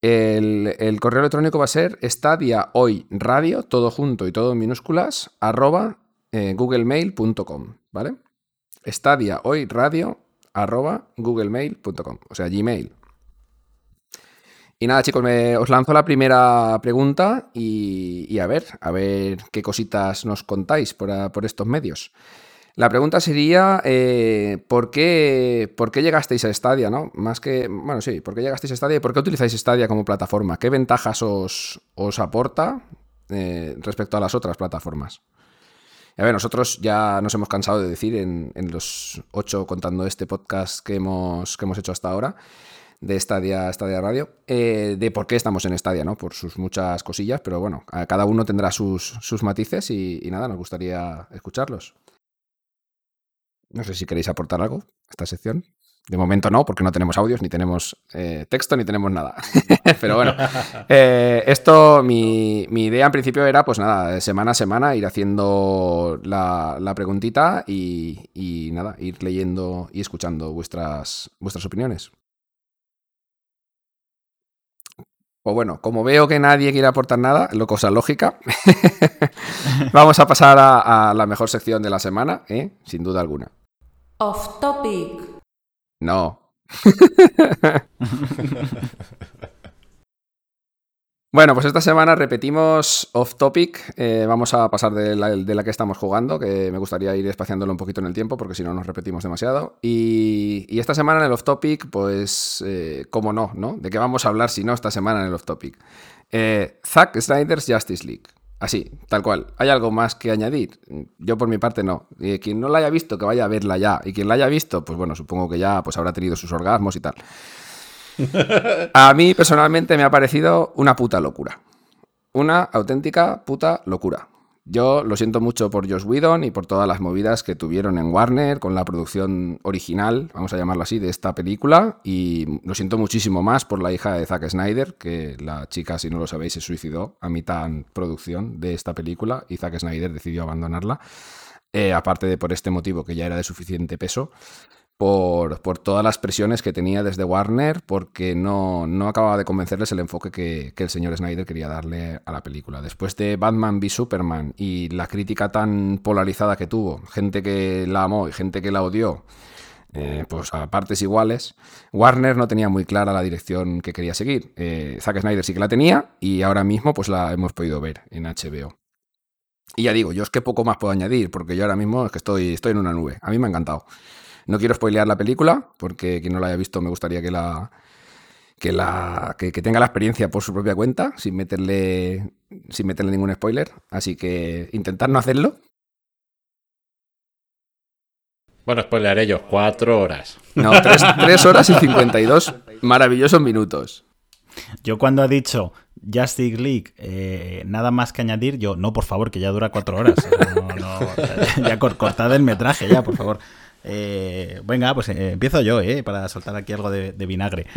El, correo electrónico va a ser estadia hoy radio, todo junto y todo en minúsculas, arroba eh, googlemail.com, ¿vale? Estadia hoy radio, arroba googlemail.com, o sea, Gmail. Y nada, chicos, me, os lanzo la primera pregunta y, a ver, a ver qué cositas nos contáis por, por estos medios. La pregunta sería, eh, ¿por, qué, ¿por qué llegasteis a Stadia? ¿no? Más que, bueno, sí, ¿por qué llegasteis a Stadia y por qué utilizáis Stadia como plataforma? ¿Qué ventajas os, os aporta eh, respecto a las otras plataformas? A ver, nosotros ya nos hemos cansado de decir en, los ocho contando este podcast que hemos, que hemos hecho hasta ahora de Stadia, Stadia Radio, eh, de por qué estamos en Stadia, ¿no? Por sus muchas cosillas, pero bueno, cada uno tendrá sus, sus matices y nada, nos gustaría escucharlos. No sé si queréis aportar algo a esta sección. De momento no, porque no tenemos audios, ni tenemos eh, texto, ni tenemos nada. Pero bueno, eh, esto, mi, idea en principio era, pues nada, semana a semana ir haciendo la, preguntita y, nada, ir leyendo y escuchando vuestras, vuestras opiniones. O bueno, como veo que nadie quiere aportar nada, lo cosa lógica, vamos a pasar a, la mejor sección de la semana, ¿eh? sin duda alguna. Off topic. No. bueno, pues esta semana repetimos off topic. Eh, vamos a pasar de la, que estamos jugando, que me gustaría ir espaciándolo un poquito en el tiempo, porque si no nos repetimos demasiado. Y, esta semana en el off topic, pues, eh, ¿cómo no, no? ¿De qué vamos a hablar si no esta semana en el off topic? Eh, Zack Snyder's Justice League. Así, tal cual. ¿Hay algo más que añadir? Yo por mi parte no. Y quien no la haya visto, que vaya a verla ya. Y quien la haya visto, pues bueno, supongo que ya pues, habrá tenido sus orgasmos y tal. A mí personalmente me ha parecido una puta locura. Una auténtica puta locura. Yo lo siento mucho por Josh Whedon y por todas las movidas que tuvieron en Warner con la producción original, vamos a llamarlo así, de esta película. Y lo siento muchísimo más por la hija de Zack Snyder, que la chica, si no lo sabéis, se suicidó a mitad producción de esta película y Zack Snyder decidió abandonarla. Eh, aparte de por este motivo que ya era de suficiente peso por, todas las presiones que tenía desde Warner, porque no, no acababa de convencerles el enfoque que, el señor Snyder quería darle a la película. Después de Batman v Superman y la crítica tan polarizada que tuvo, gente que la amó y gente que la odió, eh, pues a partes iguales, Warner no tenía muy clara la dirección que quería seguir. Eh, Zack Snyder sí que la tenía y ahora mismo pues la hemos podido ver en HBO. Y ya digo, yo es que poco más puedo añadir, porque yo ahora mismo es que estoy, estoy en una nube. A mí me ha encantado. No quiero spoilear la película, porque quien no la haya visto me gustaría que la. Que, la, que, tenga la experiencia por su propia cuenta, sin meterle, sin meterle ningún spoiler. Así que intentar no hacerlo, bueno, spoilearé yo, cuatro horas. No, tres, horas y cincuenta y dos maravillosos minutos. Yo cuando ha dicho Justice League, eh, nada más que añadir, yo, no, por favor, que ya dura cuatro horas. No, no, ya cortad el metraje, ya, por favor. Eh, venga, pues eh, empiezo yo, eh, para soltar aquí algo de, vinagre.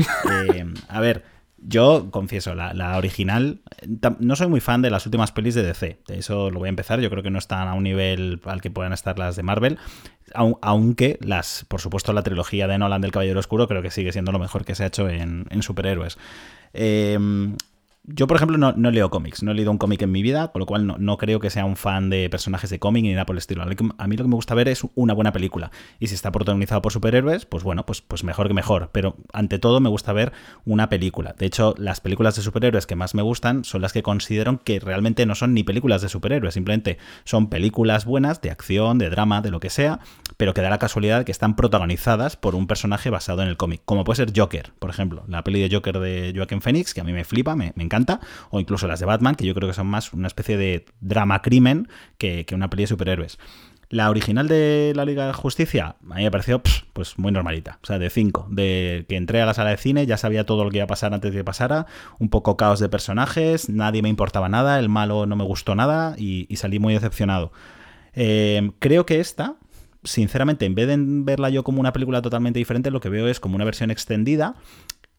Eh, a ver, yo confieso, la, original, no soy muy fan de las últimas pelis de DC. De eso lo voy a empezar. Yo creo que no están a un nivel al que puedan estar las de Marvel. Aunque las, por supuesto, la trilogía de Nolan del Caballero Oscuro creo que sigue siendo lo mejor que se ha hecho en, en superhéroes. Eh, yo, por ejemplo, no, leo cómics, no he leído un cómic en mi vida, con lo cual no, creo que sea un fan de personajes de cómic ni nada por el estilo. A mí lo que me gusta ver es una buena película. Y si está protagonizado por superhéroes, pues bueno, pues, pues mejor que mejor. Pero ante todo me gusta ver una película. De hecho, las películas de superhéroes que más me gustan son las que considero que realmente no son ni películas de superhéroes, simplemente son películas buenas de acción, de drama, de lo que sea, pero que da la casualidad que están protagonizadas por un personaje basado en el cómic. Como puede ser Joker, por ejemplo. La peli de Joker de Joaquin Phoenix, que a mí me flipa, me, me encanta, o incluso las de Batman, que yo creo que son más una especie de drama-crimen que, una peli de superhéroes. La original de la Liga de Justicia a mí me pareció pues muy normalita, o sea, de 5, de que entré a la sala de cine, ya sabía todo lo que iba a pasar antes de que pasara, un poco caos de personajes, nadie me importaba nada, el malo no me gustó nada y, salí muy decepcionado. Eh, creo que esta, sinceramente, en vez de verla yo como una película totalmente diferente, lo que veo es como una versión extendida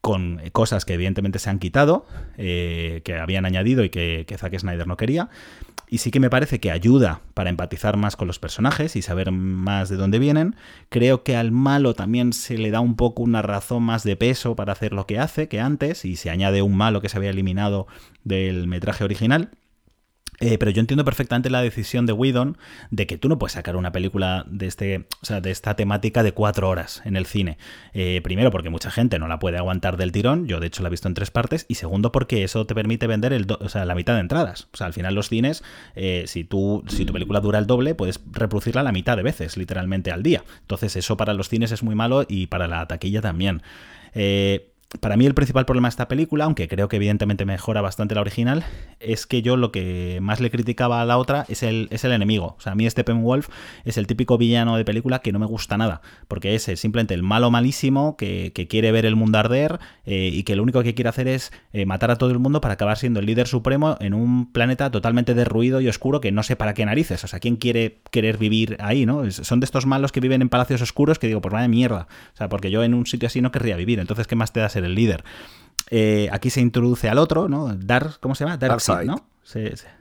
con cosas que evidentemente se han quitado, eh, que habían añadido y que, que, Zack Snyder no quería. Y sí que me parece que ayuda para empatizar más con los personajes y saber más de dónde vienen. Creo que al malo también se le da un poco una razón más de peso para hacer lo que hace que antes y se añade un malo que se había eliminado del metraje original. Eh, pero yo entiendo perfectamente la decisión de Whedon de que tú no puedes sacar una película de este, o sea, de esta temática de cuatro horas en el cine. Eh, primero, porque mucha gente no la puede aguantar del tirón. Yo, de hecho, la he visto en tres partes. Y segundo, porque eso te permite vender el o sea, la mitad de entradas. O sea, al final los cines, eh, si tú, si tu película dura el doble, puedes reproducirla la mitad de veces, literalmente al día. Entonces, eso para los cines es muy malo y para la taquilla también. Eh, para mí el principal problema de esta película, aunque creo que evidentemente mejora bastante la original, es que yo lo que más le criticaba a la otra es el, es el enemigo. O sea, a mí Steppenwolf es el típico villano de película que no me gusta nada, porque es simplemente el malo malísimo que, quiere ver el mundo arder eh, y que lo único que quiere hacer es eh, matar a todo el mundo para acabar siendo el líder supremo en un planeta totalmente derruido y oscuro que no sé para qué narices. O sea, ¿quién quiere querer vivir ahí, no? Son de estos malos que viven en palacios oscuros que digo, pues vaya mierda. O sea, porque yo en un sitio así no querría vivir. Entonces, ¿qué más te da ser el líder. Eh, aquí se introduce al otro, ¿no? Dark, ¿cómo se llama? Darkseid, ¿no?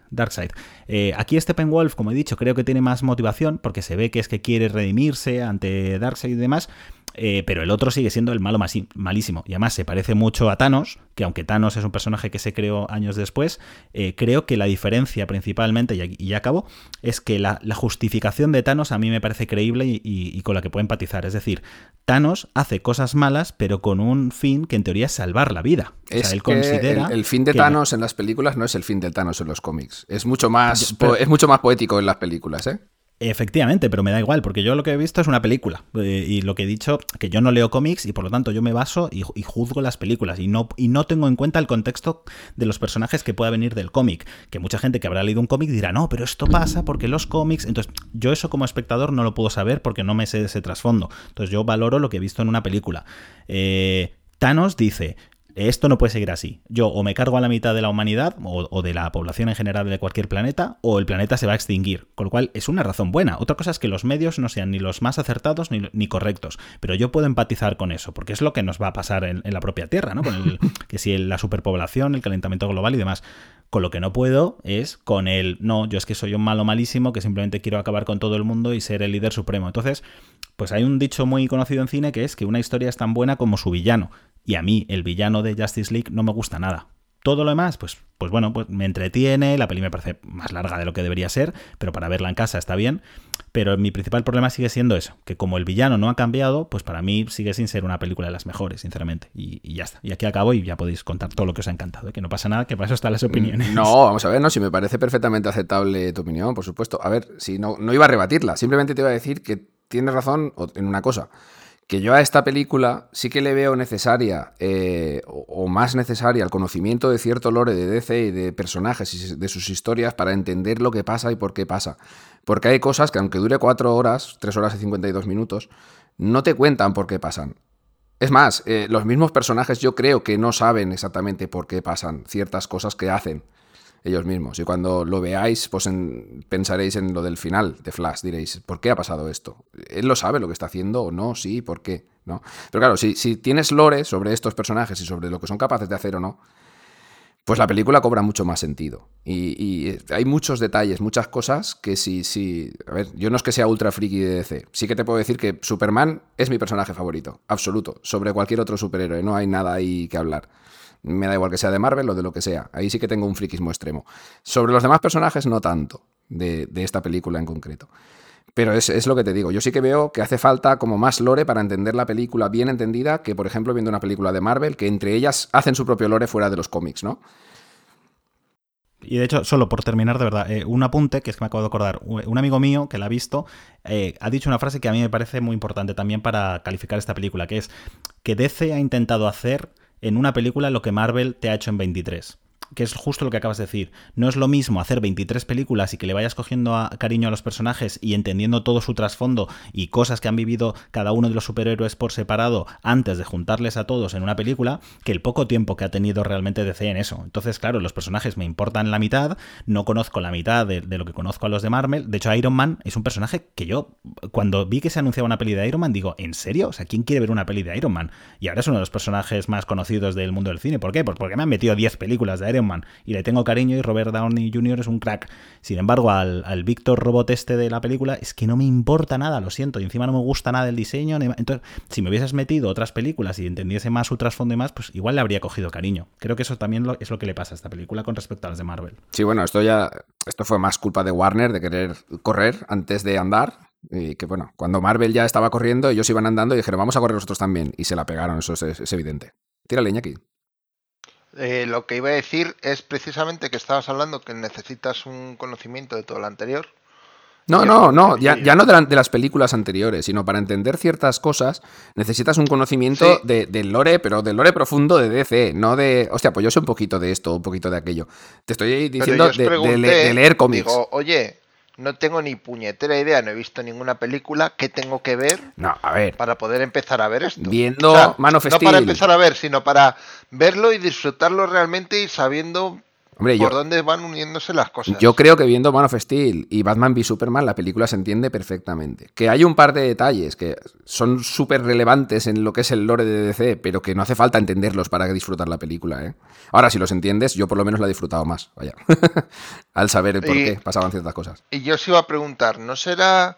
Darkseid. Eh, aquí Steppenwolf, como he dicho, creo que tiene más motivación porque se ve que es que quiere redimirse ante Darkseid y demás. Eh, pero el otro sigue siendo el malo malísimo. Y además se parece mucho a Thanos, que aunque Thanos es un personaje que se creó años después, eh, creo que la diferencia principalmente, y ya acabo, es que la, justificación de Thanos a mí me parece creíble y, con la que puedo empatizar. Es decir, Thanos hace cosas malas, pero con un fin que en teoría es salvar la vida. Es él considera el, fin de Thanos en las películas no es el fin de Thanos en los cómics. Es mucho más, es mucho más poético en las películas, ¿eh? Efectivamente, pero me da igual, porque yo lo que he visto es una película. Eh, y lo que he dicho, que yo no leo cómics y por lo tanto yo me baso y, juzgo las películas. Y no, y no tengo en cuenta el contexto de los personajes que pueda venir del cómic. Que mucha gente que habrá leído un cómic dirá, no, pero esto pasa porque los cómics. Entonces, yo eso como espectador no lo puedo saber porque no me sé ese trasfondo. Entonces, yo valoro lo que he visto en una película. Eh, Thanos dice, esto no puede seguir así. Yo o me cargo a la mitad de la humanidad o, de la población en general de cualquier planeta o el planeta se va a extinguir. Con lo cual es una razón buena. Otra cosa es que los medios no sean ni los más acertados ni, correctos. Pero yo puedo empatizar con eso porque es lo que nos va a pasar en, la propia Tierra, ¿no? Con el, que si la superpoblación, el calentamiento global y demás. Con lo que no puedo es con el no, yo es que soy un malo malísimo que simplemente quiero acabar con todo el mundo y ser el líder supremo. Entonces, pues hay un dicho muy conocido en cine que es que una historia es tan buena como su villano. Y a mí, el villano de Justice League no me gusta nada. Todo lo demás, pues, pues bueno, pues me entretiene, la peli me parece más larga de lo que debería ser, pero para verla en casa está bien. Pero mi principal problema sigue siendo eso, que como el villano no ha cambiado, pues para mí sigue sin ser una película de las mejores, sinceramente. Y, ya está. Y aquí acabo y ya podéis contar todo lo que os ha encantado, ¿eh? que no pasa nada, que para eso están las opiniones. No, vamos a ver, no, si me parece perfectamente aceptable tu opinión, por supuesto. A ver, si no, no iba a rebatirla, simplemente te iba a decir que tienes razón en una cosa que yo a esta película sí que le veo necesaria eh, o, más necesaria el conocimiento de cierto lore de DC y de personajes y de sus historias para entender lo que pasa y por qué pasa. Porque hay cosas que aunque dure cuatro horas, tres horas y 52 minutos, no te cuentan por qué pasan. Es más, eh, los mismos personajes yo creo que no saben exactamente por qué pasan ciertas cosas que hacen ellos mismos. Y cuando lo veáis, pues pensaréis en lo del final de Flash. Diréis, ¿por qué ha pasado esto? ¿Él lo sabe lo que está haciendo o no? Sí, ¿por qué? ¿No? Pero claro, si, si tienes lore sobre estos personajes y sobre lo que son capaces de hacer o no, pues la película cobra mucho más sentido. Y, hay muchos detalles, muchas cosas que si, si... A ver, yo no es que sea ultra friki de DC. Sí que te puedo decir que Superman es mi personaje favorito, absoluto, sobre cualquier otro superhéroe. No hay nada ahí que hablar. Me da igual que sea de Marvel o de lo que sea. Ahí sí que tengo un friquismo extremo. Sobre los demás personajes, no tanto, de, esta película en concreto. Pero es, lo que te digo. Yo sí que veo que hace falta como más lore para entender la película bien entendida que, por ejemplo, viendo una película de Marvel, que entre ellas hacen su propio lore fuera de los cómics, ¿no? Y de hecho, solo por terminar, de verdad, eh, un apunte que es que me acabo de acordar. Un amigo mío que la ha visto eh, ha dicho una frase que a mí me parece muy importante también para calificar esta película, que es que DC ha intentado hacer en una película lo que Marvel te ha hecho en 23 que es justo lo que acabas de decir. No es lo mismo hacer 23 películas y que le vayas cogiendo a, cariño a los personajes y entendiendo todo su trasfondo y cosas que han vivido cada uno de los superhéroes por separado antes de juntarles a todos en una película, que el poco tiempo que ha tenido realmente DC en eso. Entonces, claro, los personajes me importan la mitad, no conozco la mitad de, lo que conozco a los de Marvel. De hecho, Iron Man es un personaje que yo, cuando vi que se anunciaba una peli de Iron Man, digo, ¿en serio? O sea, ¿quién quiere ver una peli de Iron Man? Y ahora es uno de los personajes más conocidos del mundo del cine. ¿Por qué? Pues porque me han metido 10 películas de Iron Y le tengo cariño y Robert Downey Jr. es un crack. Sin embargo, al, al Víctor Robot este de la película es que no me importa nada, lo siento, y encima no me gusta nada el diseño. Entonces, si me hubieses metido otras películas y entendiese más su trasfondo y más, pues igual le habría cogido cariño. Creo que eso también es lo que le pasa a esta película con respecto a las de Marvel. Sí, bueno, esto ya, esto fue más culpa de Warner de querer correr antes de andar. Y que bueno, cuando Marvel ya estaba corriendo, ellos iban andando y dijeron, vamos a correr nosotros también. Y se la pegaron, eso es, es evidente. Tira leña aquí. Eh, lo que iba a decir es precisamente que estabas hablando que necesitas un conocimiento de todo lo anterior. No, no, no, ya, ya no de, las películas anteriores, sino para entender ciertas cosas necesitas un conocimiento de, del lore, pero del lore profundo de DC, no de, hostia, pues yo sé un poquito de esto, un poquito de aquello. Te estoy diciendo de, leer cómics. Digo, oye, no tengo ni puñetera idea, no he visto ninguna película, ¿qué tengo que ver? No, a ver. Para poder empezar a ver esto. Viendo o No para empezar a ver, sino para verlo y disfrutarlo realmente y sabiendo por dónde van uniéndose las cosas. Yo creo que viendo Man of Steel y Batman v Superman, la película se entiende perfectamente. Que hay un par de detalles que son súper relevantes en lo que es el lore de DC, pero que no hace falta entenderlos para disfrutar la película. ¿eh? Ahora, si los entiendes, yo por lo menos la he disfrutado más, vaya. Al saber por qué pasaban ciertas cosas. Y yo os iba a preguntar, ¿no será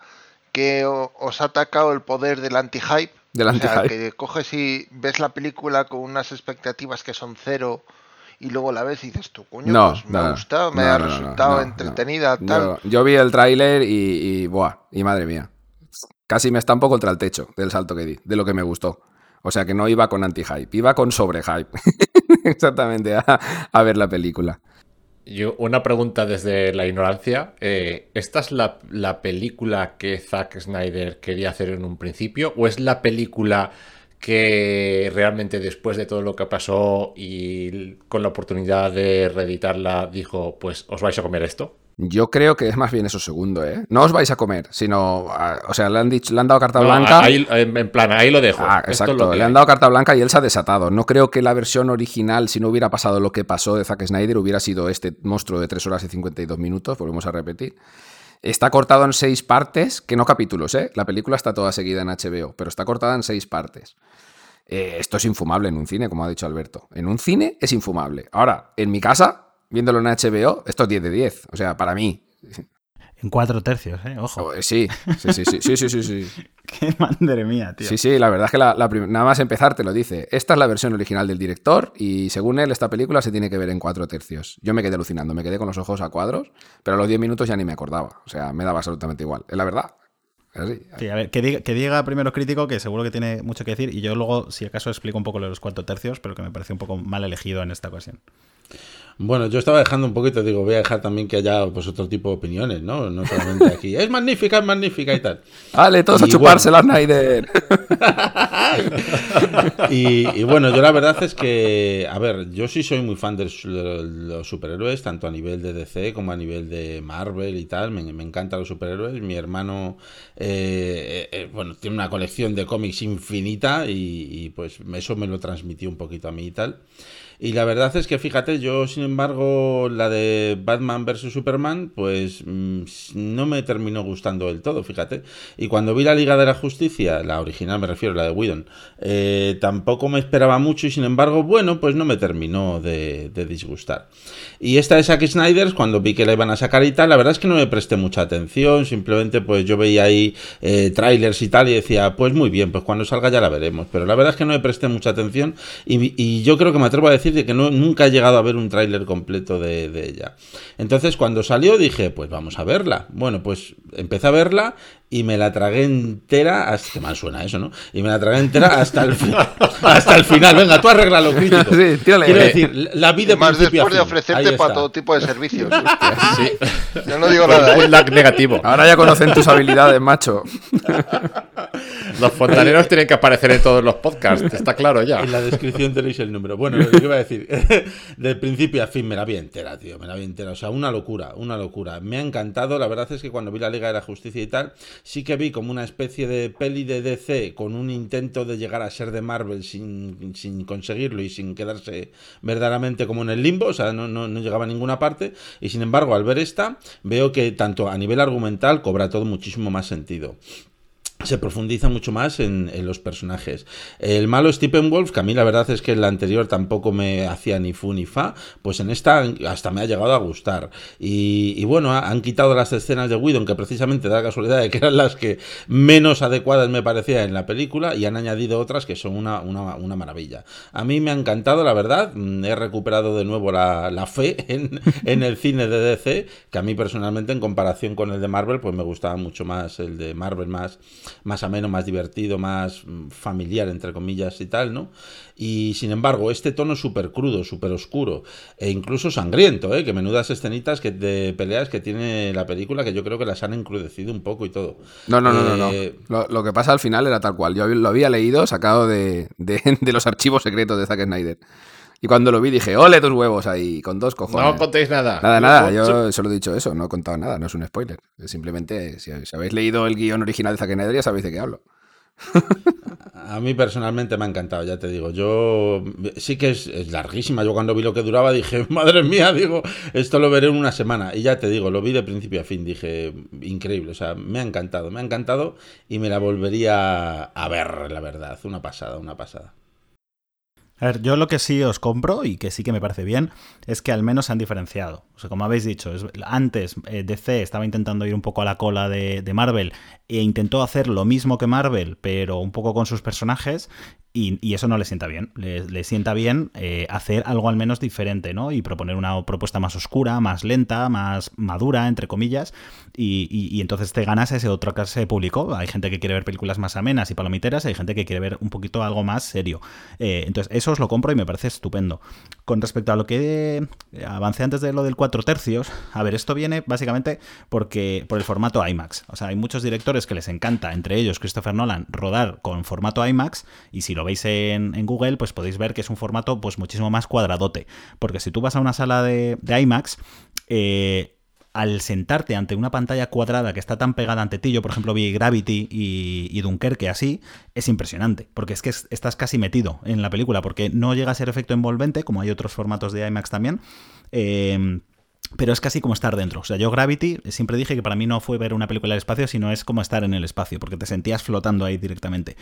que os ha atacado el poder del anti-hype? Del anti-hype. que coges y ves la película con unas expectativas que son cero y luego la ves y dices tú, coño, pues me ha gustado, me ha resultado entretenida, tal. Yo, vi el tráiler y, y, buah, y madre mía. Casi me estampo contra el techo del salto que di, de lo que me gustó. O sea que no iba con anti-hype, iba con sobre-hype. Exactamente, a, ver la película. Yo, una pregunta desde la ignorancia. Eh, ¿Esta es la, la, película que Zack Snyder quería hacer en un principio? ¿O es la película que realmente después de todo lo que pasó y con la oportunidad de reeditarla dijo, pues os vais a comer esto? Yo creo que es más bien eso segundo, ¿eh? No os vais a comer, sino, o sea, le han dicho, le han dado carta blanca. Ahí, en plan, ahí lo dejo. Ah, exacto. le han dado carta blanca y él se ha desatado. No creo que la versión original, si no hubiera pasado lo que pasó de Zack Snyder, hubiera sido este monstruo de 3 horas y 52 minutos, volvemos a repetir. Está cortado en seis partes, que no capítulos, ¿eh? La película está toda seguida en HBO, pero está cortada en seis partes. Eh, esto es infumable en un cine, como ha dicho Alberto. En un cine es infumable. Ahora, en mi casa, viéndolo en HBO, esto es 10 de 10. O sea, para mí. En cuatro tercios, ¿eh? Ojo. Sí, sí, sí, sí, sí, sí, sí. Qué madre mía, tío. Sí, sí, la verdad es que nada más empezar te lo dice. Esta es la versión original del director y según él esta película se tiene que ver en cuatro tercios. Yo me quedé alucinando, me quedé con los ojos a cuadros, pero a los 10 minutos ya ni me acordaba. O sea, me daba absolutamente igual. Es la verdad. Sí, a ver, que diga, que diga, primero crítico, que seguro que tiene mucho que decir, y yo luego, si acaso, explico un poco lo de los cuatro tercios, pero que me parece un poco mal elegido en esta ocasión. Bueno, yo estaba dejando un poquito, digo, voy a dejar también que haya pues otro tipo de opiniones, ¿no? No solamente aquí, es magnífica, es magnífica y tal. Vale, todos a chupársela, Snyder. y, y, bueno, yo la verdad es que, a ver, yo sí soy muy fan de los superhéroes, tanto a nivel de DC como a nivel de Marvel y tal. Me, me encantan los superhéroes. Mi hermano, eh, eh, bueno, tiene una colección de cómics infinita y, pues eso me lo transmitió un poquito a mí y tal. Y la verdad es que fíjate, yo sin embargo la de Batman vs. Superman, pues mm, no me terminó gustando del todo, fíjate. Y cuando vi la Liga de la Justicia, la original me refiero, la de Whedon, eh, tampoco me esperaba mucho y sin embargo, bueno, pues no me terminó de, disgustar. Y esta de Zack Snyder, cuando vi que la iban a sacar y tal, la verdad es que no me presté mucha atención, simplemente pues yo veía ahí eh, trailers y tal y decía, pues muy bien, pues cuando salga ya la veremos. Pero la verdad es que no me presté mucha atención y, yo creo que me atrevo a decir de que no, nunca he llegado a ver un tráiler completo de, ella. Entonces cuando salió dije, pues vamos a verla. Bueno, pues empecé a verla y me la tragué entera, hasta, que mal suena eso, ¿no? Y me la tragué entera hasta el, hasta el final. Venga, tú arregla lo crítico. Sí, Quiero decir, la vida Más después de ofrecerte para todo tipo de servicios. sí. Yo no digo nada. ¿eh? negativo. Ahora ya conocen tus habilidades, macho. Los fontaneros tienen que aparecer en todos los podcasts, está claro ya. En la descripción tenéis el número. Bueno, lo que iba a decir, del principio a fin me la vi entera, tío, me la vi entera. O sea, una locura, una locura. Me ha encantado, la verdad es que cuando vi la Liga de la Justicia y tal, sí que vi como una especie de peli de DC con un intento de llegar a ser de Marvel sin, sin conseguirlo y sin quedarse verdaderamente como en el limbo, o sea, no, no, no llegaba a ninguna parte. Y sin embargo, al ver esta, veo que tanto a nivel argumental cobra todo muchísimo más sentido. Se profundiza mucho más en, los personajes. El malo Stephen Wolf, que a mí la verdad es que en la anterior tampoco me hacía ni fu ni fa, pues en esta hasta me ha llegado a gustar. Y, bueno, han quitado las escenas de Whedon, que precisamente da la casualidad de que eran las que menos adecuadas me parecía en la película, y han añadido otras que son una, una, maravilla. A mí me ha encantado, la verdad, mm, he recuperado de nuevo la, fe en, en el cine de DC, que a mí personalmente en comparación con el de Marvel, pues me gustaba mucho más el de Marvel, más más ameno, más divertido, más mm, familiar, entre comillas y tal, ¿no? Y sin embargo, este tono súper crudo, súper oscuro e incluso sangriento, ¿eh? Que menudas escenitas que de peleas que tiene la película que yo creo que las han encrudecido un poco y todo. No, no, no, no. Eh, lo, que pasa al final era tal cual. Yo lo había leído sacado de, de los archivos secretos de Zack Snyder. Y cuando lo vi dije, ole tus huevos ahí, con dos cojones. No contéis nada. Nada, nada, yo solo he dicho eso, no he contado nada, no es un spoiler. Simplemente, si habéis leído el guion original de ya sabéis de qué hablo. A mí personalmente me ha encantado, ya te digo. Yo sí que es, larguísima. Yo cuando vi lo que duraba dije, madre mía, digo, esto lo veré en una semana. Y ya te digo, lo vi de principio a fin. Dije, increíble. O sea, me ha encantado, me ha encantado y me la volvería a ver, la verdad. Una pasada, una pasada. A ver, yo lo que sí os compro y que sí que me parece bien es que al menos se han diferenciado. O sea, como habéis dicho, antes eh, DC estaba intentando ir un poco a la cola de, de, Marvel e intentó hacer lo mismo que Marvel, pero un poco con sus personajes. Y, eso no le sienta bien. Le, sienta bien eh, hacer algo al menos diferente, ¿no? Y proponer una propuesta más oscura, más lenta, más madura, entre comillas. Y, entonces te ganas ese otro clase de público. Hay gente que quiere ver películas más amenas y palomiteras, hay gente que quiere ver un poquito algo más serio. Eh, entonces, eso os lo compro y me parece estupendo. Con respecto a lo que avancé antes de lo del 4 tercios, a ver, esto viene básicamente porque por el formato IMAX. O sea, hay muchos directores que les encanta, entre ellos Christopher Nolan, rodar con formato IMAX y si lo veis en, Google, pues podéis ver que es un formato pues muchísimo más cuadradote. Porque si tú vas a una sala de, IMAX, eh, al sentarte ante una pantalla cuadrada que está tan pegada ante ti, yo por ejemplo vi Gravity y, Dunkerque así, es impresionante, porque es que estás casi metido en la película, porque no llega a ser efecto envolvente, como hay otros formatos de IMAX también. Eh, pero es casi como estar dentro. O sea, yo Gravity siempre dije que para mí no fue ver una película del espacio, sino es como estar en el espacio, porque te sentías flotando ahí directamente.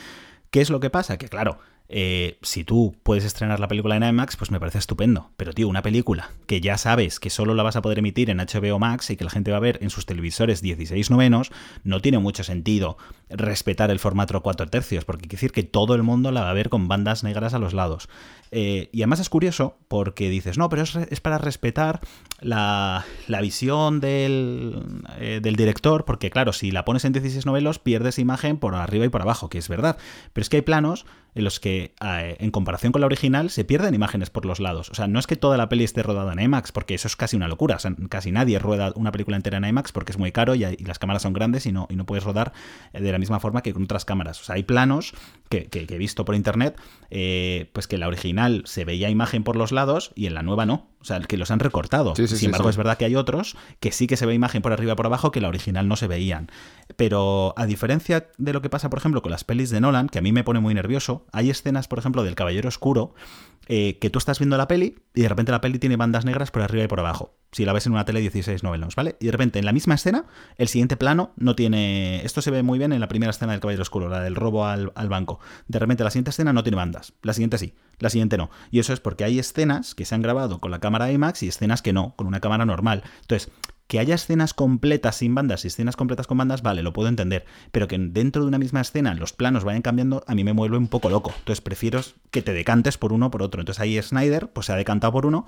¿Qué es lo que pasa? Que claro, eh, si tú puedes estrenar la película en IMAX, pues me parece estupendo. Pero tío, una película que ya sabes que solo la vas a poder emitir en HBO Max y que la gente va a ver en sus televisores 16 novenos, no tiene mucho sentido respetar el formato 4 tercios, porque quiere decir que todo el mundo la va a ver con bandas negras a los lados. Eh, y además es curioso porque dices, no, pero es, para respetar la, visión del, eh, del, director, porque claro, si la pones en 16 novelos pierdes imagen por arriba y por abajo, que es verdad. Pero es que hay planos en los que, eh, en comparación con la original, se pierden imágenes por los lados. O sea, no es que toda la peli esté rodada en IMAX, porque eso es casi una locura. O sea, casi nadie rueda una película entera en IMAX porque es muy caro y, las cámaras son grandes y no, y no puedes rodar de la misma forma que con otras cámaras. O sea, hay planos que, he visto por internet, pues que la original se veía imagen por los lados y en la nueva no. O sea, que los han recortado. Sin embargo, es verdad que hay otros que sí que se ve imagen por arriba y por abajo que la original no se veían. Pero a diferencia de lo que pasa, por ejemplo, con las pelis de Nolan, que a mí me pone muy nervioso, hay escenas, por ejemplo, del Caballero Oscuro, eh, que tú estás viendo la peli y de repente la peli tiene bandas negras por arriba y por abajo. Si la ves en una tele 16 novelos, ¿vale? Y de repente en la misma escena, el siguiente plano no tiene. Esto se ve muy bien en la primera escena del Caballero Oscuro, la del robo al, al banco. De repente la siguiente escena no tiene bandas, la siguiente sí, la siguiente no. Y eso es porque hay escenas que se han grabado con la cámara IMAX y escenas que no, con una cámara normal. Entonces, que haya escenas completas sin bandas y escenas completas con bandas, vale, lo puedo entender. Pero que dentro de una misma escena los planos vayan cambiando, a mí me vuelve un poco loco. Entonces prefiero que te decantes por uno o por otro. Entonces ahí Snyder, pues se ha decantado por uno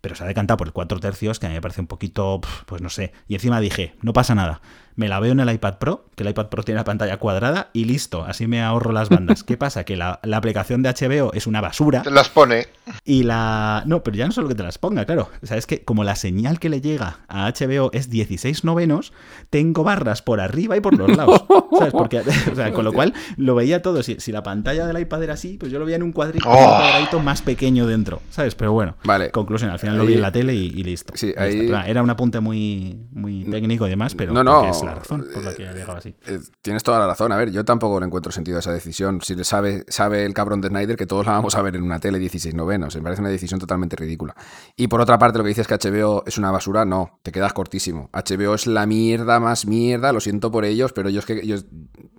pero se ha decantado por el 4 tercios, que a mí me parece un poquito, pues no sé. Y encima dije, no pasa nada me la veo en el iPad Pro, que el iPad Pro tiene la pantalla cuadrada y listo, así me ahorro las bandas. ¿Qué pasa? Que la, aplicación de HBO es una basura. Te las pone. Y la... No, pero ya no solo que te las ponga, claro. O sea, es que como la señal que le llega a HBO es 16 novenos, tengo barras por arriba y por los lados. ¿Sabes? Porque, o sea, con lo cual lo veía todo. Si, la pantalla del iPad era así, pues yo lo veía en un cuadrito, un oh. cuadradito más pequeño dentro. ¿Sabes? Pero bueno, vale. conclusión, al final lo vi en la tele y, listo. Sí, ahí... Era un apunte muy, muy técnico y demás, pero no, no, la razón por la que así. Eh, tienes toda la razón. A ver, yo tampoco le encuentro sentido a esa decisión. Si le sabe, sabe el cabrón de Snyder que todos la vamos a ver en una tele 16 novenos. Me parece una decisión totalmente ridícula. Y por otra parte, lo que dices que HBO es una basura, no, te quedas cortísimo. HBO es la mierda más mierda, lo siento por ellos, pero ellos que ellos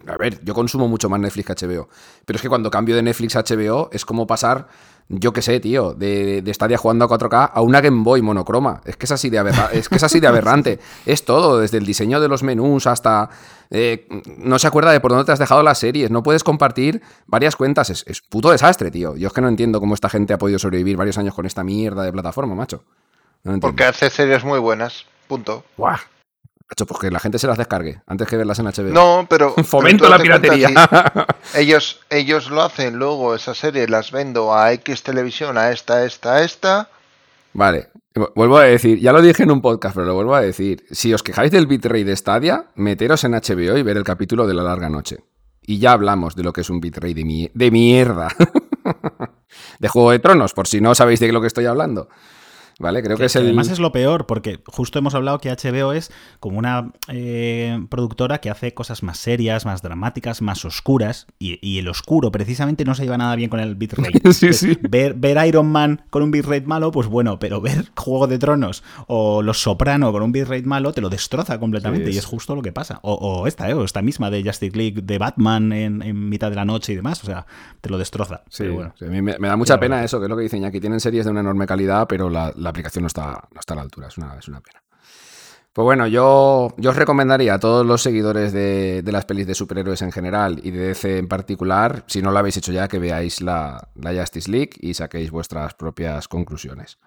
A ver, yo consumo mucho más Netflix que HBO. Pero es que cuando cambio de Netflix a HBO es como pasar, yo qué sé, tío, de, de Stadia jugando a 4K a una Game Boy monocroma. Es que es así de, aberra- es que es así de aberrante. es todo, desde el diseño de los menús hasta... eh, no se acuerda de por dónde te has dejado las series. No puedes compartir varias cuentas. Es, es puto desastre, tío. Yo es que no entiendo cómo esta gente ha podido sobrevivir varios años con esta mierda de plataforma, macho. No. Porque hace series muy buenas. Punto. Buah. Pues que la gente se las descargue antes que verlas en HBO. No, pero. Fomento pero la piratería. si ellos, ellos lo hacen, luego esa serie las vendo a X televisión, a esta, a esta, a esta. Vale, vu- vuelvo a decir, ya lo dije en un podcast, pero lo vuelvo a decir. Si os quejáis del bitrate de Stadia, meteros en HBO y ver el capítulo de la larga noche. Y ya hablamos de lo que es un bitrate de, mi- de mierda. de Juego de Tronos, por si no sabéis de lo que estoy hablando. Vale, creo que, Que- es el. Además es lo peor, porque justo hemos hablado que HBO es como una eh, productora que hace cosas más serias, más dramáticas, más oscuras, y, y el oscuro precisamente no se lleva nada bien con el bitrate. Sí, sí. Ver, ver Iron Man con un bitrate malo, pues bueno, pero ver Juego de Tronos o Los Soprano con un bitrate malo te lo destroza completamente, Sí, y es justo lo que pasa. O, o esta, ¿eh? o esta misma de Justice League, de Batman en, en mitad de la noche y demás, o sea, te lo destroza. Sí, Pero bueno. a mí me, me da mucha pena eso, que es lo que dicen aquí. Tienen series de una enorme calidad, pero la, la aplicación no está, no está a la altura. Es una, es una pena. Pues bueno, yo, yo os recomendaría a todos los seguidores de, de las pelis de superhéroes en general y de DC en particular, si no lo habéis hecho ya, que veáis la, la Justice League y saquéis vuestras propias conclusiones.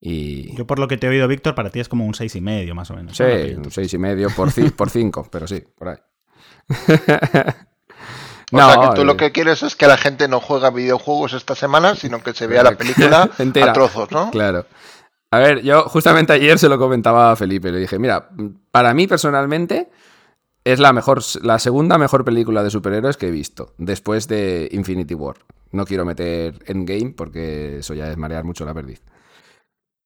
Y. Yo por lo que te he oído, Víctor, para ti es como un seis y medio más o menos. sí. La un seis y medio por, por cinco, pero sí, por ahí. O sea que tú eh, lo que quieres es que la gente no juega videojuegos esta semana, sino que se vea la película Entera. a trozos, ¿no? Claro. A ver, yo justamente ayer se lo comentaba a Felipe. Le dije, mira, para mí personalmente es la mejor, la segunda mejor película de superhéroes que he visto después de Infinity War. No quiero meter Endgame porque eso ya es marear mucho la perdiz.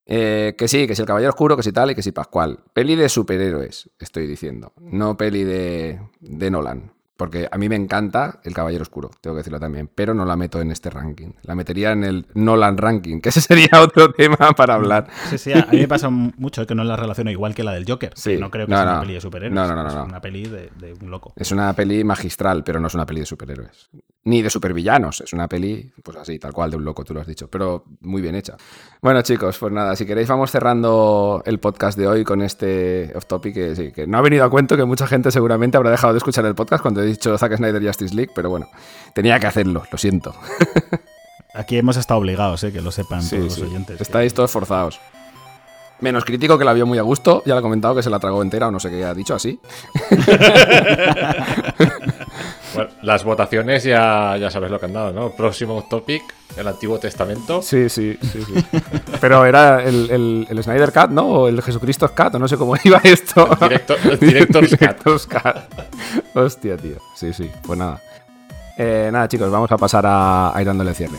Eh, que sí, que si el Caballero Oscuro, que si tal y que si Pascual. Peli de superhéroes, estoy diciendo. No peli de, de Nolan. Porque a mí me encanta el Caballero Oscuro, tengo que decirlo también. Pero no la meto en este ranking. La metería en el Nolan Ranking, que ese sería otro tema para hablar. Sí, sí, a mí me pasa mucho que no la relaciono igual que la del Joker. Sí, no creo que no, sea no. una peli de superhéroes. No, no, no, no, es no. una peli de, de un loco. Es una peli magistral, pero no es una peli de superhéroes. Ni de supervillanos. Es una peli, pues así, tal cual, de un loco, tú lo has dicho. Pero muy bien hecha. Bueno, chicos, pues nada, si queréis, vamos cerrando el podcast de hoy con este off topic que sí, que no ha venido a cuento que mucha gente seguramente habrá dejado de escuchar el podcast cuando he dicho Zack Snyder Justice League, pero bueno, tenía que hacerlo, lo siento. Aquí hemos estado obligados, eh, que lo sepan Sí, todos sí. los oyentes. que- Estáis todos forzados. Menos crítico que la vio muy a gusto, ya lo ha comentado que se la tragó entera o no sé qué ha dicho así. Bueno, las votaciones ya, ya sabes lo que han dado, ¿no? Próximo topic, el Antiguo Testamento. Sí, sí, sí, sí. Pero era el, el, el Snyder Cut, ¿no? O el Jesucristo Cut, o no sé cómo iba esto. El director- el Director's Cut. Director's Cut. Hostia, tío. Sí, sí, pues nada. Eh, nada, chicos, vamos a pasar a, a ir dándole cierre.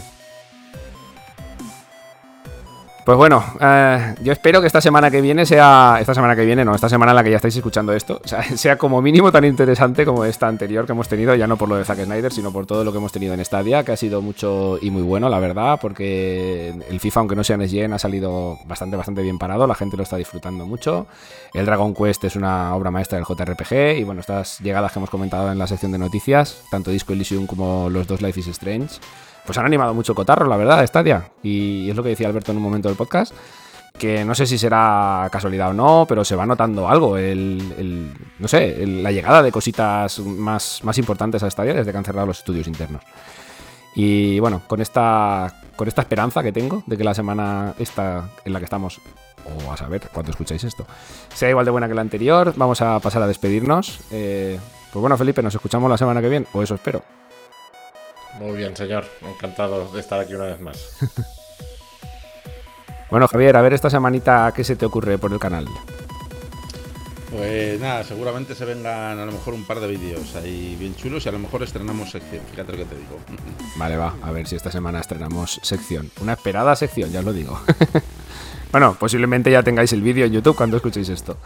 Pues bueno, eh, yo espero que esta semana que viene sea. Esta semana que viene, no, esta semana en la que ya estáis escuchando esto, o sea, sea como mínimo tan interesante como esta anterior que hemos tenido, ya no por lo de Zack Snyder, sino por todo lo que hemos tenido en Stadia, que ha sido mucho y muy bueno, la verdad, porque el FIFA, aunque no sea NGN, ha salido bastante, bastante bien parado, la gente lo está disfrutando mucho. El Dragon Quest es una obra maestra del JRPG, y bueno, estas llegadas que hemos comentado en la sección de noticias, tanto Disco Elysium como los dos Life is Strange pues han animado mucho cotarro, la verdad, Stadia. Y es lo que decía Alberto en un momento del podcast, que no sé si será casualidad o no, pero se va notando algo. El, el- no sé, la llegada de cositas más, más importantes a Stadia desde que han cerrado los estudios internos. Y bueno, con esta, con esta esperanza que tengo de que la semana esta en la que estamos, o a saber cuándo escucháis esto, sea igual de buena que la anterior, vamos a pasar a despedirnos. Eh, pues bueno, Felipe, nos escuchamos la semana que viene, o eso espero. Muy bien, señor. Encantado de estar aquí una vez más. Bueno, Javier, a ver esta semanita qué se te ocurre por el canal. Pues nada, seguramente se vengan a lo mejor un par de vídeos ahí bien chulos y a lo mejor estrenamos sección. Fíjate lo que te digo. Vale, va, a ver si esta semana estrenamos sección. Una esperada sección, ya os lo digo. bueno, posiblemente ya tengáis el vídeo en YouTube cuando escuchéis esto.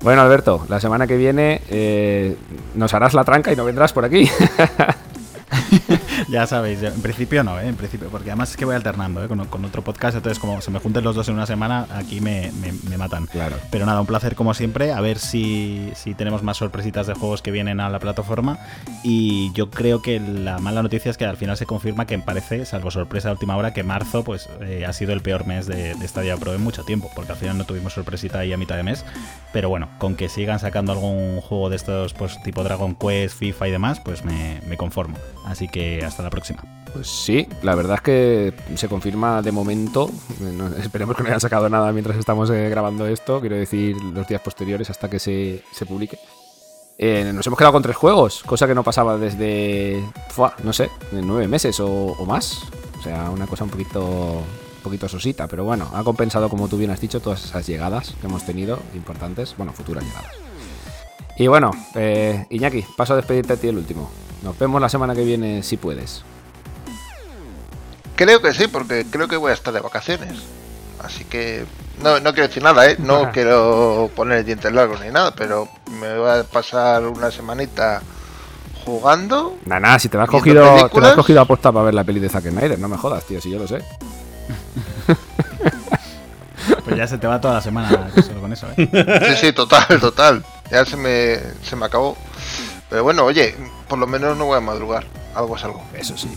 Bueno, Alberto, la semana que viene eh, nos harás la tranca y no vendrás por aquí. ya sabéis, en principio no, ¿eh? en principio, porque además es que voy alternando ¿eh? con, con, otro podcast, entonces como se me junten los dos en una semana, aquí me, me, me, matan. Claro. Pero nada, un placer como siempre, a ver si, si tenemos más sorpresitas de juegos que vienen a la plataforma y yo creo que la mala noticia es que al final se confirma que parece, salvo sorpresa de última hora, que marzo pues eh, ha sido el peor mes de, de Stadia Pro en mucho tiempo, porque al final no tuvimos sorpresita ahí a mitad de mes, pero bueno, con que sigan sacando algún juego de estos pues tipo Dragon Quest, FIFA y demás, pues me, me conformo. Así que hasta la próxima. Pues sí, la verdad es que se confirma de momento. Esperemos que no hayan sacado nada mientras estamos eh, grabando esto. Quiero decir, los días posteriores hasta que se, se publique. Eh, nos hemos quedado con tres juegos, cosa que no pasaba desde, no sé, nueve meses o, o, más. O sea, una cosa un poquito, un poquito sosita, pero bueno, ha compensado, como tú bien has dicho, todas esas llegadas que hemos tenido, importantes, bueno, futuras llegadas. Y bueno, eh, Iñaki, paso a despedirte a ti el último. Nos vemos la semana que viene si puedes. Creo que sí, porque creo que voy a estar de vacaciones. Así que no, no quiero decir nada, ¿eh? No quiero poner dientes largos ni nada, pero me voy a pasar una semanita jugando. Nada, nada, si te has cogido, te has cogido aposta para ver la peli de Zack Snyder, no me jodas, tío, si yo lo sé. pues ya se te va toda la semana solo con eso, ¿eh? Sí, sí, total, total. Ya se me, se me acabó. Pero bueno, oye, por lo menos no voy a madrugar. Algo es algo. Eso sí.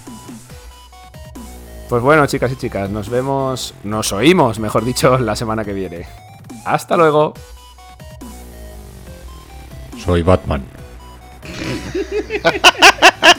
Pues bueno, chicas y chicas, nos vemos, nos oímos, mejor dicho, la semana que viene. Hasta luego. Soy Batman.